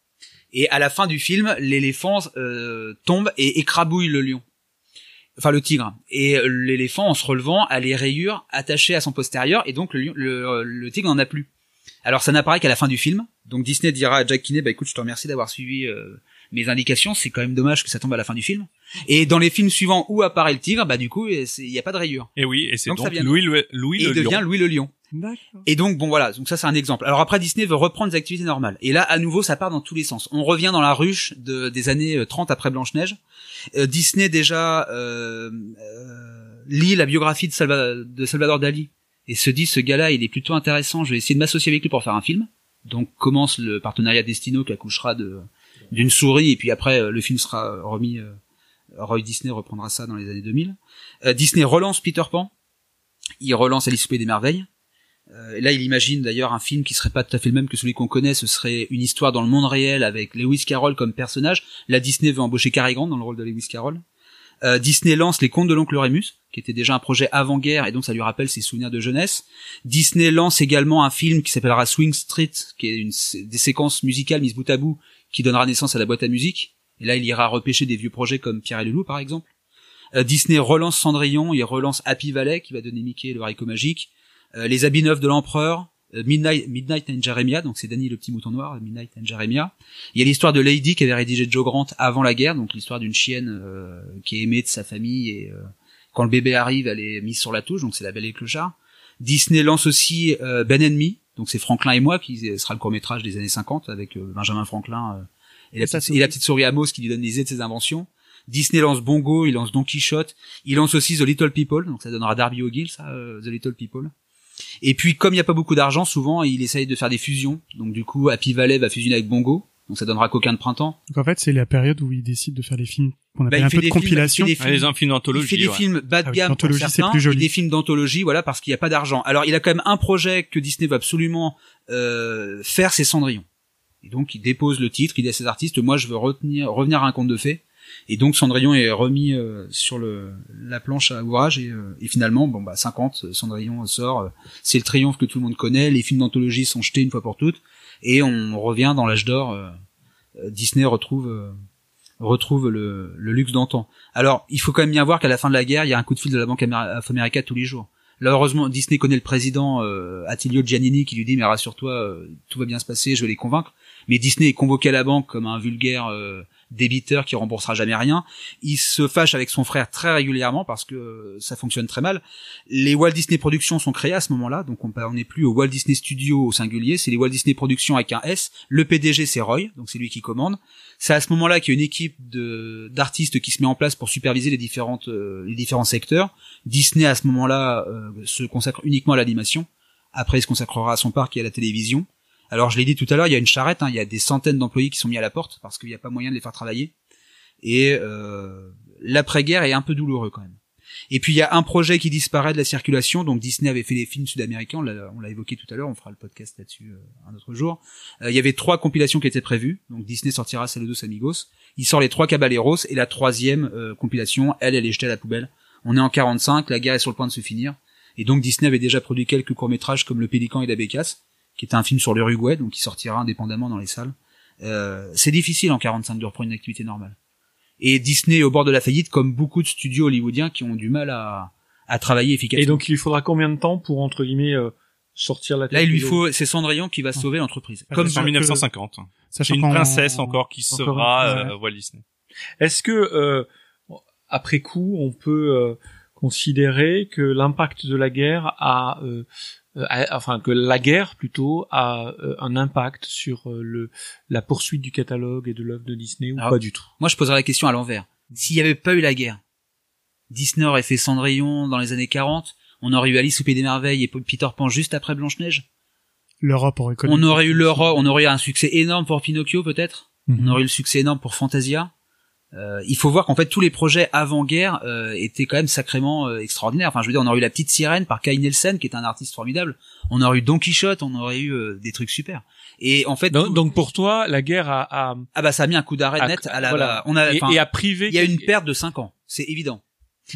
Et à la fin du film, l'éléphant euh, tombe et écrabouille le lion. Enfin le tigre. Et l'éléphant en se relevant a les rayures attachées à son postérieur et donc le, lion- le, le tigre n'en a plus. Alors ça n'apparaît qu'à la fin du film. Donc Disney dira à Jack Kinney bah écoute je te remercie d'avoir suivi euh, mes indications, c'est quand même dommage que ça tombe à la fin du film. Et dans les films suivants où apparaît le tigre, bah du coup il n'y a pas de rayures. Et oui, et c'est Donc donc, ça Louis le, Louis Et le il devient Lion. Louis le Lion. Et donc bon voilà, donc ça c'est un exemple. Alors après Disney veut reprendre des activités normales. Et là à nouveau ça part dans tous les sens. On revient dans la ruche de, des années euh, 30 après Blanche Neige. Disney déjà euh, euh, lit la biographie de, Salva- de Salvador Dali et se dit ce gars-là il est plutôt intéressant. Je vais essayer de m'associer avec lui pour faire un film. Donc commence le partenariat Destino qui accouchera de d'une souris et puis après euh, le film sera remis. euh, Roy Disney reprendra ça dans les années 2000. Euh, Disney relance Peter Pan. Il relance Alice au des Merveilles. Euh, et là, il imagine d'ailleurs un film qui serait pas tout à fait le même que celui qu'on connaît. Ce serait une histoire dans le monde réel avec Lewis Carroll comme personnage. Là, Disney veut embaucher Cary Grant dans le rôle de Lewis Carroll. Euh, Disney lance Les Contes de l'Oncle Rémus, qui était déjà un projet avant-guerre, et donc ça lui rappelle ses souvenirs de jeunesse. Disney lance également un film qui s'appellera Swing Street, qui est une, des séquences musicales mises bout à bout, qui donnera naissance à la boîte à musique. Et là, il ira repêcher des vieux projets comme Pierre et le Loup, par exemple. Euh, Disney relance Cendrillon, il relance Happy Valley, qui va donner Mickey et le haricot magique. Euh, les habits neufs de l'empereur, euh, Midnight, Midnight and Jeremiah, donc c'est Danny le petit mouton noir, Midnight and Jeremiah. Il y a l'histoire de Lady qui avait rédigé Joe Grant avant la guerre, donc l'histoire d'une chienne qui est aimée de sa famille et quand le bébé arrive, elle est mise sur la touche, donc c'est la belle et le clochard. Disney lance aussi Ben Enemy, donc c'est Franklin et moi qui sera le court métrage des années 50 avec euh, Benjamin Franklin euh, et, la petite, c'est et la aussi. petite souris Amos qui lui donne les idées de ses inventions. Disney lance Bongo, il lance Don Quichotte, il lance aussi The Little People, donc ça donnera Darby O'Gill, ça, euh, The Little People. Et puis, comme il n'y a pas beaucoup d'argent, souvent, il essaye de faire des fusions. Donc, du coup, Happy Valley va fusionner avec Bongo. Donc, ça donnera Coquin de printemps. Donc en fait, c'est la période où il décide de faire des films qu'on Bah, appelle il un fait peu de des films- compilation. il fait des Ah, les films- films Il d'anthologie. fait des ouais. films bas de Ah oui, gamme pour certains, plus joli. et des films d'anthologie, voilà, parce qu'il n'y a pas d'argent. Alors, il a quand même un projet que Disney va absolument euh, faire, c'est Cendrillon. Et donc, il dépose le titre, il dit à ses artistes, moi, je veux retenir, revenir à un conte de fées. Et donc, Cendrillon est remis euh, sur le, la planche à ouvrage, et, euh, et finalement, bon, bah, 50, euh, Cendrillon sort, euh, c'est le triomphe que tout le monde connaît, les films d'anthologie sont jetés une fois pour toutes, et on revient dans l'âge d'or, euh, euh, Disney retrouve... retrouve le, luxe d'antan. Alors, il faut quand même bien voir qu'à la fin de la guerre, il y a un coup de fil de la Banque America tous les jours. Là, heureusement, Disney connaît le président euh, Attilio Giannini qui lui dit mais rassure-toi, euh, tout va bien se passer, je vais les convaincre. Mais Disney est convoqué à la banque comme un vulgaire euh, débiteur qui remboursera jamais rien. Il se fâche avec son frère très régulièrement parce que ça fonctionne très mal. Les Walt Disney Productions sont créées à ce moment-là, donc on n'est plus au Walt Disney Studio au singulier, c'est les Walt Disney Productions avec un S. Le PDG c'est Roy, donc c'est lui qui commande. C'est à ce moment-là qu'il y a une équipe d'artistes qui se met en place pour superviser les différentes euh, les différents secteurs. Disney à ce moment-là euh, se consacre uniquement à l'animation. Après, il se consacrera à son parc et à la télévision. Alors, je l'ai dit tout à l'heure, il y a une charrette, hein, il y a des centaines d'employés qui sont mis à la porte parce qu'il n'y a pas moyen de les faire travailler. Et euh, l'après-guerre est un peu douloureux quand même. Et puis il y a un projet qui disparaît de la circulation. Donc Disney avait fait les films sud-américains, on l'a évoqué tout à l'heure, on fera le podcast là-dessus euh, un autre jour. Euh, il y avait trois compilations qui étaient prévues. Donc Disney sortira Saludos Amigos. Il sort les trois Caballeros et la troisième compilation, elle, elle est jetée à la poubelle. On est en 45, la guerre est sur le point de se finir. Et donc Disney avait déjà produit quelques courts-métrages comme Le Pélican et la Bécasse, qui était un film sur l'Uruguay, donc qui sortira indépendamment dans les salles. Euh, c'est difficile en 45 de reprendre une activité normale. Et Disney est au bord de la faillite, comme beaucoup de studios hollywoodiens qui ont du mal à, à travailler efficacement. Et donc il lui faudra combien de temps pour entre guillemets euh, sortir la tête Là, il lui faut, c'est Cendrillon qui va sauver l'entreprise. Comme C'est en que- 1950. C'est Sachant une princesse encore qui encore sera une- euh, Walt Disney. Est-ce que euh, après coup, on peut euh, considérer que l'impact de la guerre a, euh, euh, a- enfin que la guerre plutôt a euh, un impact sur euh, le la poursuite du catalogue et de l'œuvre de Disney ou Alors, pas du tout? Moi, je poserais la question à l'envers. S'il n'y avait pas eu la guerre, Disney aurait fait Cendrillon dans les années 40, on aurait eu Alice au Pays des Merveilles et Peter Pan juste après Blanche-Neige? L'Europe aurait connu. On aurait eu l'Europe, on aurait eu un succès énorme pour Pinocchio peut-être? Mhm. On aurait eu le succès énorme pour Fantasia? Euh, il faut voir qu'en fait tous les projets avant-guerre euh, étaient quand même sacrément euh, extraordinaires. Enfin, je veux dire, on aurait eu la petite sirène par Kai Nielsen, qui est un artiste formidable. On aurait eu Don Quichotte, on aurait eu euh, des trucs super. Et en fait, donc, tout- donc pour toi, la guerre a, a, ah bah ça a mis un coup d'arrêt net à la. voilà. On a, et, et a privé. il y a une perte de 5 ans, c'est évident.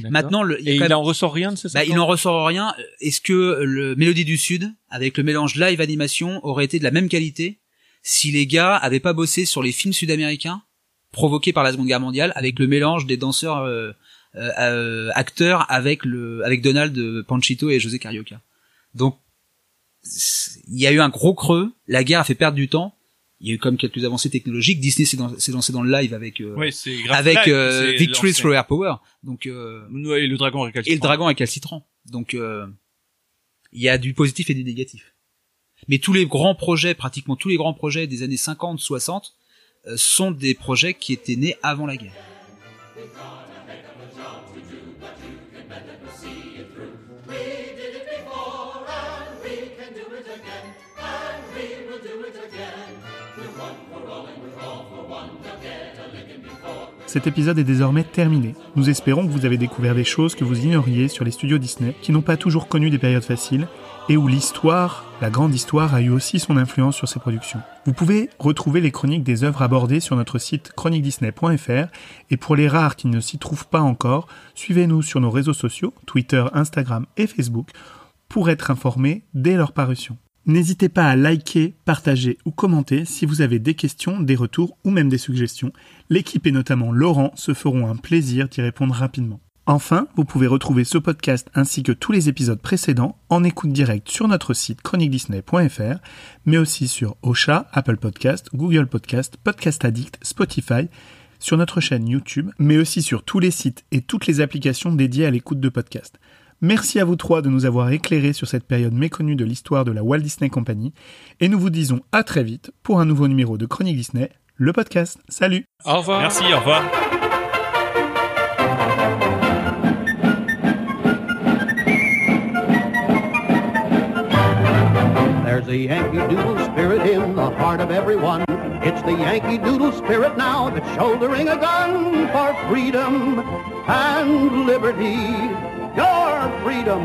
Maintenant, le, il et il même- en ressort rien de ces bah, il n'en ressort rien. Est-ce que le Mélodie du Sud, avec le mélange live animation, aurait été de la même qualité si les gars avaient pas bossé sur les films sud-américains provoqués par la Seconde Guerre mondiale, avec le mélange des danseurs euh, euh, euh, acteurs avec le avec Donald euh, Panchito et José Carioca. Donc il y a eu un gros creux. La guerre a fait perdre du temps. Il y a eu comme quelques avancées technologiques. Disney s'est dans- lancé dans le live avec euh, grave avec euh, Victory. Through Air Power. Donc euh, Ouais, et le dragon et le récalcitrant. dragon est calcitrant. Donc euh, il y a du positif et du négatif. Mais tous les grands projets, pratiquement tous les grands projets des années 50, 60, euh, sont des projets qui étaient nés avant la guerre. Cet épisode est désormais terminé. Nous espérons que vous avez découvert des choses que vous ignoriez sur les studios Disney, qui n'ont pas toujours connu des périodes faciles, et où l'histoire, la grande histoire, a eu aussi son influence sur ces productions. Vous pouvez retrouver les chroniques des œuvres abordées sur notre site chroniquedisney.fr, et pour les rares qui ne s'y trouvent pas encore, suivez-nous sur nos réseaux sociaux, Twitter, Instagram et Facebook, pour être informés dès leur parution. N'hésitez pas à liker, partager ou commenter si vous avez des questions, des retours ou même des suggestions. L'équipe et notamment Laurent se feront un plaisir d'y répondre rapidement. Enfin, vous pouvez retrouver ce podcast ainsi que tous les épisodes précédents en écoute directe sur notre site chroniquedisney.fr, mais aussi sur Ocha, Apple Podcast, Google Podcast, Podcast Addict, Spotify, sur notre chaîne YouTube, mais aussi sur tous les sites et toutes les applications dédiées à l'écoute de podcasts. Merci à vous trois de nous avoir éclairés sur cette période méconnue de l'histoire de la Walt Disney Company, et nous vous disons à très vite pour un nouveau numéro de Chronique Disney, le podcast. Salut Au revoir. Merci, au revoir. There's a Yankee Doodle spirit in the heart of everyone. It's the Yankee Doodle spirit now that's shouldering a gun for freedom and liberty. Your freedom,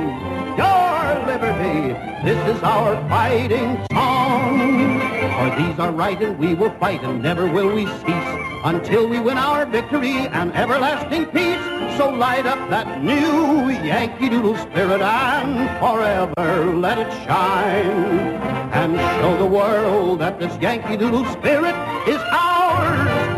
your liberty. This is our fighting song. For these are right and we will fight and never will we cease until we win our victory and everlasting peace. So light up that new Yankee Doodle spirit and forever let it shine. And show the world that this Yankee Doodle spirit is ours.